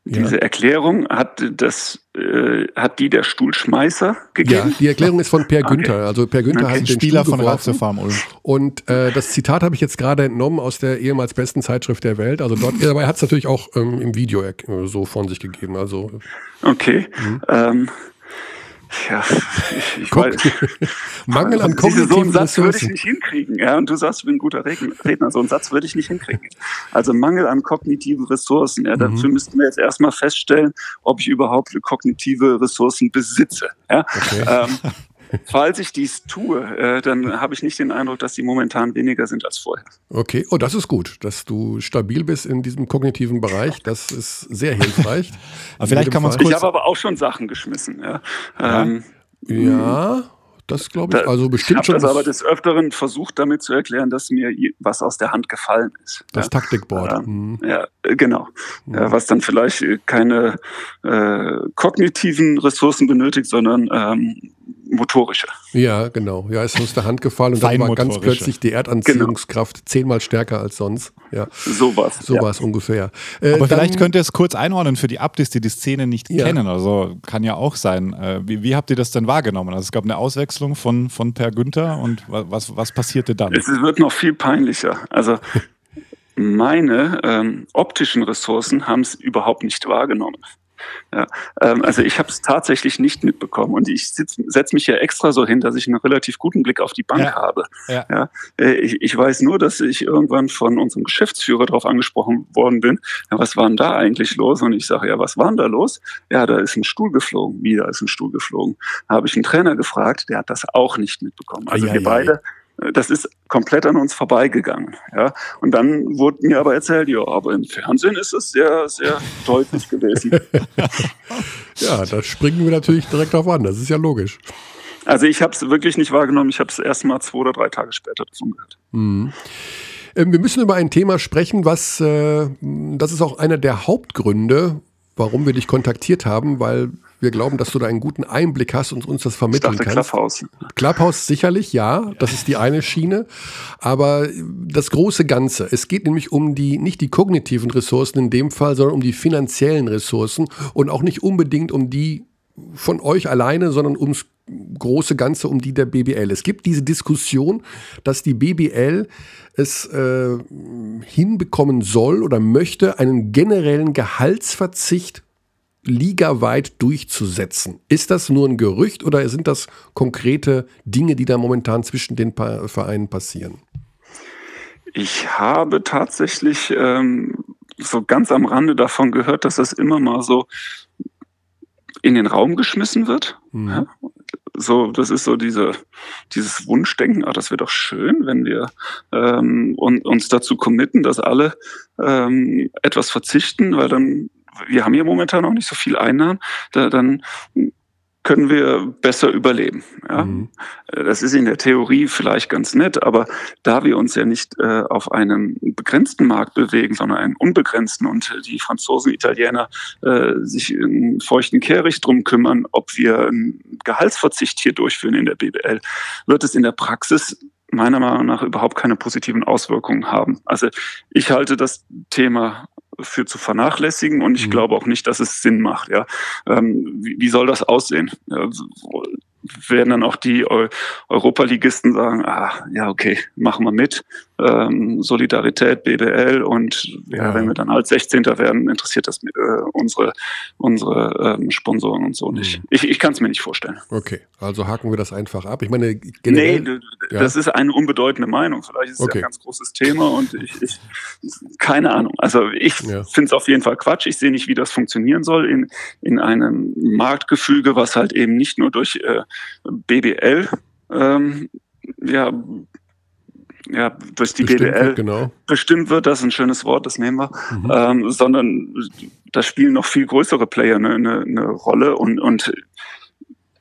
diese ja. Erklärung hat das äh, hat die der Stuhlschmeißer gegeben? Ja, die Erklärung ist von Per Günther. Okay. Also Per Günther okay. hat den Spieler Stuhl von Ratio Farm Ulm. Und äh, das Zitat habe ich jetzt gerade entnommen aus der ehemals besten Zeitschrift der Welt. Also dort dabei hat es natürlich auch ähm, im Video äh, so von sich gegeben. Also okay. Mhm. Ähm, ja, ich, ich weiß, [LAUGHS] Mangel an kognitiven So einen Satz würde ich nicht hinkriegen. Ja, und du sagst, ich bin ein guter Redner. So einen Satz würde ich nicht hinkriegen. Also Mangel an kognitiven Ressourcen. Ja, dafür mhm. müssten wir jetzt erstmal feststellen, ob ich überhaupt kognitive Ressourcen besitze. Ja, okay. ähm, Falls ich dies tue, äh, dann habe ich nicht den Eindruck, dass sie momentan weniger sind als vorher. Okay, oh, das ist gut, dass du stabil bist in diesem kognitiven Bereich. Das ist sehr hilfreich. [LAUGHS] aber vielleicht kann man Ich habe aber auch schon Sachen geschmissen. Ja. Ja. Ähm, ja. Das glaube ich, also bestimmt ich habe das aber des Öfteren versucht, damit zu erklären, dass mir was aus der Hand gefallen ist. Das ja. Taktikboard. Ja, mhm. ja genau. Mhm. Ja, was dann vielleicht keine äh, kognitiven Ressourcen benötigt, sondern ähm, motorische. Ja, genau. Ja, es ist aus der Hand gefallen und dann war ganz plötzlich die Erdanziehungskraft genau. zehnmal stärker als sonst. Ja. So war es. So ja. war es ungefähr. Äh, Aber vielleicht könnt ihr es kurz einordnen für die Abdis, die die Szene nicht ja. kennen. Also kann ja auch sein. Äh, wie, wie, habt ihr das denn wahrgenommen? Also es gab eine Auswechslung von, von Per Günther und was, was passierte dann? Es wird noch viel peinlicher. Also [LAUGHS] meine ähm, optischen Ressourcen haben es überhaupt nicht wahrgenommen. Ja, ähm, also ich habe es tatsächlich nicht mitbekommen und ich setze mich ja extra so hin, dass ich einen relativ guten Blick auf die Bank ja. habe. Ja. ja äh, ich, ich, weiß nur, dass ich irgendwann von unserem Geschäftsführer darauf angesprochen worden bin, ja, was war denn da eigentlich los? Und ich sage, ja, was war denn da los? Ja, da ist ein Stuhl geflogen. Wieder ist ein Stuhl geflogen. Da habe ich einen Trainer gefragt, der hat das auch nicht mitbekommen. Also wir beide das ist komplett an uns vorbeigegangen. Ja? Und dann wurde mir aber erzählt, ja, aber im Fernsehen ist es sehr, sehr deutlich gewesen. [LAUGHS] ja, da springen wir natürlich direkt auf an, das ist ja logisch. Also ich habe es wirklich nicht wahrgenommen, ich habe es erst mal zwei oder drei Tage später davon gehört. Mhm. Ähm, wir müssen über ein Thema sprechen, was, äh, das ist auch einer der Hauptgründe, warum wir dich kontaktiert haben, weil Wir glauben, dass du da einen guten Einblick hast und uns das vermitteln ich dachte, kannst. Clubhouse. Clubhouse sicherlich, ja. Das ist die eine Schiene. Aber das große Ganze. Es geht nämlich um die, nicht die kognitiven Ressourcen in dem Fall, sondern um die finanziellen Ressourcen und auch nicht unbedingt um die von euch alleine, sondern ums große Ganze, um die der BBL. Es gibt diese Diskussion, dass die BBL es äh, hinbekommen soll oder möchte, einen generellen Gehaltsverzicht ligaweit durchzusetzen. Ist das nur ein Gerücht oder sind das konkrete Dinge, die da momentan zwischen den pa Vereinen passieren? Ich habe tatsächlich ähm, so ganz am Rande davon gehört, dass das immer mal so in den Raum geschmissen wird. Mhm. Ja? So, das ist so diese, dieses Wunschdenken, ah, das wäre doch schön, wenn wir ähm, und, uns dazu committen, dass alle ähm, etwas verzichten, weil dann, wir haben ja momentan noch nicht so viel Einnahmen, da, dann können wir besser überleben. Ja? Mhm. Das ist in der Theorie vielleicht ganz nett, aber da wir uns ja nicht äh, auf einem begrenzten Markt bewegen, sondern einen unbegrenzten und die Franzosen, Italiener äh, sich in feuchten Kehricht drum kümmern, ob wir einen Gehaltsverzicht hier durchführen in der BBL, wird es in der Praxis meiner Meinung nach überhaupt keine positiven Auswirkungen haben. Also ich halte das Thema für zu vernachlässigen und ich mhm. glaube auch nicht, dass es Sinn macht. Ja, ähm, wie, wie, soll das aussehen? Ja, werden dann auch die Europaligisten sagen, ah, ja, okay, machen wir mit. Ähm, Solidarität, BBL und ja, ja, wenn wir dann als 16. werden, interessiert das äh, unsere, unsere ähm, Sponsoren und so nicht. Mhm. Ich, ich kann es mir nicht vorstellen. Okay, also haken wir das einfach ab. Ich meine, generell, nee, ja. das ist eine unbedeutende Meinung. Vielleicht ist es okay. ein ganz großes Thema und ich, ich keine Ahnung. Also ich ja. finde es auf jeden Fall Quatsch. Ich sehe nicht, wie das funktionieren soll in, in einem Marktgefüge, was halt eben nicht nur durch äh, BBL ähm, ja, ja, durch die bestimmt BBL wird, genau. bestimmt wird, das ist ein schönes Wort, das nehmen wir, mhm. ähm, sondern da spielen noch viel größere Player eine, eine, eine Rolle und, und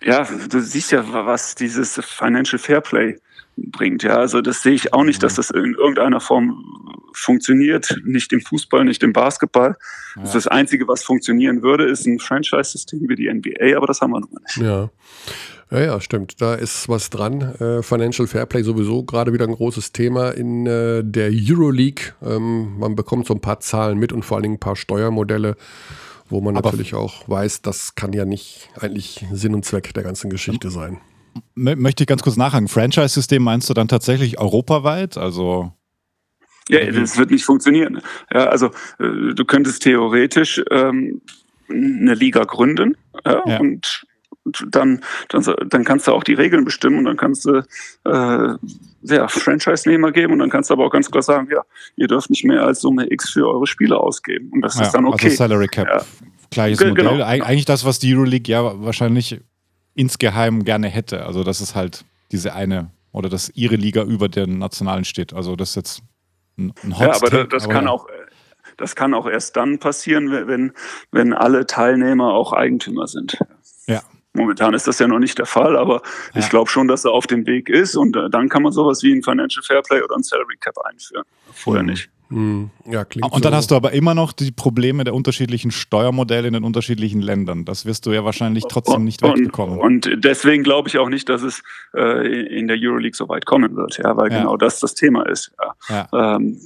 ja, du siehst ja, was dieses Financial Fairplay bringt. Ja, also das sehe ich auch nicht, dass mhm. das in irgendeiner Form funktioniert. Nicht im Fußball, nicht im Basketball. Ja. Das, Einzige, was funktionieren würde, ist ein Franchise-System wie die NBA, aber das haben wir noch nicht. Ja. Ja, ja, stimmt. Da ist was dran. Äh, Financial Fairplay sowieso gerade wieder ein großes Thema in äh, der Euroleague. Ähm, man bekommt so ein paar Zahlen mit und vor allen Dingen ein paar Steuermodelle, wo man Aber natürlich auch weiß, das kann ja nicht eigentlich Sinn und Zweck der ganzen Geschichte sein. Möchte ich ganz kurz nachhaken. Franchise-System meinst du dann tatsächlich europaweit? Also ja, das wird nicht funktionieren. Ja, also äh, du könntest theoretisch ähm, eine Liga gründen ja, ja. und dann, dann, dann kannst du auch die Regeln bestimmen und dann kannst du äh, ja, Franchise-Nehmer geben und dann kannst du aber auch ganz klar sagen, ja, ihr dürft nicht mehr als Summe X für eure Spiele ausgeben. Und das ja, ist dann okay. Also Salary Cap. Ja. Gleiches Modell. Genau. Eigentlich das, was die Euroleague ja wahrscheinlich insgeheim gerne hätte. Also das ist halt diese eine oder dass ihre Liga über den nationalen steht. Also das ist jetzt ein, ein Hot Ja, aber das, das aber kann ja. auch das kann auch erst dann passieren, wenn, wenn alle Teilnehmer auch Eigentümer sind. Ja, Momentan ist das ja noch nicht der Fall, aber ja. ich glaube schon, dass er auf dem Weg ist und äh, dann kann man sowas wie ein Financial Fairplay oder ein Salary Cap einführen. Vorher mhm. nicht. Mhm. Ja, klingt und dann so. hast du aber immer noch die Probleme der unterschiedlichen Steuermodelle in den unterschiedlichen Ländern. Das wirst du ja wahrscheinlich trotzdem nicht und, wegbekommen. Und deswegen glaube ich auch nicht, dass es äh, in der Euroleague so weit kommen wird, ja, weil ja. genau das das Thema ist. Ja. ja. Ähm,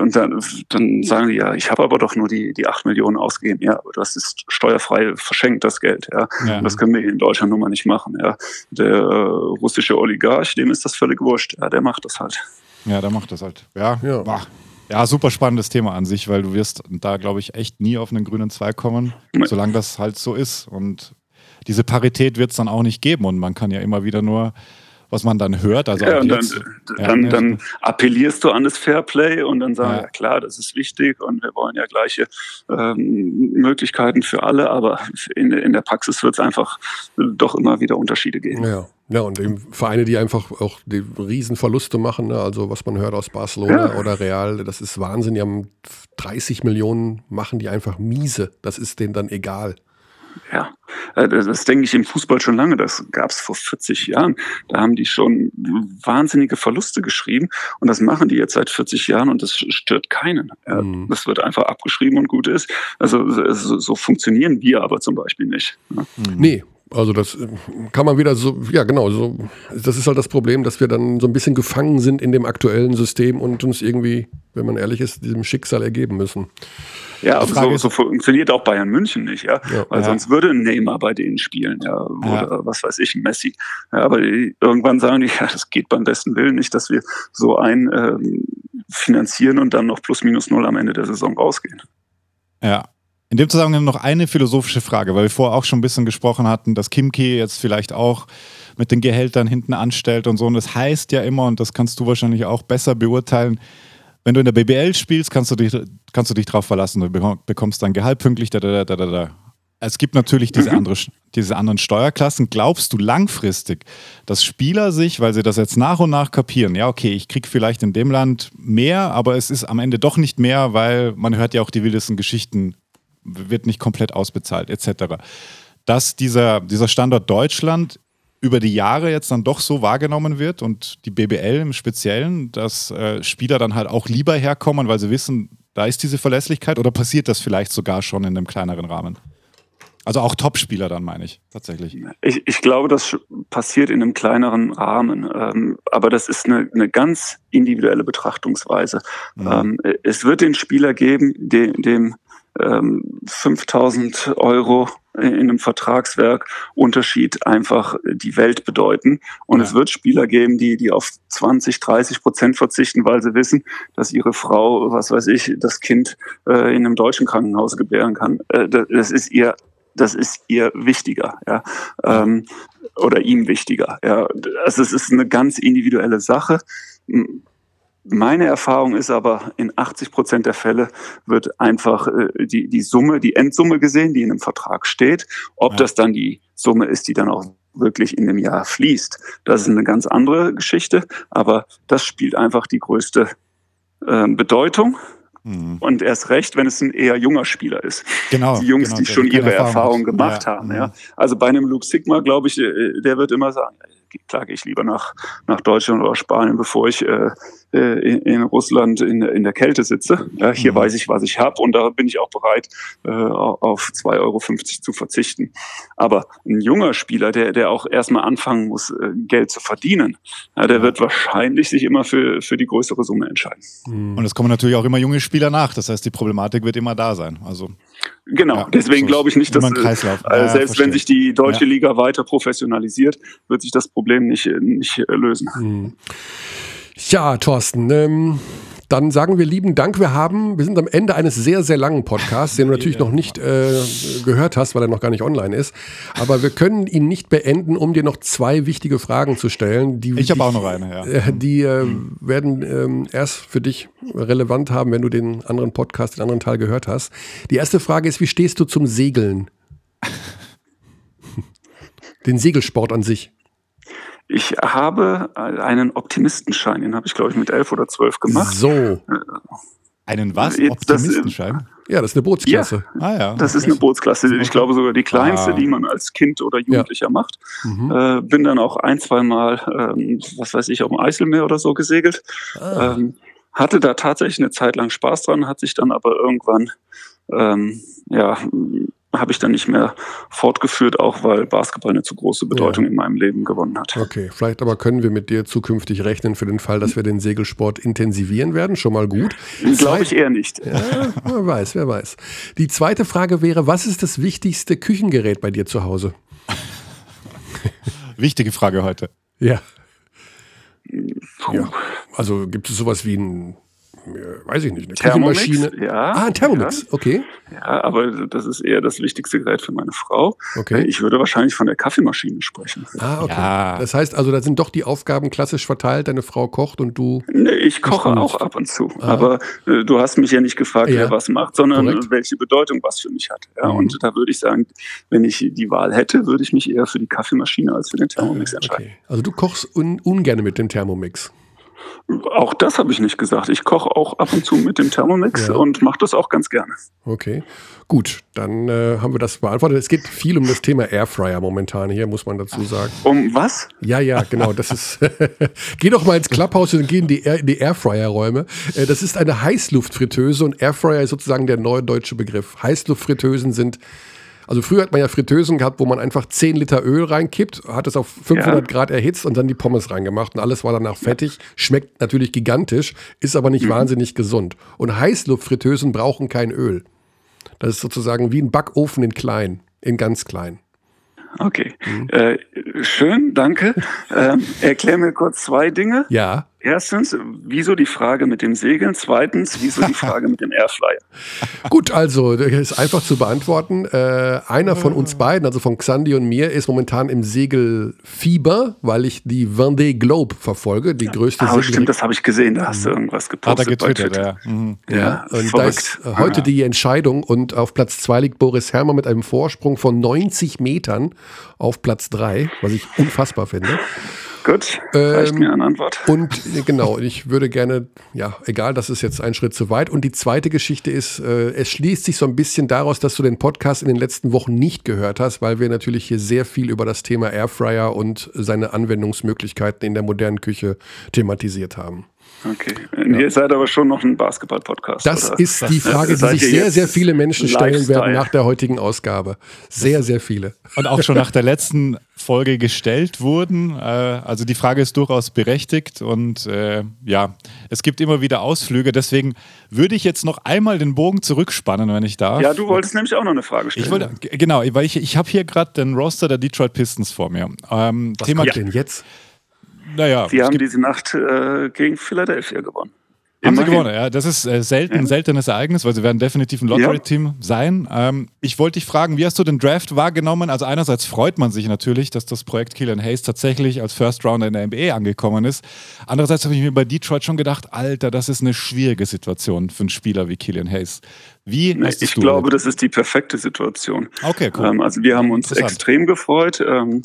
und dann, dann sagen die ja, ich habe aber doch nur die, die 8 Millionen ausgegeben. Ja, aber das ist steuerfrei verschenkt, das Geld. Ja. ja. Das können wir in Deutschland nun mal nicht machen. Ja. Der äh, russische Oligarch, dem ist das völlig wurscht. Ja, der macht das halt. Ja, der macht das halt. Ja, ja. Ja, super spannendes Thema an sich, weil du wirst da, glaube ich, echt nie auf einen grünen Zweig kommen, solange das halt so ist. Und diese Parität wird es dann auch nicht geben. Und man kann ja immer wieder nur was man dann hört. Also ja, jetzt, dann, ja, dann, ne? dann, appellierst du an das Fairplay und dann sagen, ja. ja. klar, das ist wichtig und wir wollen ja gleiche ähm, Möglichkeiten für alle, aber in, in der Praxis wird es einfach doch immer wieder Unterschiede geben. Ja. Ja, und eben Vereine, die einfach auch die Riesenverluste machen, ne? also was man hört aus Barcelona ja. oder Real, das ist Wahnsinn. Die haben 30 Millionen, machen die einfach miese. Das ist denen dann egal. Ja, äh, das denke ich im Fußball schon lange. Das gab es vor 40 Jahren. Da haben die schon wahnsinnige Verluste geschrieben und das machen die jetzt seit 40 Jahren und das stört keinen. Mhm. Das wird einfach abgeschrieben und gut ist. Also so funktionieren wir aber zum Beispiel nicht. Mhm. Nee, also das äh, kann man wieder so, ja genau, so, das ist halt das Problem, dass wir dann so ein bisschen gefangen sind in dem aktuellen System und uns irgendwie, wenn man ehrlich ist, diesem Schicksal ergeben müssen. Ja, aber so, so, funktioniert auch Bayern München nicht, ja. ja Weil ja. sonst würde ein Neymar bei denen spielen, ja. Oder ja. was weiß ich, ein Messi. Ja, aber die, irgendwann sagen die, [LAUGHS] ja, das geht beim besten Willen nicht, dass wir so ein ähm, finanzieren und dann noch plus minus null am Ende der Saison rausgehen. Ja, in dem Zusammenhang noch eine philosophische Frage, weil wir vorher auch schon ein bisschen gesprochen hatten, dass Kimki jetzt vielleicht auch mit den Gehältern hinten anstellt und so. Und das heißt ja immer, und das kannst du wahrscheinlich auch besser beurteilen, wenn du in der BBL spielst, kannst du dich, kannst du dich drauf verlassen. Du bekommst dein Gehalt pünktlich. Da, da, da, da, da. Es gibt natürlich diese, [CLEARS THROAT] andere, diese anderen Steuerklassen. Glaubst du langfristig, dass Spieler sich, weil sie das jetzt nach und nach kapieren, ja, okay, ich kriege vielleicht in dem Land mehr, aber es ist am Ende doch nicht mehr, weil man hört ja auch die wildesten Geschichten wird nicht komplett ausbezahlt, etc. Dass dieser, dieser Standort Deutschland über die Jahre jetzt dann doch so wahrgenommen wird und die BBL im Speziellen, dass äh, Spieler dann halt auch lieber herkommen, weil sie wissen, da ist diese Verlässlichkeit oder passiert das vielleicht sogar schon in einem kleineren Rahmen? Also auch Topspieler dann, meine ich, tatsächlich. Ich, ich glaube, das passiert in einem kleineren Rahmen. Ähm, aber das ist eine, eine ganz individuelle Betrachtungsweise. Mhm. Ähm, es wird den Spieler geben, dem, dem ähm, 5000 Euro in einem Vertragswerk Unterschied einfach die Welt bedeuten. Und ja. es wird Spieler geben, die, die auf 20, 30 Prozent verzichten, weil sie wissen, dass ihre Frau, was weiß ich, das Kind äh, in einem deutschen Krankenhaus gebären kann. Äh, das ist ihr, das ist ihr wichtiger, ja. Ähm, oder ihm wichtiger. Ja. Also es ist eine ganz individuelle Sache meine Erfahrung ist aber, in 80 Prozent der Fälle wird einfach äh, die, die Summe, die Endsumme gesehen, die in einem Vertrag steht. Ob ja. das dann die Summe ist, die dann auch wirklich in dem Jahr fließt, das ist eine ganz andere Geschichte. Aber das spielt einfach die größte äh, Bedeutung. Mhm. Und erst recht, wenn es ein eher junger Spieler ist. Genau. Die Jungs, genau, die schon ihre Erfahrung, Erfahrung gemacht ja. haben. Ja. Mhm. Also bei einem Luke Sigma, glaube ich, äh, der wird immer sagen, klar gehe ich lieber nach, nach Deutschland oder Spanien, bevor ich äh, äh in, in, Russland in, in der Kälte sitze. Ja, hier mhm. weiß ich, was ich habe und da bin ich auch bereit, äh, auf 2,50 Euro zu verzichten. Aber ein junger Spieler, der, der auch erstmal anfangen muss, äh, Geld zu verdienen, ja, der wird wahrscheinlich sich immer für, für die größere Summe entscheiden. Mhm. Und es kommen natürlich auch immer junge Spieler nach. Das heißt, die Problematik wird immer da sein. Also Genau, ja, deswegen so glaube ich nicht, dass äh, ja, selbst wenn sich die deutsche ja. Liga weiter professionalisiert, wird sich das Problem nicht, nicht äh, lösen. Hm. Ja, Thorsten, ähm, dann sagen wir lieben Dank. Wir haben, wir sind am Ende eines sehr, sehr langen Podcasts, den du [LAUGHS] natürlich noch nicht äh, gehört hast, weil er noch gar nicht online ist. Aber wir können ihn nicht beenden, um dir noch zwei wichtige Fragen zu stellen. Die, ich habe auch noch eine, ja. Äh, die äh, werden ähm, erst für dich relevant haben, wenn du den anderen Podcast, den anderen Teil gehört hast. Die erste Frage ist, wie stehst du zum Segeln? [LAUGHS] den Segelsport an sich. Ich habe einen Optimistenschein, den habe ich, glaube ich, mit elf oder zwölf gemacht. So. Äh, einen was? Optimistenschein? ja, das ist eine Bootsklasse. Ja, ah, ja. Das ist eine Bootsklasse. Ich glaube sogar die kleinste, ah. die man als Kind oder Jugendlicher ja. macht. Mhm. Äh, bin dann auch ein, zwei Mal, ähm, was weiß ich, auf dem Eiselmeer oder so gesegelt. Ah. Ähm, hatte da tatsächlich eine Zeit lang Spaß dran, hat sich dann aber irgendwann ähm, ja, habe ich dann nicht mehr fortgeführt, auch weil Basketball eine zu große Bedeutung ja. in meinem Leben gewonnen hat. Okay, vielleicht aber können wir mit dir zukünftig rechnen für den Fall, dass wir den Segelsport intensivieren werden. Schon mal gut. Glaube ich eher nicht. Ja, wer weiß, wer weiß. Die zweite Frage wäre, was ist das wichtigste Küchengerät bei dir zu Hause? Wichtige Frage heute. Ja. ja. Also gibt es sowas wie ein weiß ich nicht, eine Thermomix, Küchenmaschine. Ja, ah, ein Thermomix, ja. okay. Ja, aber das ist eher das wichtigste Gerät für meine Frau. Okay. Ich würde wahrscheinlich von der Kaffeemaschine sprechen. Ah, okay. Ja. Das heißt also, da sind doch die Aufgaben klassisch verteilt. Deine Frau kocht und du. Nee, ich koche auch ab und zu. Ah. Aber äh, du hast mich ja nicht gefragt, ja. wer was macht, sondern Korrekt. welche Bedeutung was für mich hat. Ja, mhm. Und da würde ich sagen, wenn ich die Wahl hätte, würde ich mich eher für die Kaffeemaschine als für den Thermomix ah, okay. entscheiden. Also du kochst un ungern mit dem Thermomix. Auch das habe ich nicht gesagt. Ich koche auch ab und zu mit dem Thermomix ja. und mache das auch ganz gerne. Okay, gut, dann äh, haben wir das beantwortet. Es geht viel um das Thema Airfryer momentan hier, muss man dazu sagen. Um was? Ja, ja, genau. Das ist. [LAUGHS] geh doch mal ins Clubhaus und geh in die, Air, die Airfryer-Räume. Äh, das ist eine Heißluftfritteuse und Airfryer ist sozusagen der neue deutsche Begriff. Heißluftfritteusen sind also früher hat man ja Fritteusen gehabt, wo man einfach 10 Liter Öl reinkippt, hat es auf 500 ja. Grad erhitzt und dann die Pommes reingemacht und alles war danach fettig. Schmeckt natürlich gigantisch, ist aber nicht mhm. wahnsinnig gesund. Und Heißluftfritteusen brauchen kein Öl. Das ist sozusagen wie ein Backofen in klein, in ganz klein. Okay, mhm. äh, schön, danke. [LAUGHS] ähm, erklär mir kurz zwei Dinge. Ja. Erstens, wieso die Frage mit dem Segeln? Zweitens, wieso die Frage mit dem Airflyer? [LAUGHS] Gut, also, das ist einfach zu beantworten. Äh, einer von uns beiden, also von Xandi und mir, ist momentan im Segelfieber, weil ich die Vendée Globe verfolge, die größte ah, Segel. stimmt, das habe ich gesehen, da hast du irgendwas gepostet. Hat er getwittert, ja. Mhm. ja. ja. und verrückt. da ist heute ja. die Entscheidung und auf Platz 2 liegt Boris Herrmann mit einem Vorsprung von 90 Metern auf Platz 3, was ich unfassbar finde. Gut, reicht ähm, mir eine Antwort. Und genau, ich würde gerne, ja, egal, das ist jetzt ein Schritt zu weit. Und die zweite Geschichte ist, äh, es schließt sich so ein bisschen daraus, dass du den Podcast in den letzten Wochen nicht gehört hast, weil wir natürlich hier sehr viel über das Thema Airfryer und seine Anwendungsmöglichkeiten in der modernen Küche thematisiert haben. Okay. Ja. Ihr seid aber schon noch ein Basketball-Podcast. Das oder? ist die Frage, die sich sehr, sehr viele Menschen stellen werden nach der heutigen Ausgabe. Sehr, sehr viele. Und auch schon nach der letzten Folge gestellt wurden. Äh, also die Frage ist durchaus berechtigt und äh, ja, es gibt immer wieder Ausflüge. Deswegen würde ich jetzt noch einmal den Bogen zurückspannen, wenn ich darf. Ja, du wolltest nämlich auch noch eine Frage stellen. Ich wollte, genau, weil ich, ich habe hier gerade den Roster der Detroit Pistons vor mir. Ähm, Was Thema kommt denn jetzt? Naja, Sie haben diese Nacht äh, gegen Philadelphia gewonnen. Haben sie gewonnen, ja. Das ist äh, selten, ein seltenes Ereignis, weil sie werden definitiv ein Lottery-Team ja. sein. Ähm, ich wollte dich fragen, wie hast du den Draft wahrgenommen? Also einerseits freut man sich natürlich, dass das Projekt Killian Hayes tatsächlich als First Rounder in der NBA angekommen ist. Andererseits habe ich mir bei Detroit schon gedacht, Alter, das ist eine schwierige Situation für einen Spieler wie Killian Hayes. Wie nee, Ich glaube, das ist die perfekte Situation. Okay, cool. Ähm, also wir haben uns extrem gefreut. Ähm,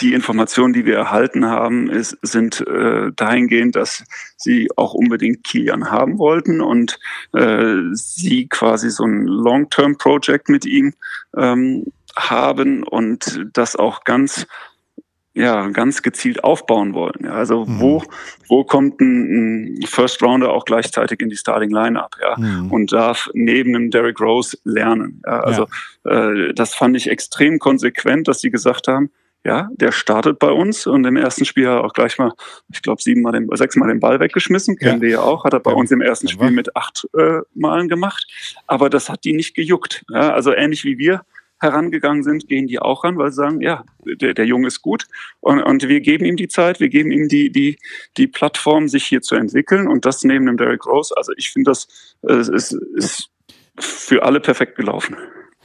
die Informationen, die wir erhalten haben, ist, sind äh, dahingehend, dass sie auch unbedingt Kilian haben wollten und äh, sie quasi so ein Long-Term-Project mit ihm ähm, haben und das auch ganz ja, ganz gezielt aufbauen wollen. Ja, also mhm. wo, wo kommt ein, ein, First Rounder auch gleichzeitig in die Starting Lineup, ja, mhm. und darf neben einem Derrick Rose lernen. Ja, also ja. Äh, das fand ich extrem konsequent, dass sie gesagt haben, ja, der startet bei uns und im ersten Spiel hat er auch gleich mal, ich glaube, siebenmal den, sechsmal den Ball weggeschmissen, kennen ja. wir ja auch, hat er bei ja. uns im ersten Spiel mit acht äh, Malen gemacht. Aber das hat die nicht gejuckt. Ja, also ähnlich wie wir herangegangen sind, gehen die auch ran, weil sie sagen, ja, der, der Junge ist gut und, und wir geben ihm die Zeit, wir geben ihm die, die, die Plattform, sich hier zu entwickeln und das neben dem Derrick Rose. Also ich finde, das äh, ist, ist für alle perfekt gelaufen.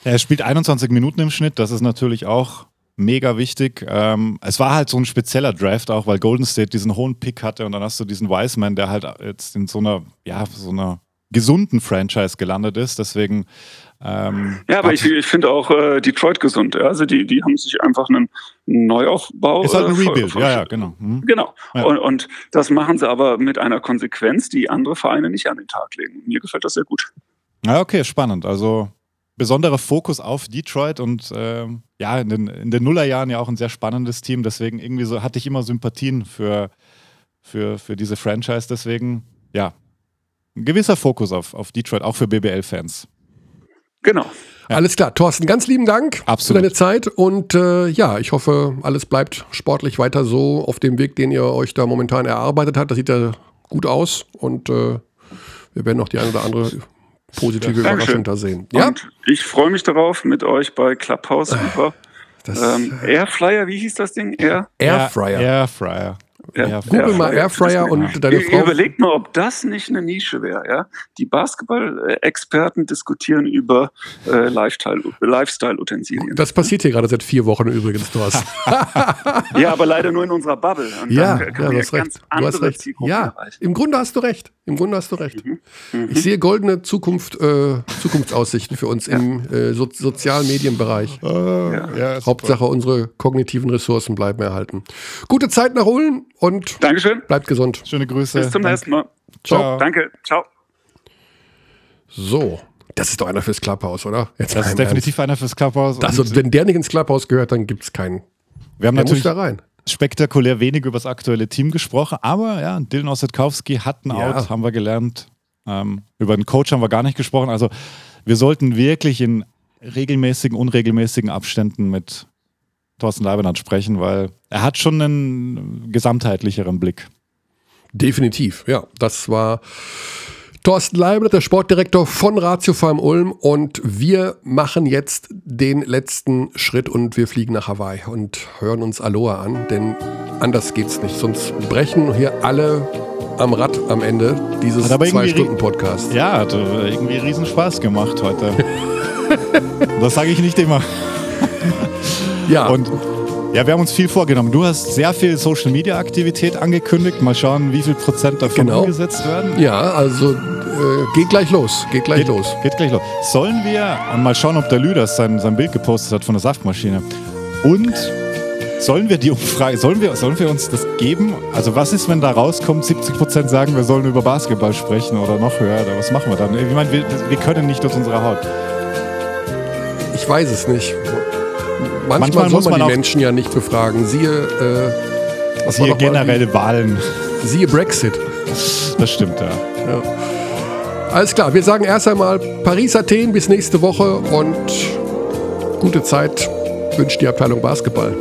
Er spielt 21 Minuten im Schnitt, das ist natürlich auch mega wichtig. Ähm, es war halt so ein spezieller Draft auch, weil Golden State diesen hohen Pick hatte und dann hast du diesen Wiseman, der halt jetzt in so einer, ja, so einer gesunden Franchise gelandet ist. Deswegen. Ähm, ja, aber ich, ich finde auch äh, Detroit gesund. Ja? Also die, die haben sich einfach einen Neuaufbau. Ist halt ein äh, Rebuild, ja, ja, genau. Mhm. Genau. Ja. Und, und das machen sie aber mit einer Konsequenz, die andere Vereine nicht an den Tag legen. Mir gefällt das sehr gut. Ja, okay, spannend. Also besonderer Fokus auf Detroit und äh, ja, in den, in den Nullerjahren ja auch ein sehr spannendes Team. Deswegen irgendwie so hatte ich immer Sympathien für, für, für diese Franchise. Deswegen, ja, ein gewisser Fokus auf, auf Detroit, auch für BBL-Fans. Genau. Ja. Alles klar. Thorsten, ganz lieben Dank Absolut. für deine Zeit. Und äh, ja, ich hoffe, alles bleibt sportlich weiter so auf dem Weg, den ihr euch da momentan erarbeitet habt. Das sieht ja gut aus. Und äh, wir werden noch die eine oder andere positive ja, Überraschung da sehen. Ja? Und ich freue mich darauf, mit euch bei Clubhouse über ähm, Airflyer, wie hieß das Ding? Air? Airfryer. Airfryer. Ja, Google mal Airfryer und deine Frau. Überlegt mal, ob das nicht eine Nische wäre. Ja? Die Basketball-Experten diskutieren über äh, Lifestyle-Utensilien. Das passiert hier gerade seit vier Wochen übrigens, Thorsten. ja, aber leider nur in unserer Bubble. Und ja, ja du hast recht. Du hast recht. Ja, im Grunde hast du recht. Im Grunde hast du recht. Mhm. Mhm. Ich sehe goldene Zukunft, äh, Zukunftsaussichten für uns ja. im äh, so Sozialmedienbereich. Ja. Ja, Hauptsache, unsere kognitiven Ressourcen bleiben erhalten. Gute Zeit nach Ulm und Dankeschön. bleibt gesund. Schöne Grüße. Bis zum nächsten Mal. Ciao. Danke. Ciao. So, das ist doch einer fürs Clubhouse, oder? Das Jetzt mal ist definitiv einer fürs Clubhouse. Ernst. Also, wenn der nicht ins Clubhouse gehört, dann gibt es keinen. wir haben Der muss natürlich da rein. spektakulär wenig über das aktuelle Team gesprochen, aber ja, Dylan Ossetkowski hat ein Ja. Out, haben wir gelernt. Ähm, über den Coach haben wir gar nicht gesprochen. Also wir sollten wirklich in regelmäßigen, unregelmäßigen Abständen mit Thorsten Leibniz sprechen, weil er hat schon einen gesamtheitlicheren Blick. Definitiv, ja. Das war Thorsten Leibniz, der Sportdirektor von Ratio Farm Ulm. Und wir machen jetzt den letzten Schritt und wir fliegen nach Hawaii und hören uns Aloha an, denn anders geht's nicht. Sonst brechen hier alle am Rad am Ende dieses Zwei-Stunden-Podcasts. Ja, hat äh, irgendwie riesen Spaß gemacht heute. [LAUGHS] das sage ich nicht immer. Ja, Und ja, wir haben uns viel vorgenommen. Du hast sehr viel Social Media Aktivität angekündigt. Mal schauen, wie viel Prozent davon Genau. umgesetzt werden. ja also äh, geht gleich los. Geht gleich Geht, los. geht gleich los. Sollen wir mal schauen, ob der Lüders sein, sein Bild gepostet hat von der Saftmaschine. Und sollen wir die Umfrage, sollen wir, sollen wir uns das geben? Also was ist, wenn da rauskommt, 70% sagen, wir sollen über Basketball sprechen oder noch höher? Oder was machen wir dann? Ich meine, wir, wir können nicht durch unsere Haut. Ich weiß es nicht. Manchmal, Manchmal soll muss man man die auch- Menschen ja nicht befragen. Siehe, äh, mal generelle Wahlen. Siehe Brexit. Das stimmt, ja. Alles klar, wir sagen erst einmal Paris, Athen bis nächste Woche und gute Zeit wünscht die Abteilung Basketball.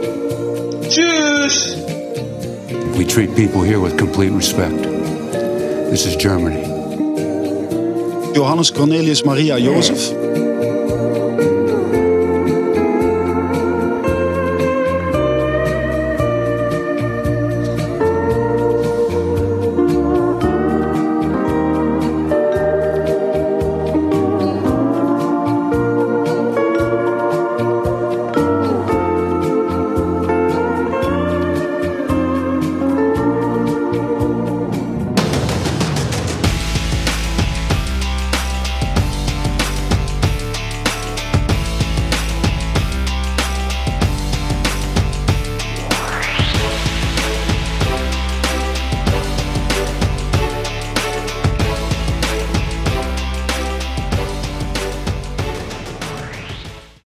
We treat people here with complete respect. This is Germany. Johannes Cornelius Maria Jozef.